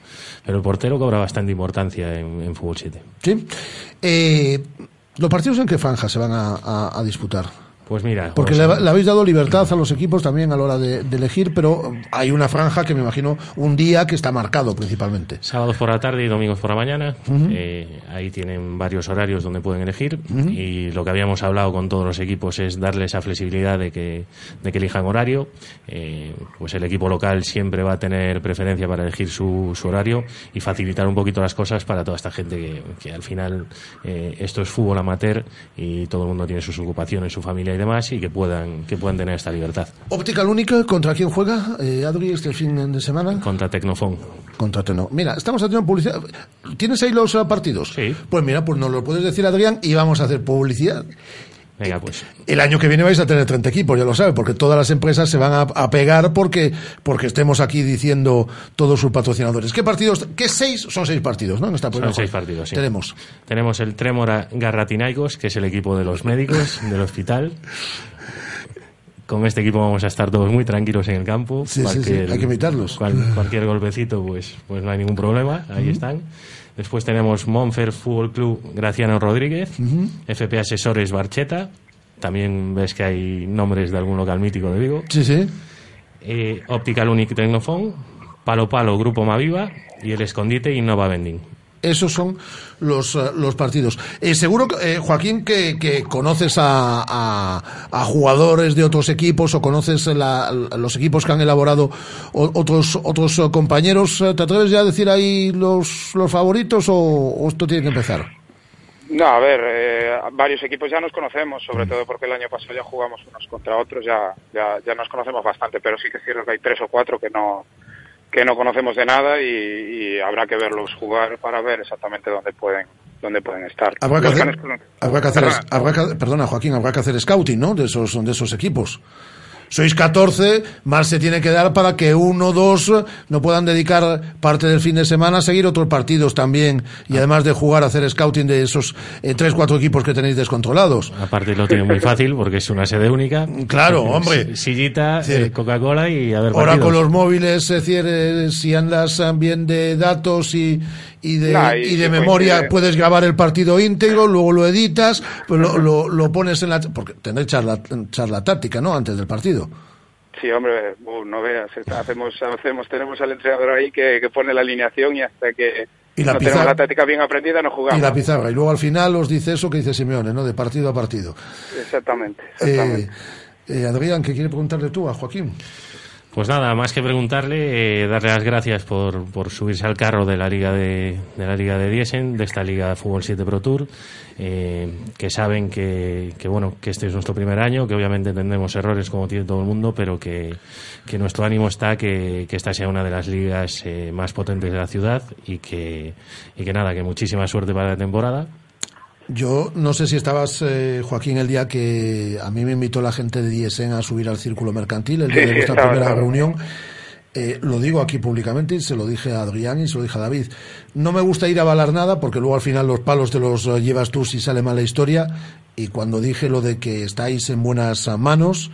pero el portero cobra bastante importancia en, en fútbol 7. ¿Sí? Eh, ¿Los partidos en qué franja se van a, a- a disputar? Pues mira, Porque le, le habéis dado libertad a los equipos también a la hora de, de elegir, pero hay una franja que me imagino un día que está marcado principalmente. Sábados por la tarde y domingos por la mañana. Eh, ahí tienen varios horarios donde pueden elegir. Y lo que habíamos hablado con todos los equipos es darle esa flexibilidad de que, de que elijan horario. Eh, pues el equipo local siempre va a tener preferencia para elegir su, su horario y facilitar un poquito las cosas para toda esta gente que, que al final eh, esto es fútbol amateur y todo el mundo tiene sus ocupaciones, su familia y demás y que puedan, que puedan tener esta libertad. Optical Única, ¿contra quién juega, eh, Adri, este fin de semana? Contra Tecnofón. Contra Tecno. Mira, estamos haciendo publicidad. ¿Tienes ahí los eh, partidos? Sí. Pues mira, pues nos lo puedes decir, Adrián, y vamos a hacer publicidad. Venga, pues. El año que viene vais a tener 30 equipos, ya lo sabe, porque todas las empresas se van a, a pegar porque, porque estemos aquí diciendo todos sus patrocinadores. ¿Qué partidos? ¿Qué seis? Son seis partidos, ¿no? En esta Son seis partidos, sí. Tenemos. Tenemos el Trémora Garratinaicos, que es el equipo de los médicos del hospital. Con este equipo vamos a estar todos muy tranquilos en el campo. Sí, sí, sí, hay que evitarlos. cual- cualquier golpecito, pues, pues no hay ningún problema. Ahí están. Después tenemos Monfer Fútbol Club Graciano Rodríguez. FP Asesores Barcheta. También ves que hay nombres de algún local mítico de Vigo. Sí, sí. Eh, Optical Unique Tecnofón, Palo Palo Grupo Maviva y el Escondite Innova Vending. Esos son los, eh, los partidos. Eh, seguro, eh, Joaquín, que, conoces a, a- jugadores de otros equipos o conoces la- los equipos que han elaborado otros, otros compañeros. Eh, ¿Te atreves ya a decir ahí los, los favoritos o, o esto tiene que empezar? No, a ver, eh, varios equipos ya nos conocemos, sobre todo porque el año pasado ya jugamos unos contra otros, ya, ya, ya nos conocemos bastante, pero sí que es cierto que hay tres o cuatro que no, que no conocemos de nada y, y habrá que verlos jugar para ver exactamente dónde pueden, dónde pueden estar. Habrá que hacer, han- habrá que hacer, Perdona. habrá que- perdona, Joaquín, habrá que hacer scouting, ¿no? De esos, de esos equipos. Sois 14, más se tiene que dar para que uno o dos no puedan dedicar parte del fin de semana a seguir otros partidos también y además de jugar a hacer scouting de esos eh, tres, cuatro equipos que tenéis descontrolados. Aparte lo tiene muy fácil porque es una sede única. Claro, hombre. Sillita, Sí. eh, Coca-Cola y a ver Ahora con los móviles, es decir, eh, si andas eh, bien de datos y, y de, Nah, y y de memoria, coincide. puedes grabar el partido íntegro, luego lo editas, pues lo, lo, lo pones en la... Porque tendréis charla, charla táctica, ¿no? Antes del partido. Sí, hombre, uh, no veas, hacemos, hacemos, tenemos al entrenador ahí que, que pone la alineación y hasta que Y la no pizarra- tenemos la táctica bien aprendida no jugamos. Y la pizarra. Y luego al final os dice eso que dice Simeone, ¿no? De partido a partido. Exactamente, Eh, exactamente. eh, Adrián, ¿qué quiere preguntarle tú a Joaquín? Pues nada, más que preguntarle, eh, darle las gracias por, por subirse al carro de la liga de, la liga de Diesen, de esta liga de Fútbol 7 Pro Tour, eh, que saben que, que bueno que este es nuestro primer año, que obviamente tendremos errores como tiene todo el mundo, pero que, que nuestro ánimo está que, que esta sea una de las ligas eh, más potentes de la ciudad y que, y que nada, que muchísima suerte para la temporada. Yo no sé si estabas, eh, Joaquín, el día que a mí me invitó la gente de Diesen a subir al círculo mercantil, el día Sí, de sí, estaba, primera estaba. reunión. Eh, lo digo aquí públicamente y se lo dije a Adrián y se lo dije a David. No me gusta ir a avalar nada porque luego al final los palos te los eh, llevas tú si sale mal la historia. Y cuando dije lo de que estáis en buenas manos,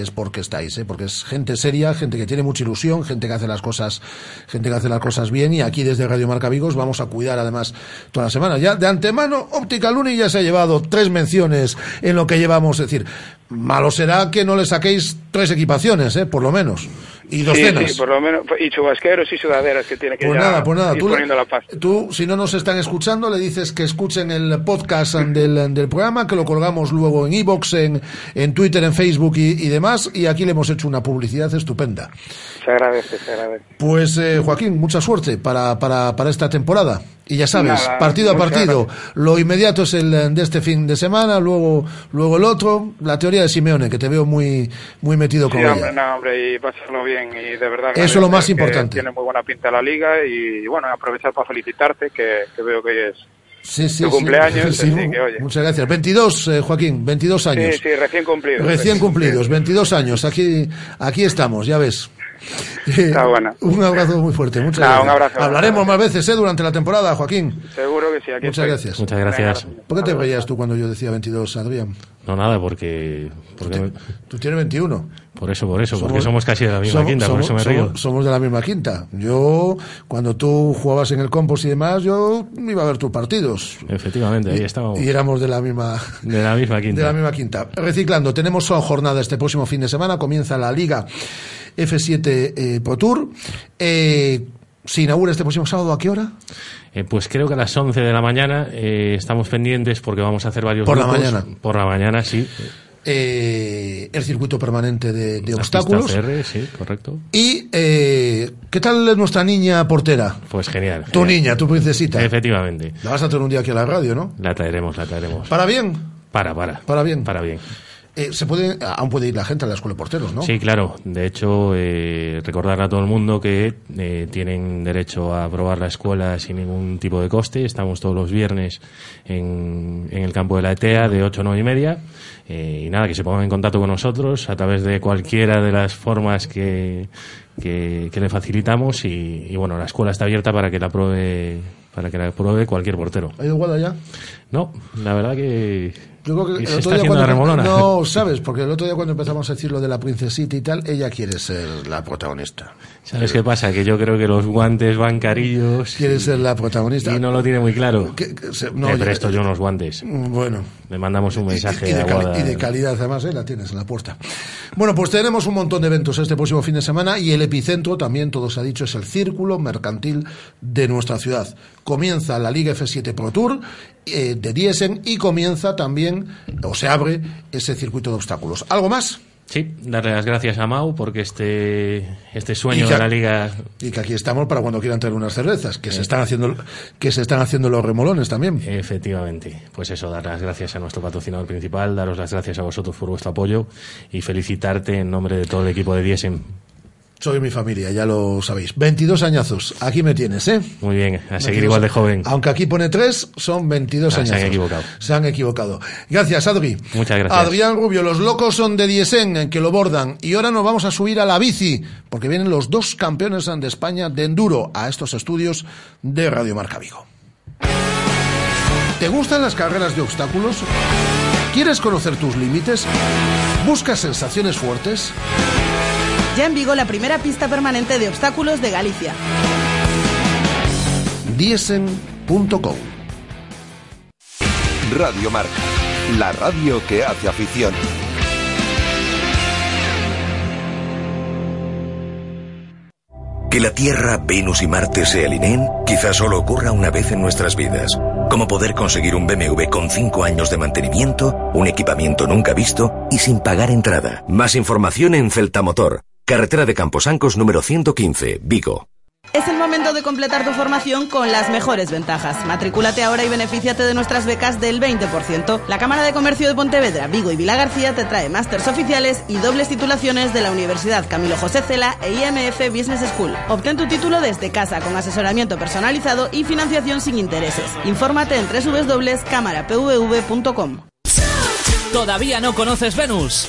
es porque estáis, ¿eh? porque es gente seria, gente que tiene mucha ilusión, gente que hace las cosas, gente que hace las cosas bien y aquí desde Radio Marca Vigos vamos a cuidar además toda la semana. Ya de antemano, Óptica Luni ya se ha llevado tres menciones en lo que llevamos, es decir, malo será que no le saquéis tres equipaciones, ¿eh? por lo menos, y dos sí, cenas. sí, por lo menos, y chubasqueros y sudaderas que tiene que Pues nada, pues nada, tú, poniendo la tú, si no nos están escuchando, le dices que escuchen el podcast del, del programa, que lo colgamos luego en iBox, en, en Twitter, en Facebook y, y demás, y aquí le hemos hecho una publicidad estupenda. Se agradece, se agradece. Pues eh, Joaquín, mucha suerte para, para, para esta temporada. Y ya sabes, Nada, partido a partido. Lo inmediato es el de este fin de semana, luego, luego el otro. La teoría de Simeone, que te veo muy, muy metido con Sí, ella. hombre, no, hombre, y pasarlo bien y de verdad. Eso es lo más importante. Tiene muy buena pinta la liga y bueno, aprovechar para felicitarte, que, que veo que hoy es Sí, sí, tu cumpleaños, Sí, así que oye. Muchas gracias. 22, eh, Joaquín, 22 años. Sí, sí, recién cumplido. Recién cumplidos, 22 años. Aquí, aquí estamos, ya ves. Está buena. Un abrazo muy fuerte. Muchas Nada, gracias. un abrazo. Hablaremos más veces ¿eh? durante la temporada, Joaquín. Seguro que sí. Aquí Muchas estoy. gracias. Muchas gracias. ¿Por qué te reías tú cuando yo decía 22, Adrián? No, nada, porque... porque Tú tienes 21. por eso, por eso, porque somos casi de la misma somos- quinta, por eso me somos- río. somos- somos de la misma quinta. Yo, cuando tú jugabas en el compost y demás, yo iba a ver tus partidos. Efectivamente, ahí estamos. Y éramos de la misma... De la misma quinta. De la misma quinta. Reciclando, tenemos jornada este próximo fin de semana, comienza la Liga F7 eh, Pro Tour. Eh, se inaugura este próximo sábado, ¿a qué hora? Eh, pues creo que a las 11 de la mañana eh, estamos pendientes porque vamos a hacer varios Por la mañana. Por la mañana, sí. Eh, el circuito permanente de, de obstáculos. CR, sí, correcto. Y, eh, ¿qué tal es nuestra niña portera? Pues genial. Tu genial. niña, tu princesita. Efectivamente. La vas a tener un día aquí a la radio, ¿no? La traeremos, la traeremos. ¿Para bien? Para, para. Para bien. Para bien. Eh, se puede, aún puede ir la gente a la escuela de porteros, ¿no? Sí, claro. De hecho, eh, recordar a todo el mundo que eh, tienen derecho a probar la escuela sin ningún tipo de coste. Estamos todos los viernes en, en el campo de la ETEA de 8 a 9 y media. Y nada, que se pongan en contacto con nosotros a través de cualquiera de las formas que, que, que le facilitamos. Y, y bueno, la escuela está abierta para que la pruebe, para que la pruebe cualquier portero. ¿Ha ido Guada ya? No, la verdad que, Yo creo que que el se otro está día haciendo la cuando- remolona. No, sabes, porque el otro día cuando empezamos a decir lo de la princesita y tal, ella quiere ser la protagonista. ¿Sabes qué pasa? Que yo creo que los guantes van carillos. Quiere ser la protagonista. Y no lo tiene muy claro. Se- no, Le oye, presto yo unos guantes. Bueno. Le mandamos un mensaje y de, cali- y de calidad además, ¿eh? la tienes en la puerta. Bueno, pues tenemos un montón de eventos este próximo fin de semana y el epicentro también, todo se ha dicho, es el círculo mercantil de nuestra ciudad. Comienza la Liga F7 Pro Tour eh, de Diesen y comienza también, o se abre, ese circuito de obstáculos. ¿Algo más? Sí, darle las gracias a Mau porque este, este sueño que- de la liga Y que aquí estamos para cuando quieran traer unas cervezas, que se están haciendo, que se están haciendo los remolones también. Efectivamente. Pues eso, dar las gracias a nuestro patrocinador principal, daros las gracias a vosotros por vuestro apoyo y felicitarte en nombre de todo el equipo de Diesen. Soy mi familia, ya lo sabéis. 22 añazos, aquí me tienes, ¿eh? Muy bien, a seguir 22. igual de joven. Aunque aquí pone 3, son 22 Ah, se añazos. han equivocado. Se han equivocado. Gracias, Adri. Muchas gracias. Adrián Rubio, los locos son de Diesen, que lo bordan. Y ahora nos vamos a subir a la bici, porque vienen los dos campeones de España de enduro a estos estudios de Radio Marca Vigo. ¿Te gustan las carreras de obstáculos? ¿Quieres conocer tus límites? ¿Buscas sensaciones fuertes? Ya en Vigo la primera pista permanente de obstáculos de Galicia. Diesen.com Radio Marca, la radio que hace afición. Que la Tierra, Venus y Marte se alineen quizás solo ocurra una vez en nuestras vidas. Como poder conseguir un BMW con 5 años de mantenimiento, un equipamiento nunca visto y sin pagar entrada. Más información en Celtamotor, carretera de Camposancos número 115, Vigo. Es el momento de completar tu formación con las mejores ventajas. Matrículate ahora y benefíciate de nuestras becas del 20%. La Cámara de Comercio de Pontevedra, Vigo y Vila García te trae másters oficiales y dobles titulaciones de la Universidad Camilo José Cela e IMF Business School. Obtén tu título desde casa con asesoramiento personalizado y financiación sin intereses. Infórmate en www.cámarapvv.com. ¿Todavía no conoces Venus?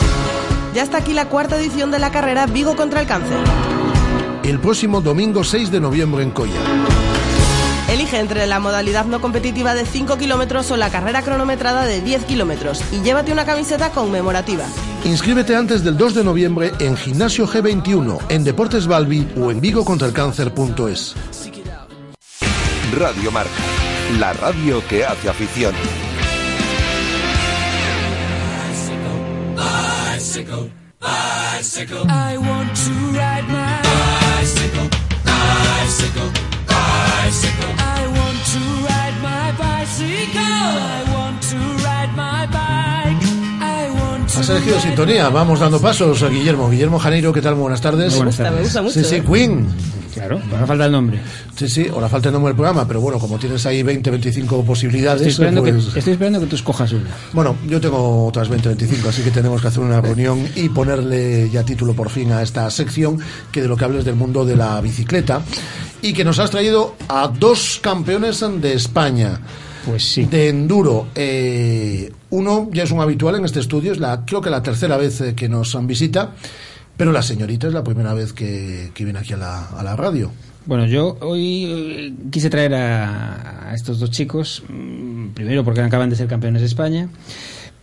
Ya está aquí la cuarta edición de la carrera Vigo contra el Cáncer. El próximo domingo 6 de noviembre en Coya. Elige entre la modalidad no competitiva de 5 kilómetros o la carrera cronometrada de 10 kilómetros y llévate una camiseta conmemorativa. Inscríbete antes del 2 de noviembre en Gimnasio G21, en Deportes Balbi o en vigocontraelcáncer.es. Radio Marca, la radio que hace afición. Bicycle, bicycle. I want to ride my bicycle, bicycle, bicycle. I want to ride my bicycle. Has elegido sintonía, vamos dando pasos a Guillermo. Guillermo Janeiro, ¿qué tal? Buenas tardes. Buenas tardes. Me gusta mucho, Sí, sí, ¿eh? Queen. Claro, ahora falta el nombre. Sí, sí, ahora falta el nombre del programa, pero bueno, como tienes ahí 20, 25 posibilidades, Estoy esperando, pues- que, estoy esperando que tú escojas una. Bueno, yo tengo otras 20, 25, así que tenemos que hacer una reunión y ponerle ya título por fin a esta sección, que de lo que hables del mundo de la bicicleta, y que nos has traído a dos campeones de España. Pues sí. De enduro. Eh, uno ya es un habitual en este estudio, es la, creo que la tercera vez eh, que nos visita, pero la señorita es la primera vez que, que viene aquí a la, a la radio. Bueno, yo hoy eh, quise traer a, a estos dos chicos mm, primero porque acaban de ser campeones de España,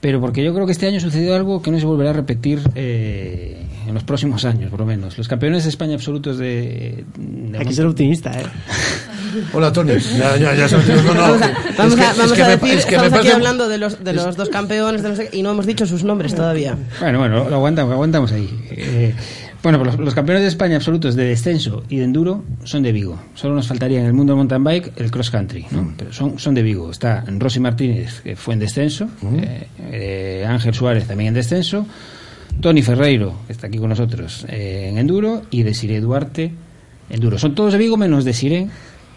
pero porque yo creo que este año sucedió algo que no se volverá a repetir eh, en los próximos años, por lo menos. Los campeones de España absolutos de... de Hay que ser optimista, ¿eh? Hola, Tony. Ya, ya, ya se- no, no, Vamos a, vamos es que- a- vamos es que a me- decir, es que me estamos aquí parece- hablando de los, de los dos campeones de qué, y no hemos dicho sus nombres todavía. Bueno, bueno, lo aguantamos, aguantamos ahí. Eh, bueno, pues los, los campeones de España absolutos de descenso y de enduro son de Vigo. Solo nos faltaría en el mundo del mountain bike el cross country, ¿no? Pero son, son de Vigo. Está Rosy Martínez, que fue en descenso, eh, eh, Ángel Suárez también en descenso, Tony Ferreiro, que está aquí con nosotros, eh, en enduro, y Desiré Duarte, enduro. Son todos de Vigo menos Desiré,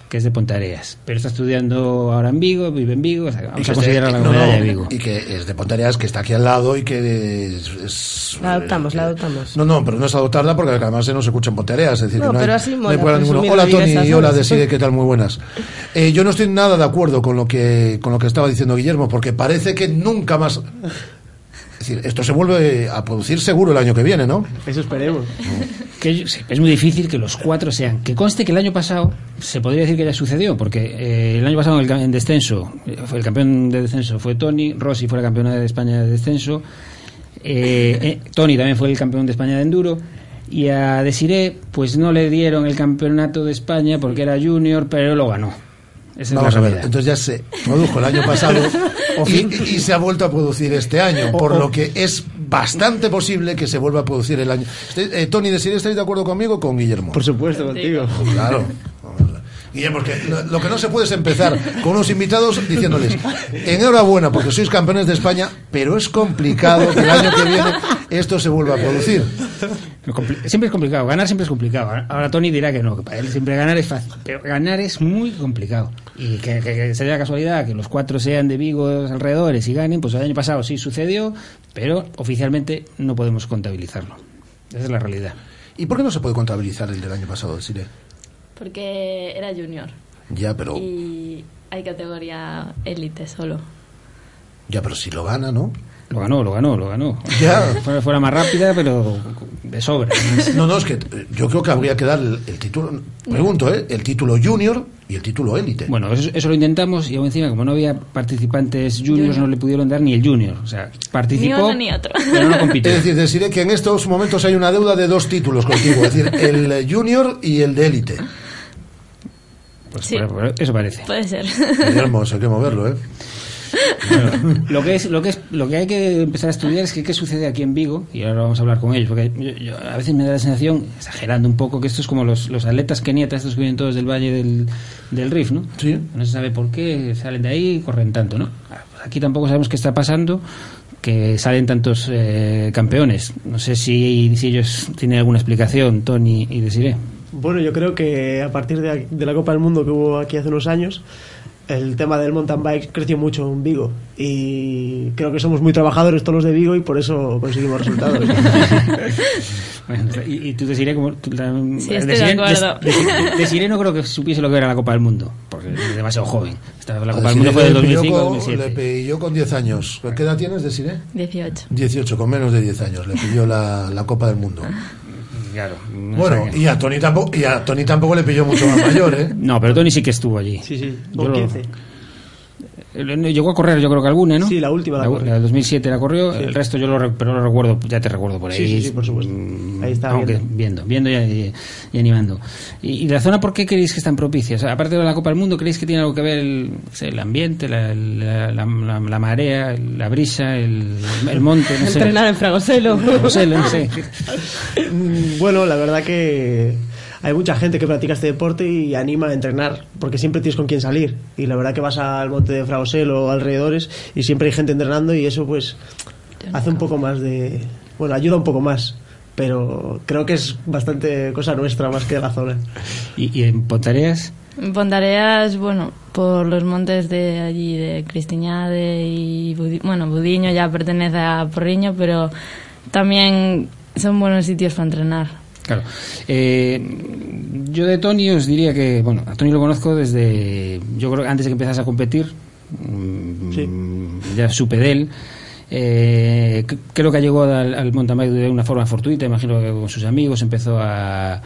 que es de Pontareas. Pero está estudiando ahora en Vigo, vive en Vigo, o sea, Y vamos que a considerar la no, medalla de Vigo. Y que es de Pontareas, que está aquí al lado y que es... es- La adoptamos, la adoptamos. no, no, pero no es adoptarla porque además no se escucha en Pontareas. Es decir, No, que no hay, pero así no hay ninguno. presumir Hola, la Tony, y hola. Desire, ¿qué tal? Muy buenas. Eh, yo no estoy nada de acuerdo con lo que con lo que estaba diciendo Guillermo, porque parece que nunca más... Es decir, esto se vuelve a producir seguro el año que viene, ¿no? Eso esperemos. Es muy difícil que los cuatro sean. Que conste que el año pasado se podría decir que ya sucedió, porque eh, el año pasado en, el, descenso, fue el campeón de descenso fue Tony, Rossi fue la campeona de España de descenso, eh, eh, Tony también fue el campeón de España de enduro. Y a Desiré, pues no le dieron el campeonato de España porque era junior, pero lo ganó. Esa Vamos es a ver, realidad. entonces ya se produjo el año pasado y, y se ha vuelto a producir este año, por lo que es bastante posible que se vuelva a producir el año. Este- eh, Tony, ¿Desiree estáis de acuerdo conmigo o con Guillermo? Por supuesto, contigo. Claro. Guillermo, es que lo, que no se puede es empezar con unos invitados diciéndoles enhorabuena porque sois campeones de España, pero es complicado que el año que viene esto se vuelva a producir. Siempre es complicado, ganar siempre es complicado. Ahora Tony dirá que no, que para él siempre ganar es fácil, pero ganar es muy complicado. Y que, que, que sería casualidad que los cuatro sean de Vigo alrededores y ganen, pues el año pasado sí sucedió, pero oficialmente no podemos contabilizarlo. Esa es la realidad. ¿Y por qué no se puede contabilizar el del año pasado, Desiree? Porque era junior. Ya, pero Y hay categoría élite solo. ya, pero si lo gana, ¿no? Lo ganó, lo ganó, lo ganó. Ya. Fuera, fuera más rápida, pero de sobra. No, no, es que eh, yo creo que habría que dar el, el título, pregunto, ¿eh? El título junior y el título élite. Bueno, eso, eso lo intentamos y aún encima, como no había participantes juniors, Junior. no le pudieron dar ni el junior. O sea, participó, Ni uno ni otro. pero no compitió. Es decir, deciré que en estos momentos hay una deuda de dos títulos contigo, es decir, el junior y el de élite. Pues Sí. por- eso parece. Puede ser. Hay que moverlo, ¿eh? Bueno, lo que es lo que es lo que hay que empezar a estudiar es que qué sucede aquí en Vigo y ahora vamos a hablar con ellos porque yo- yo- a veces me da la sensación exagerando un poco que esto es como los, los atletas keniatas estos que vienen todos del valle del, del Rif no Sí. no se sabe por qué salen de ahí y corren tanto no pues aquí tampoco sabemos qué está pasando que salen tantos eh, campeones. No sé si, si ellos tienen alguna explicación Tony y Desiree. Bueno, yo creo que a partir de, de la Copa del Mundo que hubo aquí hace unos años, el tema del mountain bike creció mucho en Vigo y creo que somos muy trabajadores todos los de Vigo y por eso conseguimos resultados. Bueno, y, y tú Desiree como tú, Sí, de no creo que supiese lo que era la Copa del Mundo porque es demasiado joven Esta- la Copa del Mundo fue del le pilló 2005 con- 2007 Le pilló con 10 años. ¿Qué edad tienes, Desiree? 18. 18, con menos de 10 años. Le pilló la, la Copa del Mundo. Claro, no Bueno, y a, Tony tampoco, y a Tony tampoco le pilló mucho más mayor, ¿eh? No, pero Tony sí que estuvo allí. Sí, sí, con lo- 15. Eh, Llegó a correr, yo creo que alguna, ¿no? Sí, la última la La, corrió. la del 2007 la corrió, el resto yo lo, pero lo recuerdo, ya te recuerdo por ahí. Sí, sí, sí, por supuesto. Mm, Ahí está aunque viendo. viendo, viendo y, y- animando. Y, y la zona por qué creéis que están propicias? Aparte de la Copa del Mundo, ¿creéis que tiene algo que ver el, el ambiente, la, la, la- la- la marea, la brisa, el, el monte? No sé. Entrenar en Fragoselo. Fragoselo, no sé. Mm, Bueno, la verdad que hay mucha gente que practica este deporte y anima a entrenar, porque siempre tienes con quién salir. Y la verdad que vas al monte de Fragosel o alrededores y siempre hay gente entrenando y eso pues hace un poco más de... Bueno, ayuda un poco más, pero creo que es bastante cosa nuestra más que de la zona. ¿Y, y en Pontareas? En Pontareas, bueno, por los montes de allí, de Cristiñade y Budi- bueno, Budiño ya pertenece a Porriño, pero también son buenos sitios para entrenar. Claro. Eh, yo de Tony os diría que, bueno, a Tony lo conozco desde, yo creo que antes de que empezase a competir, mm, ya supe de él. Eh, creo que llegó al, al mountain bike de una forma fortuita, imagino que con sus amigos empezó a...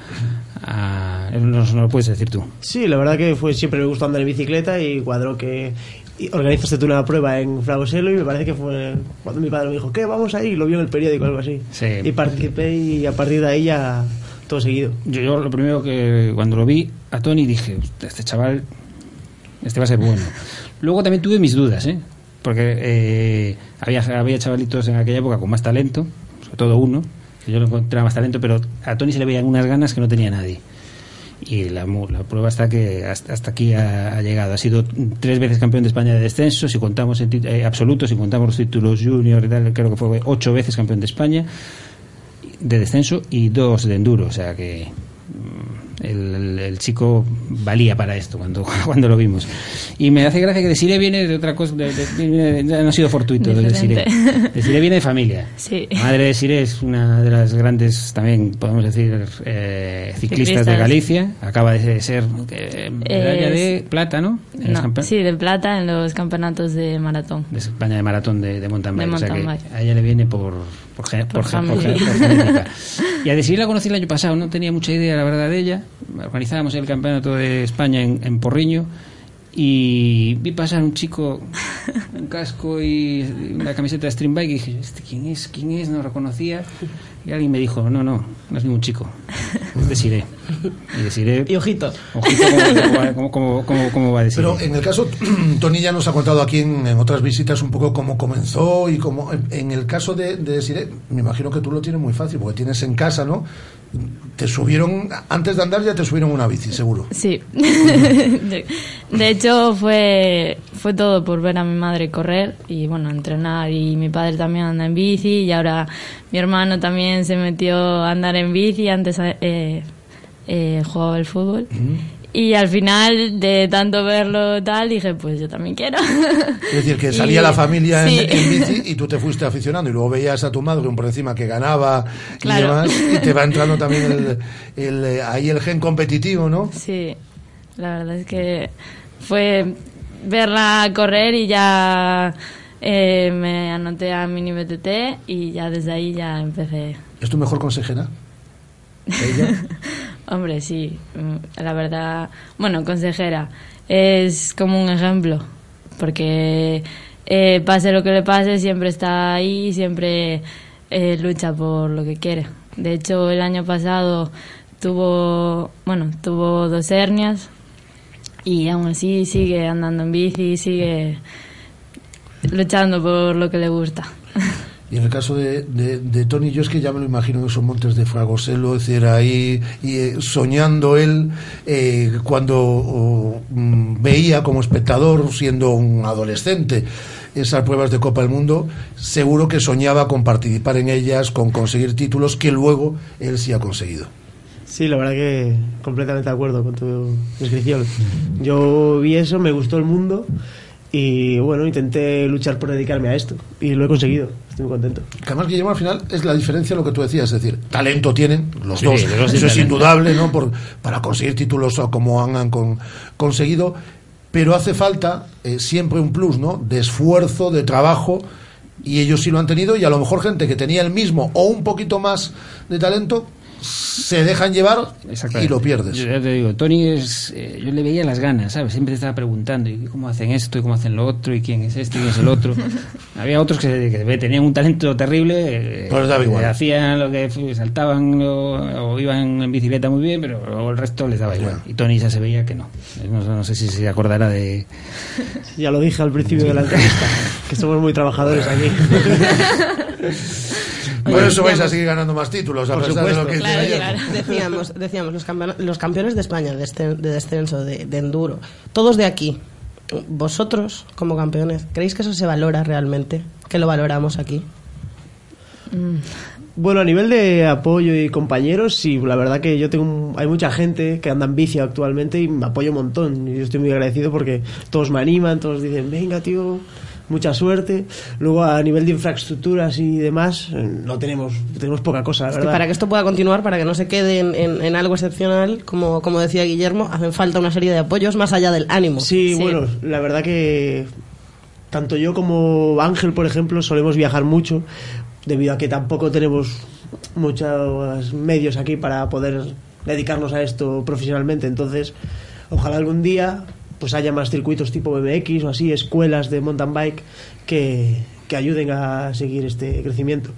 a no, no lo puedes decir tú. Sí, la verdad que fue siempre me gustó andar en bicicleta y cuadró que y organizaste tú una prueba en Fragoselo y me parece que fue cuando mi padre me dijo, ¿qué? Vamos ahí, lo vio en el periódico o algo así. Sí. Y participé y a partir de ahí ya todo seguido. Yo, yo lo primero que cuando lo vi a Tony dije, "Hostia, este chaval, este va a ser bueno. Luego también tuve mis dudas, ¿eh? Porque eh, había, había chavalitos en aquella época con más talento, sobre todo uno, que yo lo encontraba más talento, pero a Tony se le veían unas ganas que no tenía nadie. Y la, la prueba está que hasta, hasta aquí ha, llegado. Ha sido tres veces campeón de España de descenso, si contamos en eh, absolutos, si contamos los títulos junior y tal, creo que fue ocho veces campeón de España de descenso y dos de enduro, o sea que mm, el, el- el chico valía para esto cuando, cuando lo vimos. Y me hace gracia que Desiree viene de otra cosa, de- de- no ha sido fortuito de Desiree. Desiree viene de familia. Sí. La madre de Desiree es una de las grandes, también podemos decir, eh, ciclistas, Ciclistas. de Galicia. Acaba de ser eh, medalla de plata, ¿no? En los No, sí, de plata en los campeonatos de maratón. de España de maratón de, mountain o sea que a ella le viene por, por, Por por por. Y a Desiree la conocí el año pasado, no tenía mucha idea, la verdad, de ella. Organizábamos el campeonato de España en, en Porriño y vi pasar un chico, un casco y una camiseta de stream bike y dije, ¿este quién es? ¿Quién es? No lo reconocía. Y alguien me dijo, no, no, no es ningún chico, es Desiree. Y Desiree... Y ojito. Ojito, ¿cómo, cómo, cómo, cómo- cómo va a decir? Pero en el caso, Tony ya nos ha contado aquí en, en otras visitas un poco cómo comenzó y cómo. En, en el caso de, de Desiree, me imagino que tú lo tienes muy fácil, porque tienes en casa, ¿no? Te subieron, antes de andar ya te subieron una bici, seguro. Sí. de, hecho, fue, fue todo por ver a mi madre correr y, bueno, entrenar. Y mi padre también anda en bici y ahora mi hermano también se metió a andar en bici. Antes eh, eh, jugaba al fútbol. Y al final, de tanto verlo tal, dije, pues yo también quiero. Es decir, que salía Y- la familia en, sí. en bici y tú te fuiste aficionando y luego veías a tu madre un por encima que ganaba Claro. y demás y te va entrando también el, el, eh, ahí el gen competitivo, ¿no? Sí, la verdad es que fue verla correr y ya eh, me anoté a Mini BTT y ya desde ahí ya empecé. ¿Es tu mejor consejera? ¿Ella? Hombre, sí, mm, la verdad, bueno, consejera, es como un ejemplo, porque eh, pase lo que le pase, siempre está ahí, siempre eh, lucha por lo que quiere. De hecho, el año pasado tuvo, bueno, tuvo dos hernias y aún así sigue andando en bici, sigue luchando por lo que le gusta. Y en el caso de, de, Tony, yo es que ya me lo imagino en esos montes de Fragoselo, es decir, ahí y, eh, soñando él eh, cuando mm, veía como espectador, siendo un adolescente, esas pruebas de Copa del Mundo, seguro que soñaba con participar en ellas, con conseguir títulos que luego él sí ha conseguido. Sí, la verdad que completamente de acuerdo con tu descripción. Yo vi eso, me gustó el mundo y bueno, intenté luchar por dedicarme a esto y lo he conseguido. Estoy muy contento. Que además, Guillermo, al final es la diferencia de lo que tú decías, es decir, talento tienen los Sí, dos, eso es indudable, ¿no? Por, para conseguir títulos como han, han con- conseguido, pero hace falta eh, siempre un plus, ¿no? De esfuerzo, de trabajo, y ellos sí lo han tenido, y a lo mejor gente que tenía el mismo o un poquito más de talento, se dejan llevar y lo pierdes. Yo ya te digo, Tony es. eh, yo le veía las ganas, ¿sabes? Siempre te estaba preguntando, ¿y cómo hacen esto? ¿Y cómo hacen lo otro? ¿Y quién es este? ¿Y quién es el otro? Había otros que, que tenían un talento terrible. eh, Pues daba igual. Hacían lo que saltaban o, o iban en bicicleta muy bien, pero luego el resto les daba igual. Y Tony ya se veía que no. No, no sé si se acordará de. Ya lo dije al principio de la entrevista, que somos muy trabajadores aquí. Por eso vais a seguir ganando más títulos, a Por pesar de lo supuesto. que Claro. Decíamos, decíamos los, los campeones de España de, este- de descenso, de, de enduro, todos de aquí. Vosotros, como campeones, ¿creéis que eso se valora realmente? ¿Que lo valoramos aquí? Bueno, a nivel de apoyo y compañeros, sí, la verdad que yo tengo un- hay mucha gente que anda en bici actualmente y me apoya un montón. Y yo estoy muy agradecido porque todos me animan, todos dicen, venga, tío, mucha suerte. Luego, a nivel de infraestructuras y demás, eh, no tenemos, tenemos poca cosa, la Es que verdad. para que esto pueda continuar, para que no se quede en, en- en algo excepcional, como, como decía Guillermo, hacen falta una serie de apoyos más allá del ánimo. Sí, bueno, la verdad que tanto yo como Ángel, por ejemplo, solemos viajar mucho, debido a que tampoco tenemos muchos medios aquí para poder dedicarnos a esto profesionalmente. Entonces, ojalá algún día pues haya más circuitos tipo BMX o así, escuelas de mountain bike que, que ayuden a seguir este crecimiento.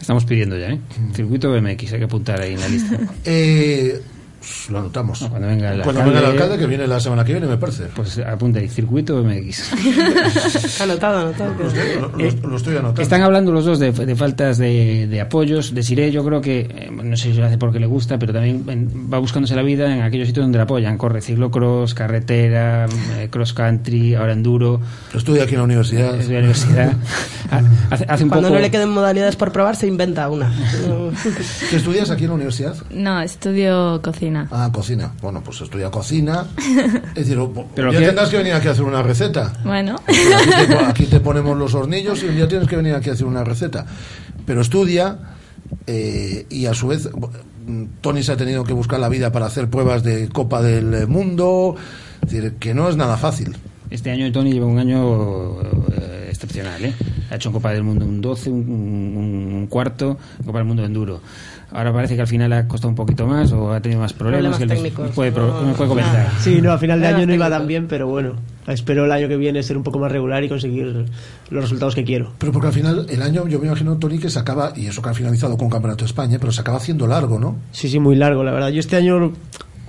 Estamos pidiendo ya, ¿eh? Circuito BMX, hay que apuntar ahí en la lista. Eh, pues lo anotamos. cuando venga el Cuando alcalde, venga el alcalde, que viene la semana que viene, me parece. Pues apunta ahí, circuito BMX. anotado, anotado. Lo, lo- lo estoy anotando. Están hablando los dos de, de faltas de, de apoyos. De Siré, yo creo que, eh, no sé si lo hace porque le gusta, pero también va buscándose la vida en aquellos sitios donde le apoyan. Corre ciclocross, carretera, eh, cross country, ahora enduro. Lo estudia aquí en la universidad. Estudia en la universidad. Ha- hace, hace un Cuando poco... no le queden modalidades por probar, se inventa una. ¿Qué estudias aquí en la universidad? No, estudio cocina. Ah, cocina. Bueno, pues estudia cocina. Es decir, Pero ya que- tendrás que venir aquí a hacer una receta. Bueno. Aquí te, po- aquí te ponemos los hornillos y día tienes que venir aquí a hacer una receta. Pero estudia eh, y a su vez Tony se ha tenido que buscar la vida para hacer pruebas de Copa del Mundo. Es decir, que no es nada fácil. Este año Tony lleva un año eh, excepcional, ¿eh? Ha hecho en Copa del Mundo un 12, un, un- un cuarto, Copa del Mundo de enduro. Ahora parece que al final ha costado un poquito más o ha tenido más problemas. Problemas que nos- puede, pro- No, nos puede comentar. Sí, no, a final de año no iba tan bien, pero bueno, espero el año que viene ser un poco más regular y conseguir los resultados que quiero. Pero porque al final el año, yo me imagino, Tony, que se acaba, y eso que ha finalizado con Campeonato de España, pero se acaba haciendo largo, ¿no? Sí, sí, muy largo, la verdad. Yo este año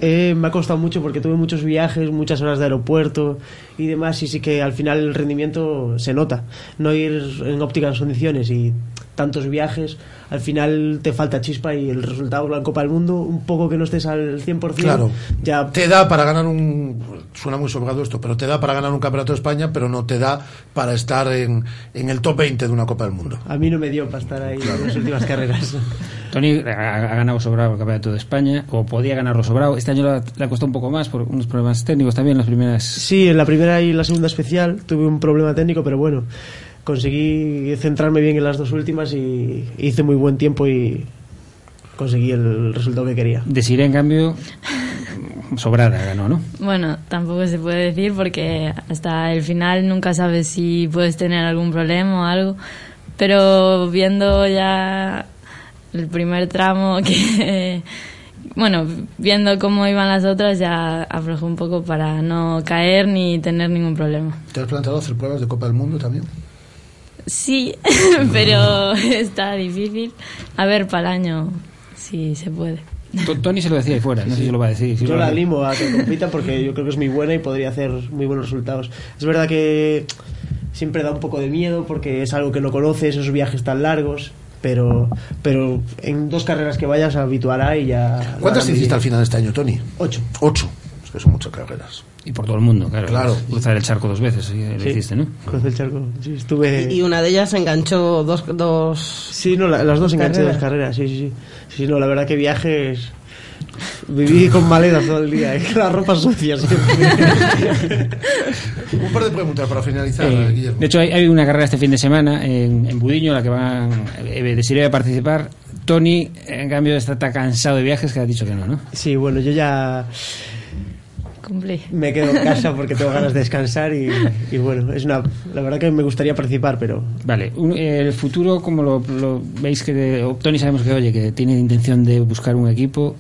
eh, me ha costado mucho porque tuve muchos viajes, muchas horas de aeropuerto y demás, y sí que al final el rendimiento se nota. No ir en ópticas condiciones y tantos viajes, al final te falta chispa y el resultado en Copa del Mundo, un poco que no estés al 100%, Claro. ya Te da para ganar un. Suena muy sobrado esto, pero te da para ganar un campeonato de España, pero no te da para estar en, en el top 20 de una Copa del Mundo. a mí no me dio para estar ahí en las últimas carreras. Tony ha, ha ganado sobrado el Campeonato de España, o podía ganarlo sobrado. Este año le ha, le ha costado un poco más por unos problemas técnicos también, las primeras. Sí, en la primera y la segunda especial tuve un problema técnico, pero bueno, conseguí centrarme bien en las dos últimas y hice muy buen tiempo y conseguí el resultado que quería. De Siré, en cambio, sobrada ganó, ¿no? Bueno, tampoco se puede decir porque hasta el final nunca sabes si puedes tener algún problema o algo. Pero viendo ya el primer tramo que... Bueno, viendo cómo iban las otras ya aflojé un poco para no caer ni tener ningún problema. ¿Te has planteado hacer pruebas de Copa del Mundo también? Sí, pero está difícil. A ver, para el año, si se puede. Tony se lo decía ahí fuera, no sé si lo va a decir. si Yo la animo a que compita porque yo creo que es muy buena y podría hacer muy buenos resultados. Es verdad que siempre da un poco de miedo porque es algo que no conoces, esos viajes tan largos, pero, pero en dos carreras que vayas se habituará y ya... ¿Cuántas hiciste al final de este año, Tony? Ocho. Ocho. Es que son muchas carreras. Y por todo el mundo, claro. Claro. Cruzar el charco dos veces, sí, lo Sí. hiciste, ¿no? Crucé el charco. Sí, estuve... Y una de ellas enganchó dos... dos Sí, no, la- las dos enganché carreras. dos carreras, sí, sí, sí. Sí, no, la verdad que viajes... Viví con maletas todo el día, ¿eh? la ropa sucia siempre. Un par de preguntas para finalizar, Eh, Guillermo. de hecho, hay, hay una carrera este fin de semana en, en Budiño, en la que van eh, a participar. Tony, en cambio, está tan cansado de viajes que ha dicho que no, ¿no? Sí, bueno, yo ya Cumplí. me quedo en casa porque tengo ganas de descansar y, y bueno, es una, la verdad que me gustaría participar, pero Vale, un- eh, el futuro, como lo, lo veis que de- Tony sabemos que, oye, que tiene intención de buscar un equipo.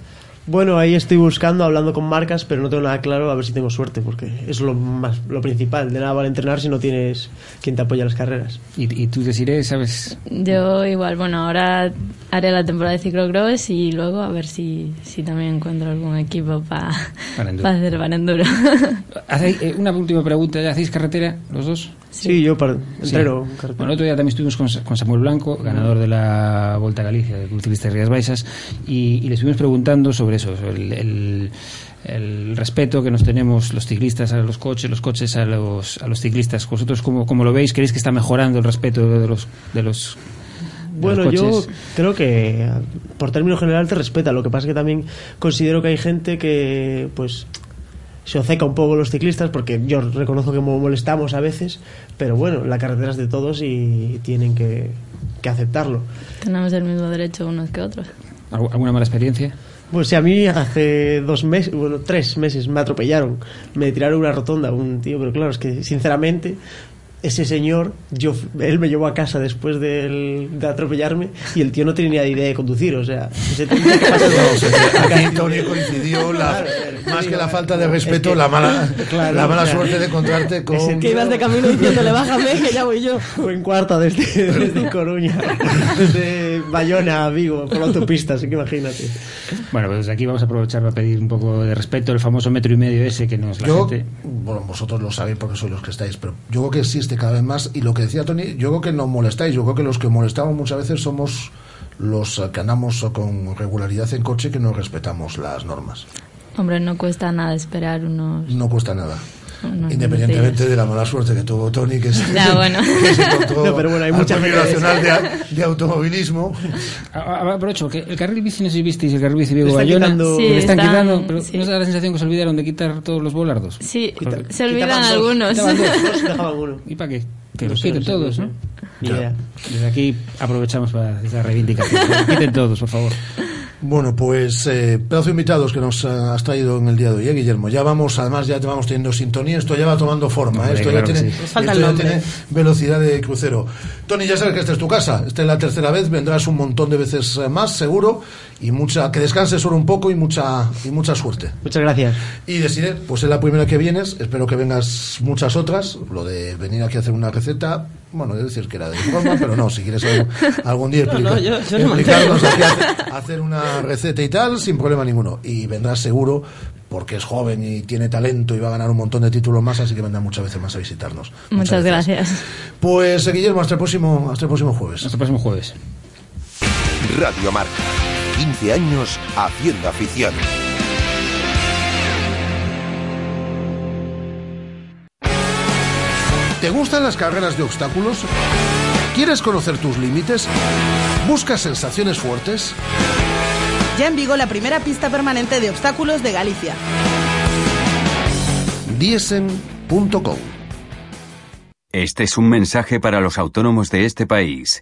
Bueno, ahí estoy buscando, hablando con marcas, pero no tengo nada claro, a ver si tengo suerte, porque es lo más, lo principal, de nada vale entrenar si no tienes quien te apoya en las carreras. Y, y tú, Desiree, sabes... Yo igual, bueno, ahora haré la temporada de ciclocross y luego a ver si, si también encuentro algún equipo para Para enduro. hacer para enduro. ¿Hacéis- eh, una última pregunta, ¿ya ¿hacéis carretera los dos? Sí, yo par- entreno Sí. carretera. Bueno, el otro día también estuvimos con, con Samuel Blanco, ganador de la Volta a Galicia, del Club Ciclista de Rías Baixas, y, y le estuvimos preguntando sobre eso, el, el- el respeto que nos tenemos los ciclistas a los coches, los coches a los, a los ciclistas. ¿Vosotros cómo, cómo lo veis? ¿Creéis que está mejorando el respeto de los, de los, Bueno, yo creo que por término general te respeta. Lo que pasa es que también considero que hay gente que, pues, se oceca un poco los ciclistas porque yo reconozco que mo- molestamos a veces, pero bueno, la carretera es de todos y tienen que, que aceptarlo. Tenemos el mismo derecho unos que otros. ¿Algu- ¿Alguna mala experiencia? Pues si a mí hace dos meses, bueno, tres meses me atropellaron, me tiraron una rotonda un tío, pero claro, es que sinceramente ese señor, yo, él me llevó a casa después de atropellarme y el tío no tenía ni idea de conducir, o sea, ese tío que aquí Tony coincidió la, más que la falta de respeto, la mala, Claro, la mala o sea, suerte de encontrarte con... Que ibas de camino diciéndole, bájame, que ya voy yo. Fue en cuarta desde, desde Coruña, desde Bayona a Vigo, por la autopista, así que imagínate. Bueno, pues desde aquí vamos a aprovechar para pedir un poco de respeto el famoso metro y medio ese que nos la Yo, gente. bueno, vosotros lo sabéis porque sois los que estáis, pero yo creo que existe cada vez más y lo que decía Tony, yo creo que no molestáis, yo creo que los que molestamos muchas veces somos los que andamos con regularidad en coche que no respetamos las normas. Hombre, no cuesta nada esperar unos... No cuesta nada. Independientemente de la mala suerte que tuvo Tony, que, se- Ya, bueno. que se encontró No, pero bueno, hay mucha Nacional de, de Automovilismo. A- a- Aprovecho, que el carril bici, no sé si visteis, el carril bici Vigo Bayona, quitando- Sí, le están están- quitando, pero sí. ¿no os da la sensación que se olvidaron de quitar todos los bolardos? Sí, se olvidan dos, algunos. dos. ¿Y para qué? Que los quiten todos, no. Desde aquí aprovechamos para esa reivindicación. quiten todos, por favor. Bueno, pues eh, pedazo de invitados que nos eh, has traído en el día de hoy, ¿eh, Guillermo. Ya vamos, además ya te vamos teniendo sintonía, esto ya va tomando forma, ¿eh? Esto, claro ya tiene, sí. Esto ya tiene velocidad de crucero. Tony, ya sabes que esta es tu casa, esta es la tercera vez, vendrás un montón de veces más, seguro, y mucha, que descanses solo un poco y mucha, y mucha suerte. Muchas gracias. Y Desiree, pues es la primera que vienes, espero que vengas muchas otras. Lo de venir aquí a hacer una receta, bueno, es decir que era de broma, pero no, si quieres algún, algún día explicar, no, yo- yo no me explicarnos a hacer, hacer una receta y tal, sin problema ninguno. Y vendrás seguro, porque es joven y tiene talento y va a ganar un montón de títulos más, así que vendrá muchas veces más a visitarnos. Muchas gracias. Pues eh, Guillermo, hasta el próximo, hasta el próximo jueves. Hasta el próximo jueves. Radio Marca. 15 años haciendo afición. ¿Te gustan las carreras de obstáculos? ¿Quieres conocer tus límites? ¿Buscas sensaciones fuertes? Ya en Vigo la primera pista permanente de obstáculos de Galicia. Diesen.com Este es un mensaje para los autónomos de este país.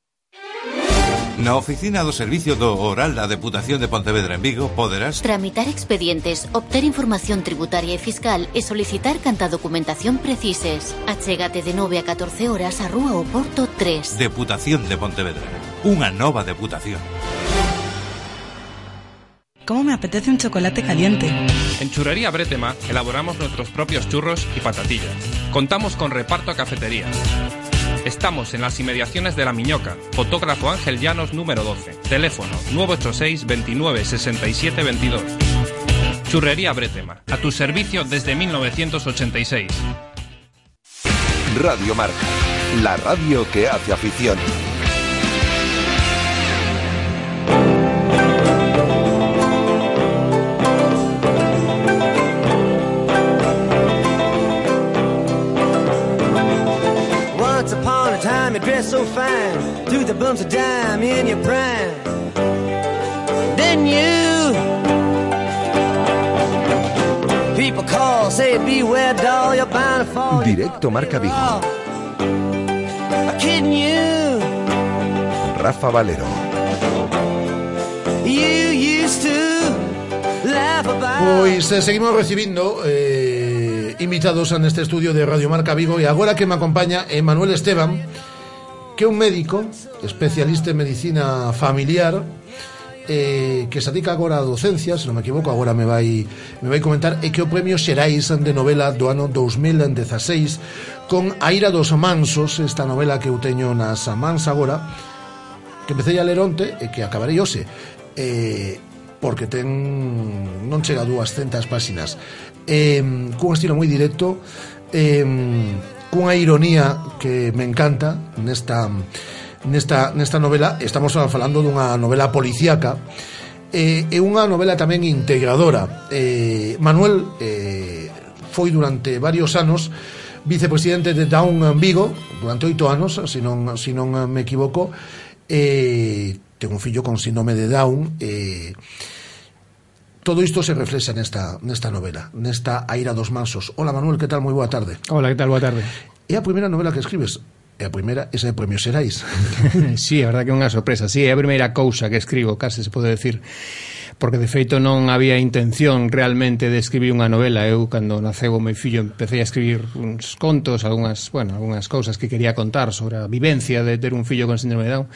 Na oficina do Servicio do Oral da Deputación de Pontevedra en Vigo poderás Tramitar expedientes, obter información tributaria e fiscal e solicitar canta documentación precises. Achégate de 9 a 14 horas a Rúa Oporto 3. Deputación de Pontevedra. Unha nova deputación. ¿Cómo me apetece un chocolate caliente? En Churrería Bretema elaboramos nuestros propios churros y patatillas. Contamos con reparto a cafetería. Estamos en las inmediaciones de La Miñoca. Fotógrafo Ángel Llanos número 12. Teléfono 986 29 67 22. Churrería Bretema. A tu servicio desde 1986. Radio Marca. La radio que hace afición. Dressed so fine, threw the bumps of dime in your prime. Didn't you? People call, say, beware, doll, you're bound to fall. Directo Marca Vigo. I'm kidding you. Rafa Valero. You used to laugh about. Pois eh, seguimos recibindo eh, invitados en este estudio de Radio Marca Vigo e agora que me acompaña é Manuel Esteban que un médico especialista en medicina familiar eh, que se dedica agora a docencia, se non me equivoco, agora me vai me vai comentar é que o premio Xerais de novela do ano 2016 con A ira dos mansos, esta novela que eu teño nas mans agora, que empecé a ler onte e que acabarei hoxe. Eh, porque ten non chega a 200 páxinas. Eh, cun estilo moi directo, eh, cunha ironía que me encanta nesta nesta nesta novela, estamos falando dunha novela policíaca eh, é unha novela tamén integradora. Eh, Manuel eh, foi durante varios anos vicepresidente de Down Vigo durante oito anos, se non, se non me equivoco, eh, ten un fillo con síndrome de Down, eh, Todo isto se reflexa nesta, nesta novela, nesta Aira dos Mansos. Hola, Manuel, que tal? Moi boa tarde. Hola, que tal? Boa tarde. É a primeira novela que escribes? É a primeira, esa é Premio Serais. sí, a verdad que é unha sorpresa. Sí, é a primeira cousa que escribo, case se pode decir. Porque, de feito, non había intención realmente de escribir unha novela. Eu, cando naceu o meu fillo, empecé a escribir uns contos, algunhas, bueno, algunhas cousas que quería contar sobre a vivencia de ter un fillo con síndrome de Down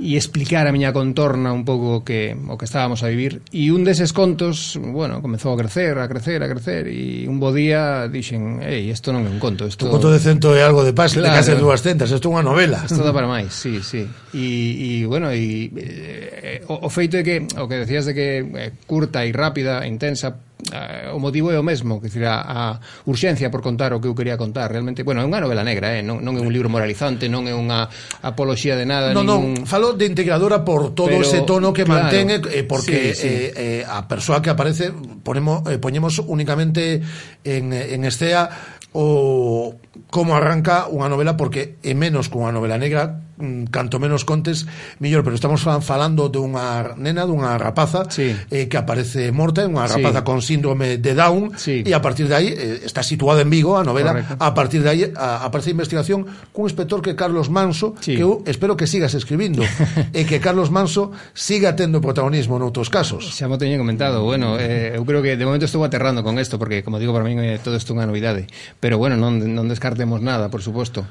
e explicar a miña contorna un pouco o que, o que estábamos a vivir. E un deses contos, bueno, comezou a crecer, a crecer, a crecer, e un bo día dixen, ei, isto non é un conto. Isto... Un conto de cento e algo de paz claro, de case dúas centas, isto é unha novela. Isto dá para máis, sí, sí. E, e bueno, e, e, eh, o, o feito de que, o que decías de que é curta e rápida, intensa, Eh, o motivo é o mesmo, que decir, a, a urxencia por contar o que eu quería contar, realmente, bueno, é unha novela negra, eh? non, non é un libro moralizante, non é unha apoloxía de nada, non, ningún... non, falo de integradora por todo Pero, ese tono que claro, mantén eh, eh, porque sí, sí. Eh, eh, a persoa que aparece ponemos eh, poñemos únicamente en en escea o como arranca unha novela porque é menos que unha novela negra mm, canto menos contes, mellor, pero estamos falando dunha nena, dunha rapaza sí. eh, que aparece morta, unha rapaza sí. con síndrome de Down, sí. e a partir de aí eh, está situada en Vigo a novela, Correcto. a partir de aí a, aparece investigación cun inspector que Carlos Manso, sí. que eu espero que sigas escribindo, e que Carlos Manso siga tendo protagonismo noutros casos. Xa mo teñen comentado, bueno, eh, eu creo que de momento estou aterrando con isto, porque, como digo, para mí eh, todo isto é unha novidade, pero bueno, non, non descartemos nada, por suposto.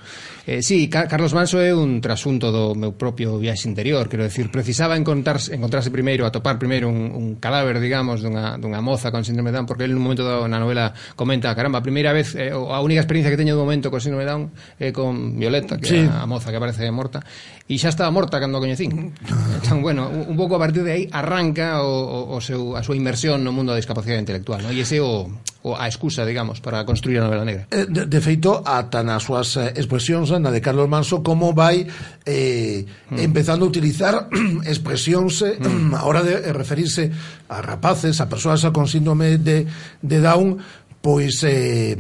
Eh, sí, Car Carlos Manso é un trasunto do meu propio viaxe interior, quero decir, precisaba encontrarse, encontrarse primeiro, atopar primeiro un, un cadáver, digamos, dunha, dunha moza con síndrome de Down, porque ele nun momento dado na novela comenta, caramba, a primeira vez, eh, a única experiencia que teño do momento con síndrome de Down é eh, con Violeta, que sí. a, a moza que aparece morta, e xa estaba morta cando a coñecín. Entón, bueno, un, un pouco a partir de aí arranca o, o, o seu, a súa inmersión no mundo da discapacidade intelectual, no? e ese o, o a excusa, digamos, para construir a novela negra. Eh, de, de feito, ata nas súas eh, expresións na de Carlos Manso como vai eh, mm. empezando a utilizar expresiónse eh, mm. a hora de eh, referirse a rapaces, a persoas con síndrome de, de Down, pois eh,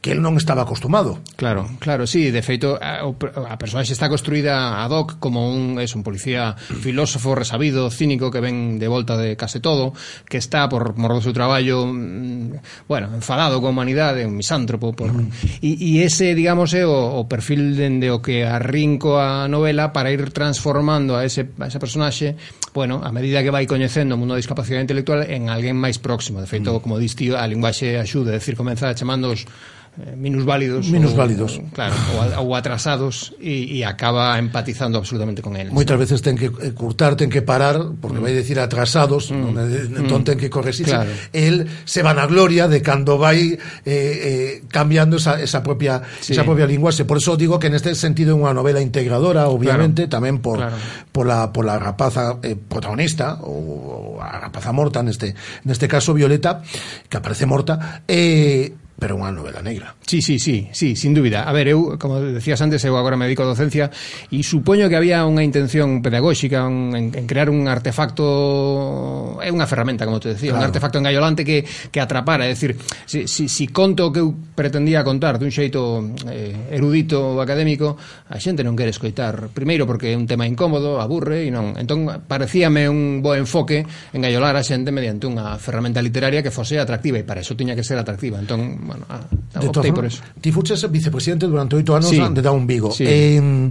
que el non estaba acostumado. Claro, claro, sí, de feito a, a personaxe está construída ad hoc como un es un policía filósofo resabido, cínico que ven de volta de case todo, que está por mor do seu traballo, mm, bueno, enfadado con humanidade, un misántropo por mm. e e ese, digamos, é o, o perfil dende o que arrinco a novela para ir transformando a ese a ese personaxe bueno, a medida que vai coñecendo o mundo da discapacidade intelectual en alguén máis próximo, de feito, mm. como diste a linguaxe axuda, é dicir, comenzar chamándoos eh, minusválidos minusválidos ou, claro, ou, ou atrasados e, e acaba empatizando absolutamente con eles moitas veces ten que eh, curtar, ten que parar porque mm. vai decir atrasados mm. non, mm. entón ten que corregirse claro. el se van a gloria de cando vai eh, eh, cambiando esa, esa propia sí. esa propia linguaxe, por eso digo que en este sentido é unha novela integradora, obviamente, claro. tamén por, claro. por, la, por la rapaza eh, protagonista ou, ou a rapaza morta neste neste caso Violeta, que aparece morta, eh, pero unha novela negra. Sí, sí, sí, sí, sin dúbida. A ver, eu, como decías antes, eu agora me dedico a docencia e supoño que había unha intención pedagóxica un, en, en crear un artefacto é unha ferramenta, como te decía, claro. un artefacto engaiolante que, que atrapara, é dicir, si, si, si conto o que eu pretendía contar dun xeito eh, erudito ou académico, a xente non quere escoitar. Primeiro porque é un tema incómodo, aburre e non. Entón, parecíame un bo enfoque engaiolar a xente mediante unha ferramenta literaria que fose atractiva e para eso tiña que ser atractiva. Entón, bueno, ah, a de optei por eso. Ti fuches vicepresidente durante oito anos sí. de Down Vigo. Sí. Eh,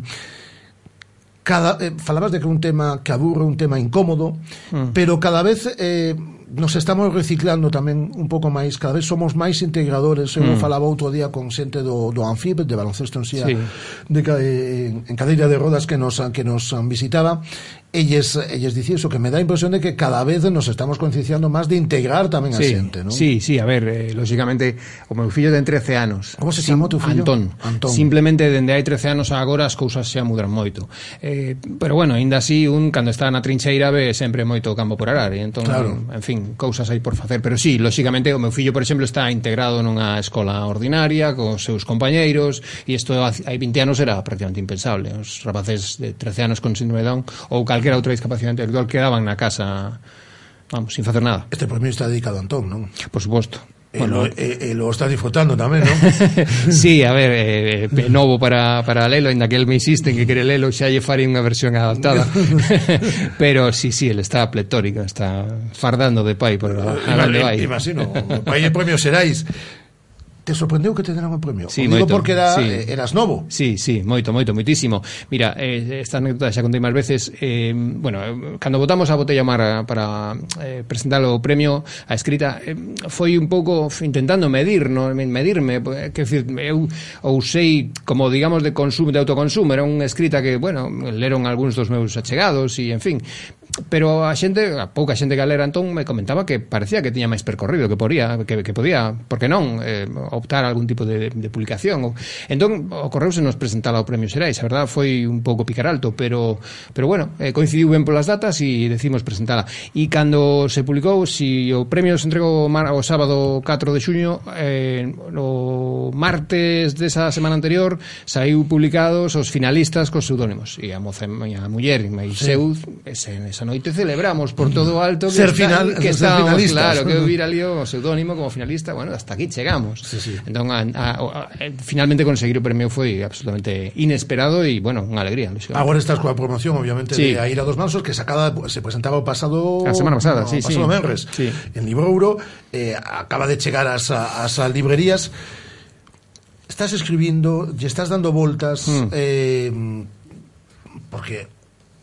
cada, eh, falabas de que un tema que aburre, un tema incómodo, mm. pero cada vez eh, nos estamos reciclando tamén un pouco máis, cada vez somos máis integradores, eu mm. falaba outro día con xente do, do Anfib, de baloncesto en sí. de, eh, en cadeira de rodas que nos, que nos visitaba, elles, elles dicir iso que me dá a impresión de que cada vez nos estamos concienciando máis de integrar tamén a sí, xente, non? Sí, sí, a ver, eh, lógicamente, o meu fillo ten 13 anos. Como se chama o teu fillo? Antón. Antón. Simplemente dende hai 13 anos a agora as cousas xa mudan moito. Eh, pero bueno, aínda así un cando está na trincheira ve sempre moito campo por arar, e entón, claro. en fin, cousas hai por facer, pero sí, lógicamente, o meu fillo, por exemplo, está integrado nunha escola ordinaria cos seus compañeiros e isto hai 20 anos era prácticamente impensable. Os rapaces de 13 anos con síndrome de Down ou calquera calquera outra discapacidade intelectual quedaban na casa vamos, sin facer nada. Este premio está dedicado a Antón, non? Por suposto. E bueno, lo, e, e lo estás disfrutando tamén, non? sí, a ver, eh, eh, novo para, para lelo, ainda que el me insiste que quere lelo, xa lle farei unha versión adaptada. Pero sí, sí, el está pletórico, está fardando de pai por a, a onde vai. Imagino, o pai de premio serais te sorprendeu que te deran o premio? Sí, o digo moito, porque era, sí. Eh, eras novo. Sí, sí, moito, moito, moitísimo. Mira, eh, esta anécdota xa contei máis veces. Eh, bueno, cando votamos a botella mar para eh, presentar o premio a escrita, eh, foi un pouco intentando medir, no? medirme, que decir, eu usei como digamos, de consumo, de autoconsumo, era unha escrita que, bueno, leron algúns dos meus achegados e, en fin, pero a xente, a pouca xente que a lera entón me comentaba que parecía que tiña máis percorrido que podía, que, que podía, porque non eh, optar a algún tipo de, de publicación. Entón ocorreuse nos presentar ao Premio Xerais, a verdade foi un pouco picar alto pero, pero bueno, eh, coincidiu ben polas datas e decimos presentala. E cando se publicou, si o premio se entregou o sábado 4 de xuño eh, o martes desa semana anterior saiu publicados os finalistas cos pseudónimos e a moza e a muller e máis sí. seu ese, esa noite celebramos por todo o alto que ser final, está, que ser estábamos, finalistas. claro, que eu vir ali o pseudónimo como finalista, bueno, hasta aquí chegamos. Sí, sí. Entón, a, a, a, eh, finalmente conseguir o premio foi absolutamente inesperado e, bueno, unha alegría. Ilusión. Agora estás coa promoción, obviamente, sí. de A Ira dos Mansos, que sacada, se presentaba o pasado... A semana pasada, no, sí, pasado sí. Menres, sí. en Librouro, eh, acaba de chegar ás, ás librerías, estás escribindo, lle estás dando voltas, mm. eh, porque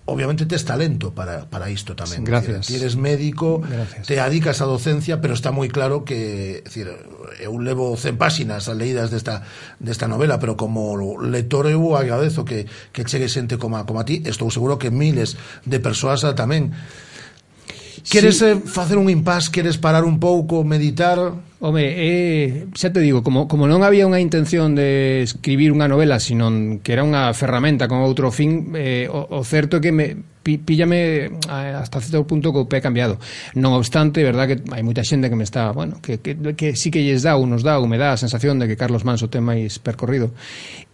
obviamente tes talento para, para isto tamén. Gracias. Decir, ti eres médico, Gracias. te adicas á docencia, pero está moi claro que, decir, eu levo 100 páxinas a leídas desta, desta novela, pero como lector eu agradezo que, que chegue xente como, como a ti, estou seguro que miles de persoas tamén. Queres sí. facer un impas, queres parar un pouco, meditar? Home, eh, xa te digo, como, como non había unha intención de escribir unha novela, sino que era unha ferramenta con outro fin, eh, o, o certo é que me, pi, píllame eh, hasta certo punto co pé cambiado. Non obstante, verdad que hai moita xente que me está, bueno, que, que, que sí que lles dá ou nos dá ou me dá a sensación de que Carlos Manso ten máis percorrido.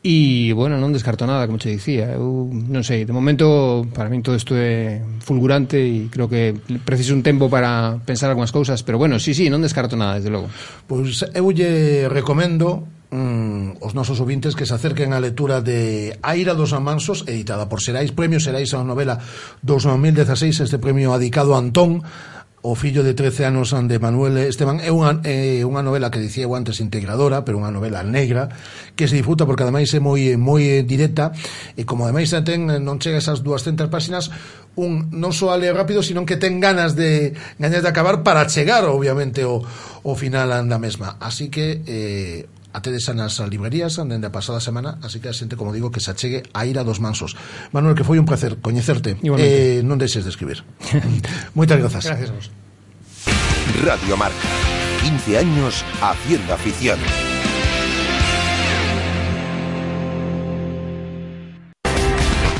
E, bueno, non descarto nada, como te dicía. Eu non sei, de momento para min todo isto é fulgurante e creo que preciso un tempo para pensar algunhas cousas, pero bueno, sí, sí, non descarto nada, desde logo. Pois pues eu lle recomendo mm, os nosos ouvintes que se acerquen á lectura de Aira dos Amansos, editada por Serais, premio Serais a novela 2016, este premio adicado a Antón, O fillo de 13 anos de Manuel Esteban é unha, é unha novela que dicía eu antes integradora, pero unha novela negra que se disfruta porque ademais é moi moi directa e como ademais ten non chega esas 200 páxinas un non só a ler rápido, sino que ten ganas de ganas de acabar para chegar obviamente o, o final da mesma. Así que eh, atedes nas librerías dende a pasada semana, así que a xente, como digo, que se achegue a ira dos mansos. Manuel, que foi un placer coñecerte. Eh, Igualmente. non deixes de escribir. Moitas grazas. Gracias a vos. Radio Marca. 15 años haciendo afición.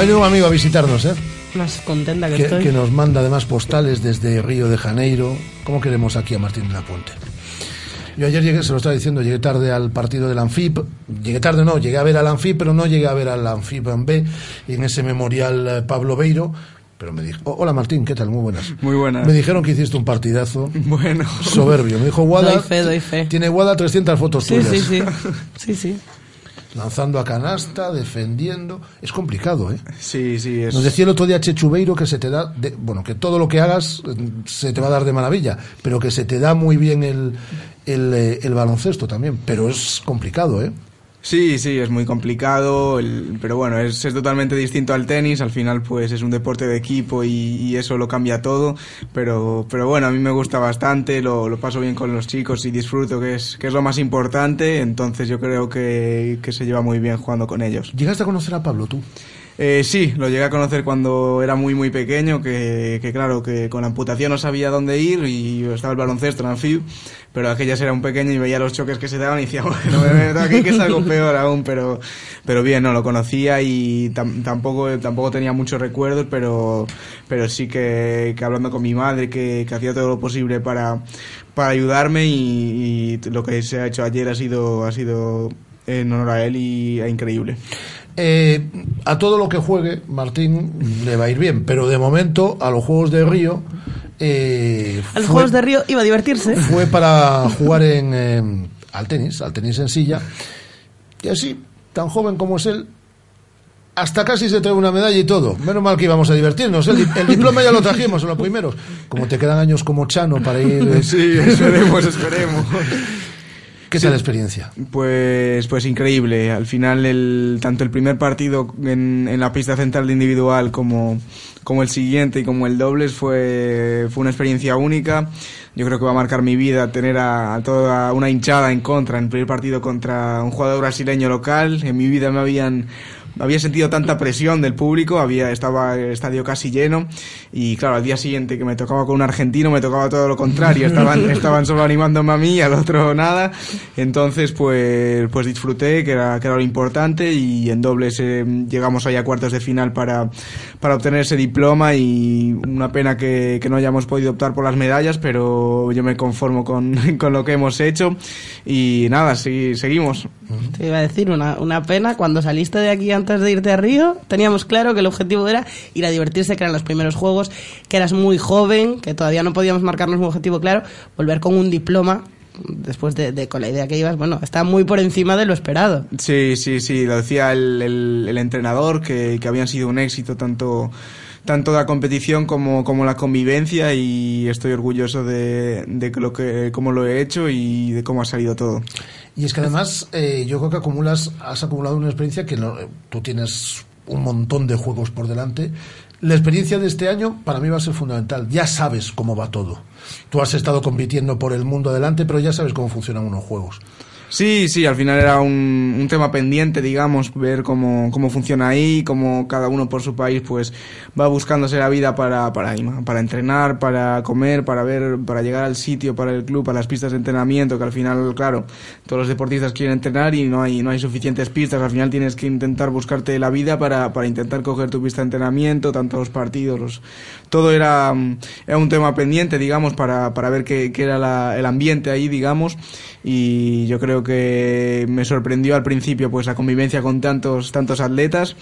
Ha venido un amigo a visitarnos, ¿eh? Más contenta que, que, estoy. que nos manda además postales desde Río de Janeiro. ¿Cómo queremos aquí a Martín de la Puente? Yo ayer llegué, se lo estaba diciendo, llegué tarde al partido del Anfip. Llegué tarde, no, llegué a ver al Anfip, pero no llegué a ver al Anfip en B. Y en ese memorial eh, Pablo Beiro. Pero me dijo, "Oh, hola Martín, ¿qué tal? Muy buenas. Muy buenas. Me dijeron que hiciste un partidazo. Bueno. Soberbio. Me dijo Guada. Doy fe, doy fe. Tiene Guada 300 fotos Sí, tuyas. sí, sí. Sí, sí. Lanzando a canasta, defendiendo. Es complicado, ¿eh? Sí, sí, es... Nos decía el otro día Chechubeiro que se te da, de- bueno, que todo lo que hagas eh, se te va a dar de maravilla, pero que se te da muy bien el, el, eh, el baloncesto también, pero es complicado, ¿eh? Sí, sí, es muy complicado, el- pero bueno, es, totalmente distinto al tenis, al final pues es un deporte de equipo y, y eso lo cambia todo, pero, pero bueno, a mí me gusta bastante, lo, lo paso bien con los chicos y disfruto, que es, que es lo más importante, entonces yo creo que, que se lleva muy bien jugando con ellos. ¿Llegaste a conocer a Pablo tú? Eh, sí, lo llegué a conocer cuando era muy muy pequeño, que, claro, que con la amputación no sabía dónde ir y estaba el baloncesto en Anfib, pero aquellas era un pequeño y veía los choques que se daban y decía, bueno, me meto aquí que es algo peor aún, pero, pero bien, no, lo conocía y tam- tampoco, tampoco tenía muchos recuerdos, pero, pero sí que, hablando con mi madre, que, que hacía todo lo posible para, para ayudarme y, y lo que se ha hecho ayer ha sido, ha sido en honor a él y e increíble. Eh, a todo lo que juegue, Martín le va a ir bien, pero de momento a los Juegos de Río... eh, A los fue- Juegos de Río iba a divertirse. fue para jugar en, eh, al tenis, al tenis en silla. Y así, tan joven como es él, hasta casi se trae una medalla y todo. Menos mal que íbamos a divertirnos. El, el diploma ya lo trajimos en los primeros. Como te quedan años como Chano para ir. Sí, esperemos, esperemos. ¿Qué tal la experiencia? Pues, pues increíble. Al final, el, tanto el primer partido en, en la pista central de individual como, como el siguiente y como el dobles fue, fue una experiencia única. Yo creo que va a marcar mi vida tener a, a toda una hinchada en contra en el primer partido contra un jugador brasileño local. En mi vida me habían había sentido tanta presión del público, había estaba el estadio casi lleno y claro, al día siguiente que me tocaba con un argentino me tocaba todo lo contrario, estaban estaban solo animándome a mí y al otro nada. Entonces, pues pues disfruté, que era que era lo importante y en dobles eh, llegamos ahí a cuartos de final para para obtener ese diploma y una pena que, que no hayamos podido optar por las medallas, pero yo me conformo con, con lo que hemos hecho y nada, sí, seguimos. Te iba a decir, una, una pena, cuando saliste de aquí antes de irte a Río, teníamos claro que el objetivo era ir a divertirse, que eran los primeros juegos, que eras muy joven, que todavía no podíamos marcarnos un objetivo claro, volver con un diploma, después de, con la idea que ibas, bueno, está muy por encima de lo esperado. Sí, sí, sí, lo decía el, el- el entrenador, que, que habían sido un éxito tanto, tanto la competición como, como la convivencia y estoy orgulloso de, de lo que, cómo lo he hecho y de cómo ha salido todo. Y es que además, eh, yo creo que acumulas, has acumulado una experiencia que no- eh, tú tienes un montón de juegos por delante. La experiencia de este año para mí va a ser fundamental. Ya sabes cómo va todo. Tú has estado compitiendo por el mundo adelante, pero ya sabes cómo funcionan unos juegos. Sí, sí, al final era un, un tema pendiente, digamos, ver cómo, cómo funciona ahí, cómo cada uno por su país pues va buscándose la vida para, para, para entrenar, para comer, para ver, para llegar al sitio, para el club, para las pistas de entrenamiento, que al final, claro, todos los deportistas quieren entrenar y no hay, no hay suficientes pistas, al final tienes que intentar buscarte la vida para, para intentar coger tu pista de entrenamiento, tanto los partidos, los, todo era, era un tema pendiente, digamos, para, para ver qué, qué era la- el ambiente ahí, digamos, y yo creo que me sorprendió al principio pues la convivencia con tantos tantos atletas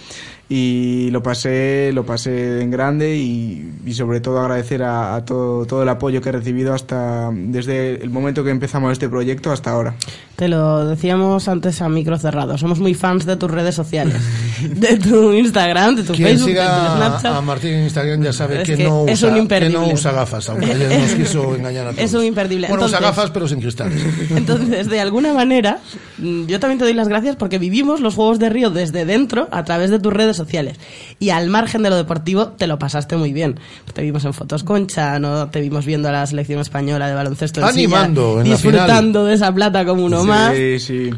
y lo pasé lo pasé en grande y, y sobre todo agradecer a, a todo, todo el apoyo que he recibido hasta desde el momento que empezamos este proyecto hasta ahora Te lo decíamos antes a micro cerrado, somos muy fans de tus redes sociales, de tu Instagram, de tu Quien Facebook, de tu siga Snapchat. a Martín en Instagram ya sabe Es que, que no es usa, un que imperdible. no usa gafas, aunque ayer nos quiso engañar a todos. Es un imperdible. Bueno, usa Entonces- gafas, pero sin cristales. Entonces, de alguna manera, mm, yo también te doy las gracias porque vivimos los Juegos de Río desde dentro a través de tus redes sociales. Y al margen de lo deportivo, te lo pasaste muy bien. Te vimos en fotos con Chano, te vimos viendo a la selección española de baloncesto en Animando silla, en disfrutando de esa plata como uno sí, más. sí.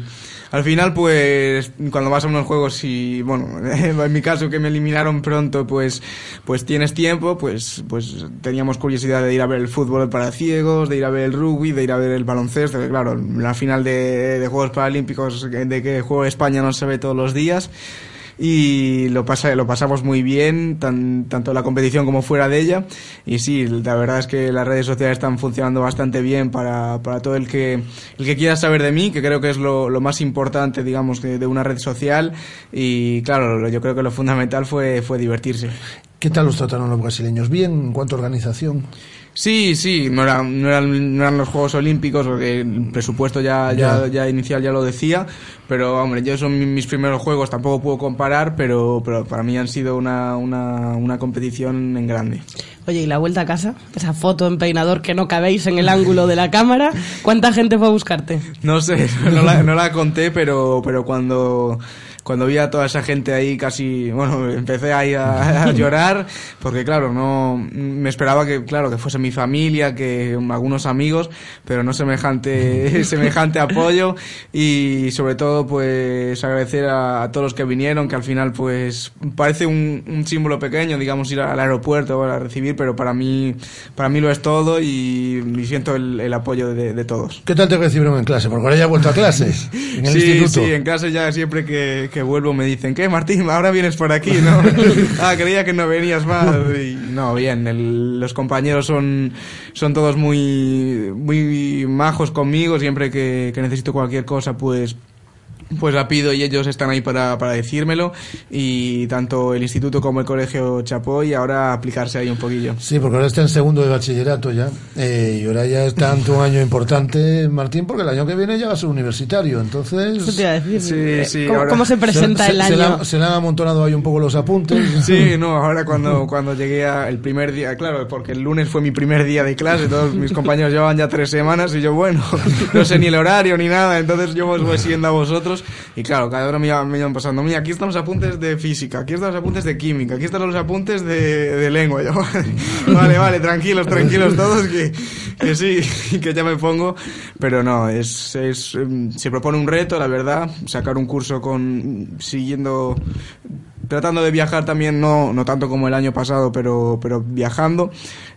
Al final, pues, cuando vas a unos juegos y, bueno, en mi caso que me eliminaron pronto, pues, pues tienes tiempo, pues, pues teníamos curiosidad de ir a ver el fútbol para ciegos, de ir a ver el rugby, de ir a ver el baloncesto, claro, la final de, de Juegos Paralímpicos de que juego España no se ve todos los días. Y lo, pasa, lo pasamos muy bien, tan- tanto la competición como fuera de ella. Y sí, la verdad es que las redes sociales están funcionando bastante bien para, para todo el que, el que quiera saber de mí, que creo que es lo, más importante, digamos, de, una red social. Y claro, yo creo que lo fundamental fue, fue divertirse. ¿Qué tal los trataron los brasileños? ¿Bien en cuanto a organización? Sí, sí, no eran, no eran, no eran los Juegos Olímpicos, porque el presupuesto ya, ya, Ya. inicial ya lo decía, pero hombre, yo son mi- mis primeros juegos, tampoco puedo comparar, pero, pero para mí han sido una, una, una competición en grande. Oye, y la vuelta a casa, esa foto en peinador que no cabéis en el ángulo de la cámara, ¿cuánta gente fue a buscarte? No sé, no la, no la conté, pero, pero cuando, cuando vi a toda esa gente ahí casi, bueno, empecé ahí a, a llorar, porque claro, no, me esperaba que, claro, que fuese mi familia, que algunos amigos, pero no semejante, semejante apoyo y sobre todo pues agradecer a, a todos los que vinieron, que al final pues parece un, un símbolo pequeño, digamos, ir al aeropuerto a recibir, pero para mí, para mí lo es todo y, y siento el, el apoyo de- de todos. ¿Qué tal te recibieron en clase? Porque ahora ya he vuelto a clases. En el sí, instituto. sí, en casa ya siempre que, que vuelvo me dicen, ¿qué Martín? Ahora vienes por aquí, ¿no? ah, creía que no venías más. Y, no, bien, el- los compañeros son, son todos muy, muy majos conmigo, siempre que, que necesito cualquier cosa, pues pues la pido y ellos están ahí para, para decírmelo y tanto el instituto como el colegio chapó y ahora aplicarse ahí un poquillo. Sí, porque ahora está en segundo de bachillerato ya. eh, y ahora ya está ante un año importante, Martín, porque el año que viene ya va a ser universitario. Entonces. Eso te iba a decir. Sí, eh, sí, ¿Cómo, ahora- cómo se presenta se, el se le año? se le han amontonado ahí un poco los apuntes. Sí, no, ahora cuando, cuando llegué a el primer día, claro, porque el lunes fue mi primer día de clase, todos mis compañeros llevaban ya tres semanas y yo, bueno, no sé ni el horario ni nada, entonces yo os voy siguiendo a vosotros y claro, cada hora me iban, pasando, mira, aquí están los apuntes de física, aquí están los apuntes de química, aquí están los apuntes de, de lengua, vale, vale, tranquilos, tranquilos todos, que, que sí, que ya me pongo, pero no, es, es, em, se propone un reto, la verdad, sacar un curso con, siguiendo tratando de viajar también, no, no tanto como el año pasado, pero, pero viajando.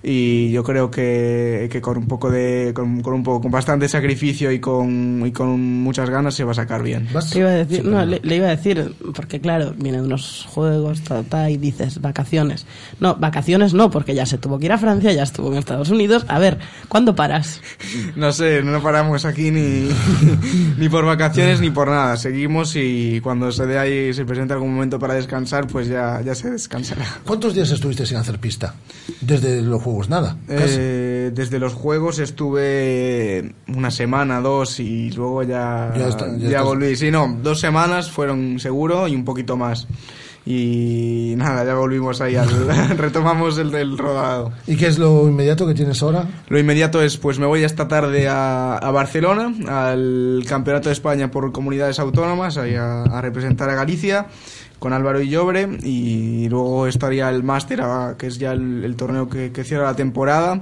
Y yo creo que, que con un poco de, con, con un poco, con bastante sacrificio y con, y con muchas ganas se va a sacar bien. Te iba a decir, no, le, le iba a decir, porque claro, vienen unos juegos, ta, ta, y dices vacaciones. No, vacaciones no, porque ya se tuvo que ir a Francia, ya estuvo en Estados Unidos. A ver, ¿cuándo paras? No sé, no paramos aquí ni, ni por vacaciones ni por nada. Seguimos y cuando se dé ahí, se presente algún momento para descansar, pues ya, ya se descansará. ¿Cuántos días estuviste sin hacer pista? Desde los juegos, nada. Eh, desde los juegos estuve una semana, dos y luego ya, Ya está- ya ya volví. Sí, no, dos semanas fueron seguro y un poquito más. Y nada, ya volvimos ahí, al, retomamos el del rodado. ¿Y qué es lo inmediato que tienes ahora? Lo inmediato es, pues me voy esta tarde a, a Barcelona, al Campeonato de España por Comunidades Autónomas, ahí a, a representar a Galicia con Álvaro y Llobre y luego estaría el máster, a- que es ya el, el torneo que, que cierra la temporada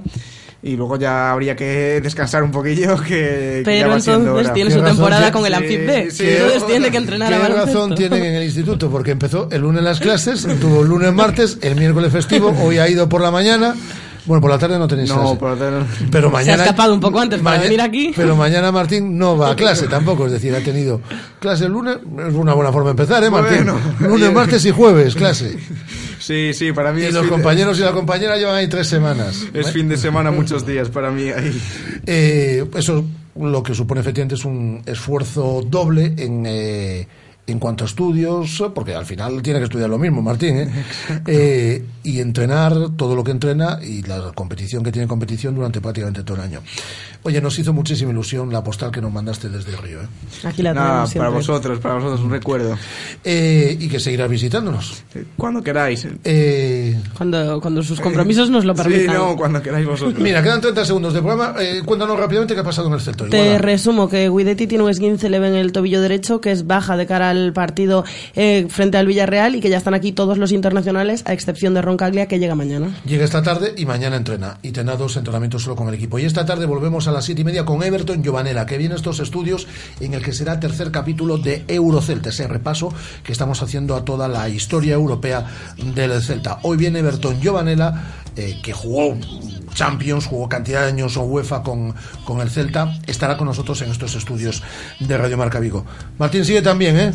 y luego ya habría que descansar un poquillo que, que ya Pero va entonces tiene su temporada con el Amphib B. entonces tiene que entrenar ¿Qué a baloncesto. razón tienen en el instituto? Porque empezó el lunes las clases, tuvo el lunes, martes, el miércoles festivo, hoy ha ido por la mañana. Bueno, por la tarde no tenéis No, clase. por la tarde no. Pero Se ha mañana. escapado un poco antes para venir aquí. Pero mañana Martín no va a clase tampoco, es decir, ha tenido clase el lunes, es una buena forma de empezar, ¿eh, Martín? Bueno. lunes, martes y jueves, clase. Sí, sí, para mí Y es los de- compañeros y la compañera llevan ahí tres semanas. es fin de semana muchos días para mí ahí. Eh, eso lo que supone efectivamente es un esfuerzo doble en, eh, en cuanto a estudios, porque al final tiene que estudiar lo mismo, Martín, ¿eh? Eh, y entrenar todo lo que entrena y la competición que tiene competición durante prácticamente todo el año. Oye, nos hizo muchísima ilusión la postal que nos mandaste desde Río. ¿eh? Aquí la tenemos para vosotros, para vosotros un recuerdo. Eh, y que seguirás visitándonos. Cuando queráis. Eh, Cuando, cuando sus compromisos nos lo Sí, permitan. no, cuando queráis vosotros. mira, quedan 30 segundos de programa. Eh, cuéntanos rápidamente qué ha pasado en el Celto. Te Iguala. resumo que Guidetti tiene un esguince leve en el tobillo derecho, que es baja de cara al partido eh, frente al Villarreal y que ya están aquí todos los internacionales, a excepción de Roncaglia, que llega mañana. Llega esta tarde y mañana entrena. Y tendrá dos entrenamientos solo con el equipo. Y esta tarde volvemos a las siete y media con Everton Giovanella, que viene estos estudios en el que será tercer capítulo de Eurocelta, ese repaso que estamos haciendo a toda la historia europea del Celta. Hoy viene Everton Giovanella, eh, que jugó Champions, jugó cantidad de años en UEFA con, con el Celta, estará con nosotros en estos estudios de Radio Marca Vigo. Martín sigue también, ¿eh?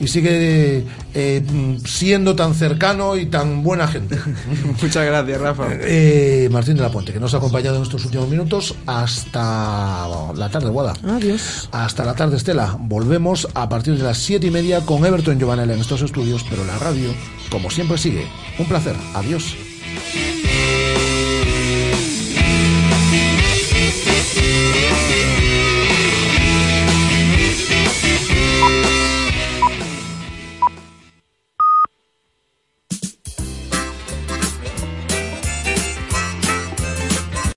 y sigue eh, siendo tan cercano y tan buena gente. Muchas gracias, Rafa. Eh, Martín de la Puente, que nos ha acompañado en estos últimos minutos hasta la tarde, Guada. Adiós. Hasta la tarde, Estela. Volvemos a partir de las siete y media con Everton Giovanel en estos estudios, pero la radio, como siempre, sigue. Un placer. Adiós. Thank you.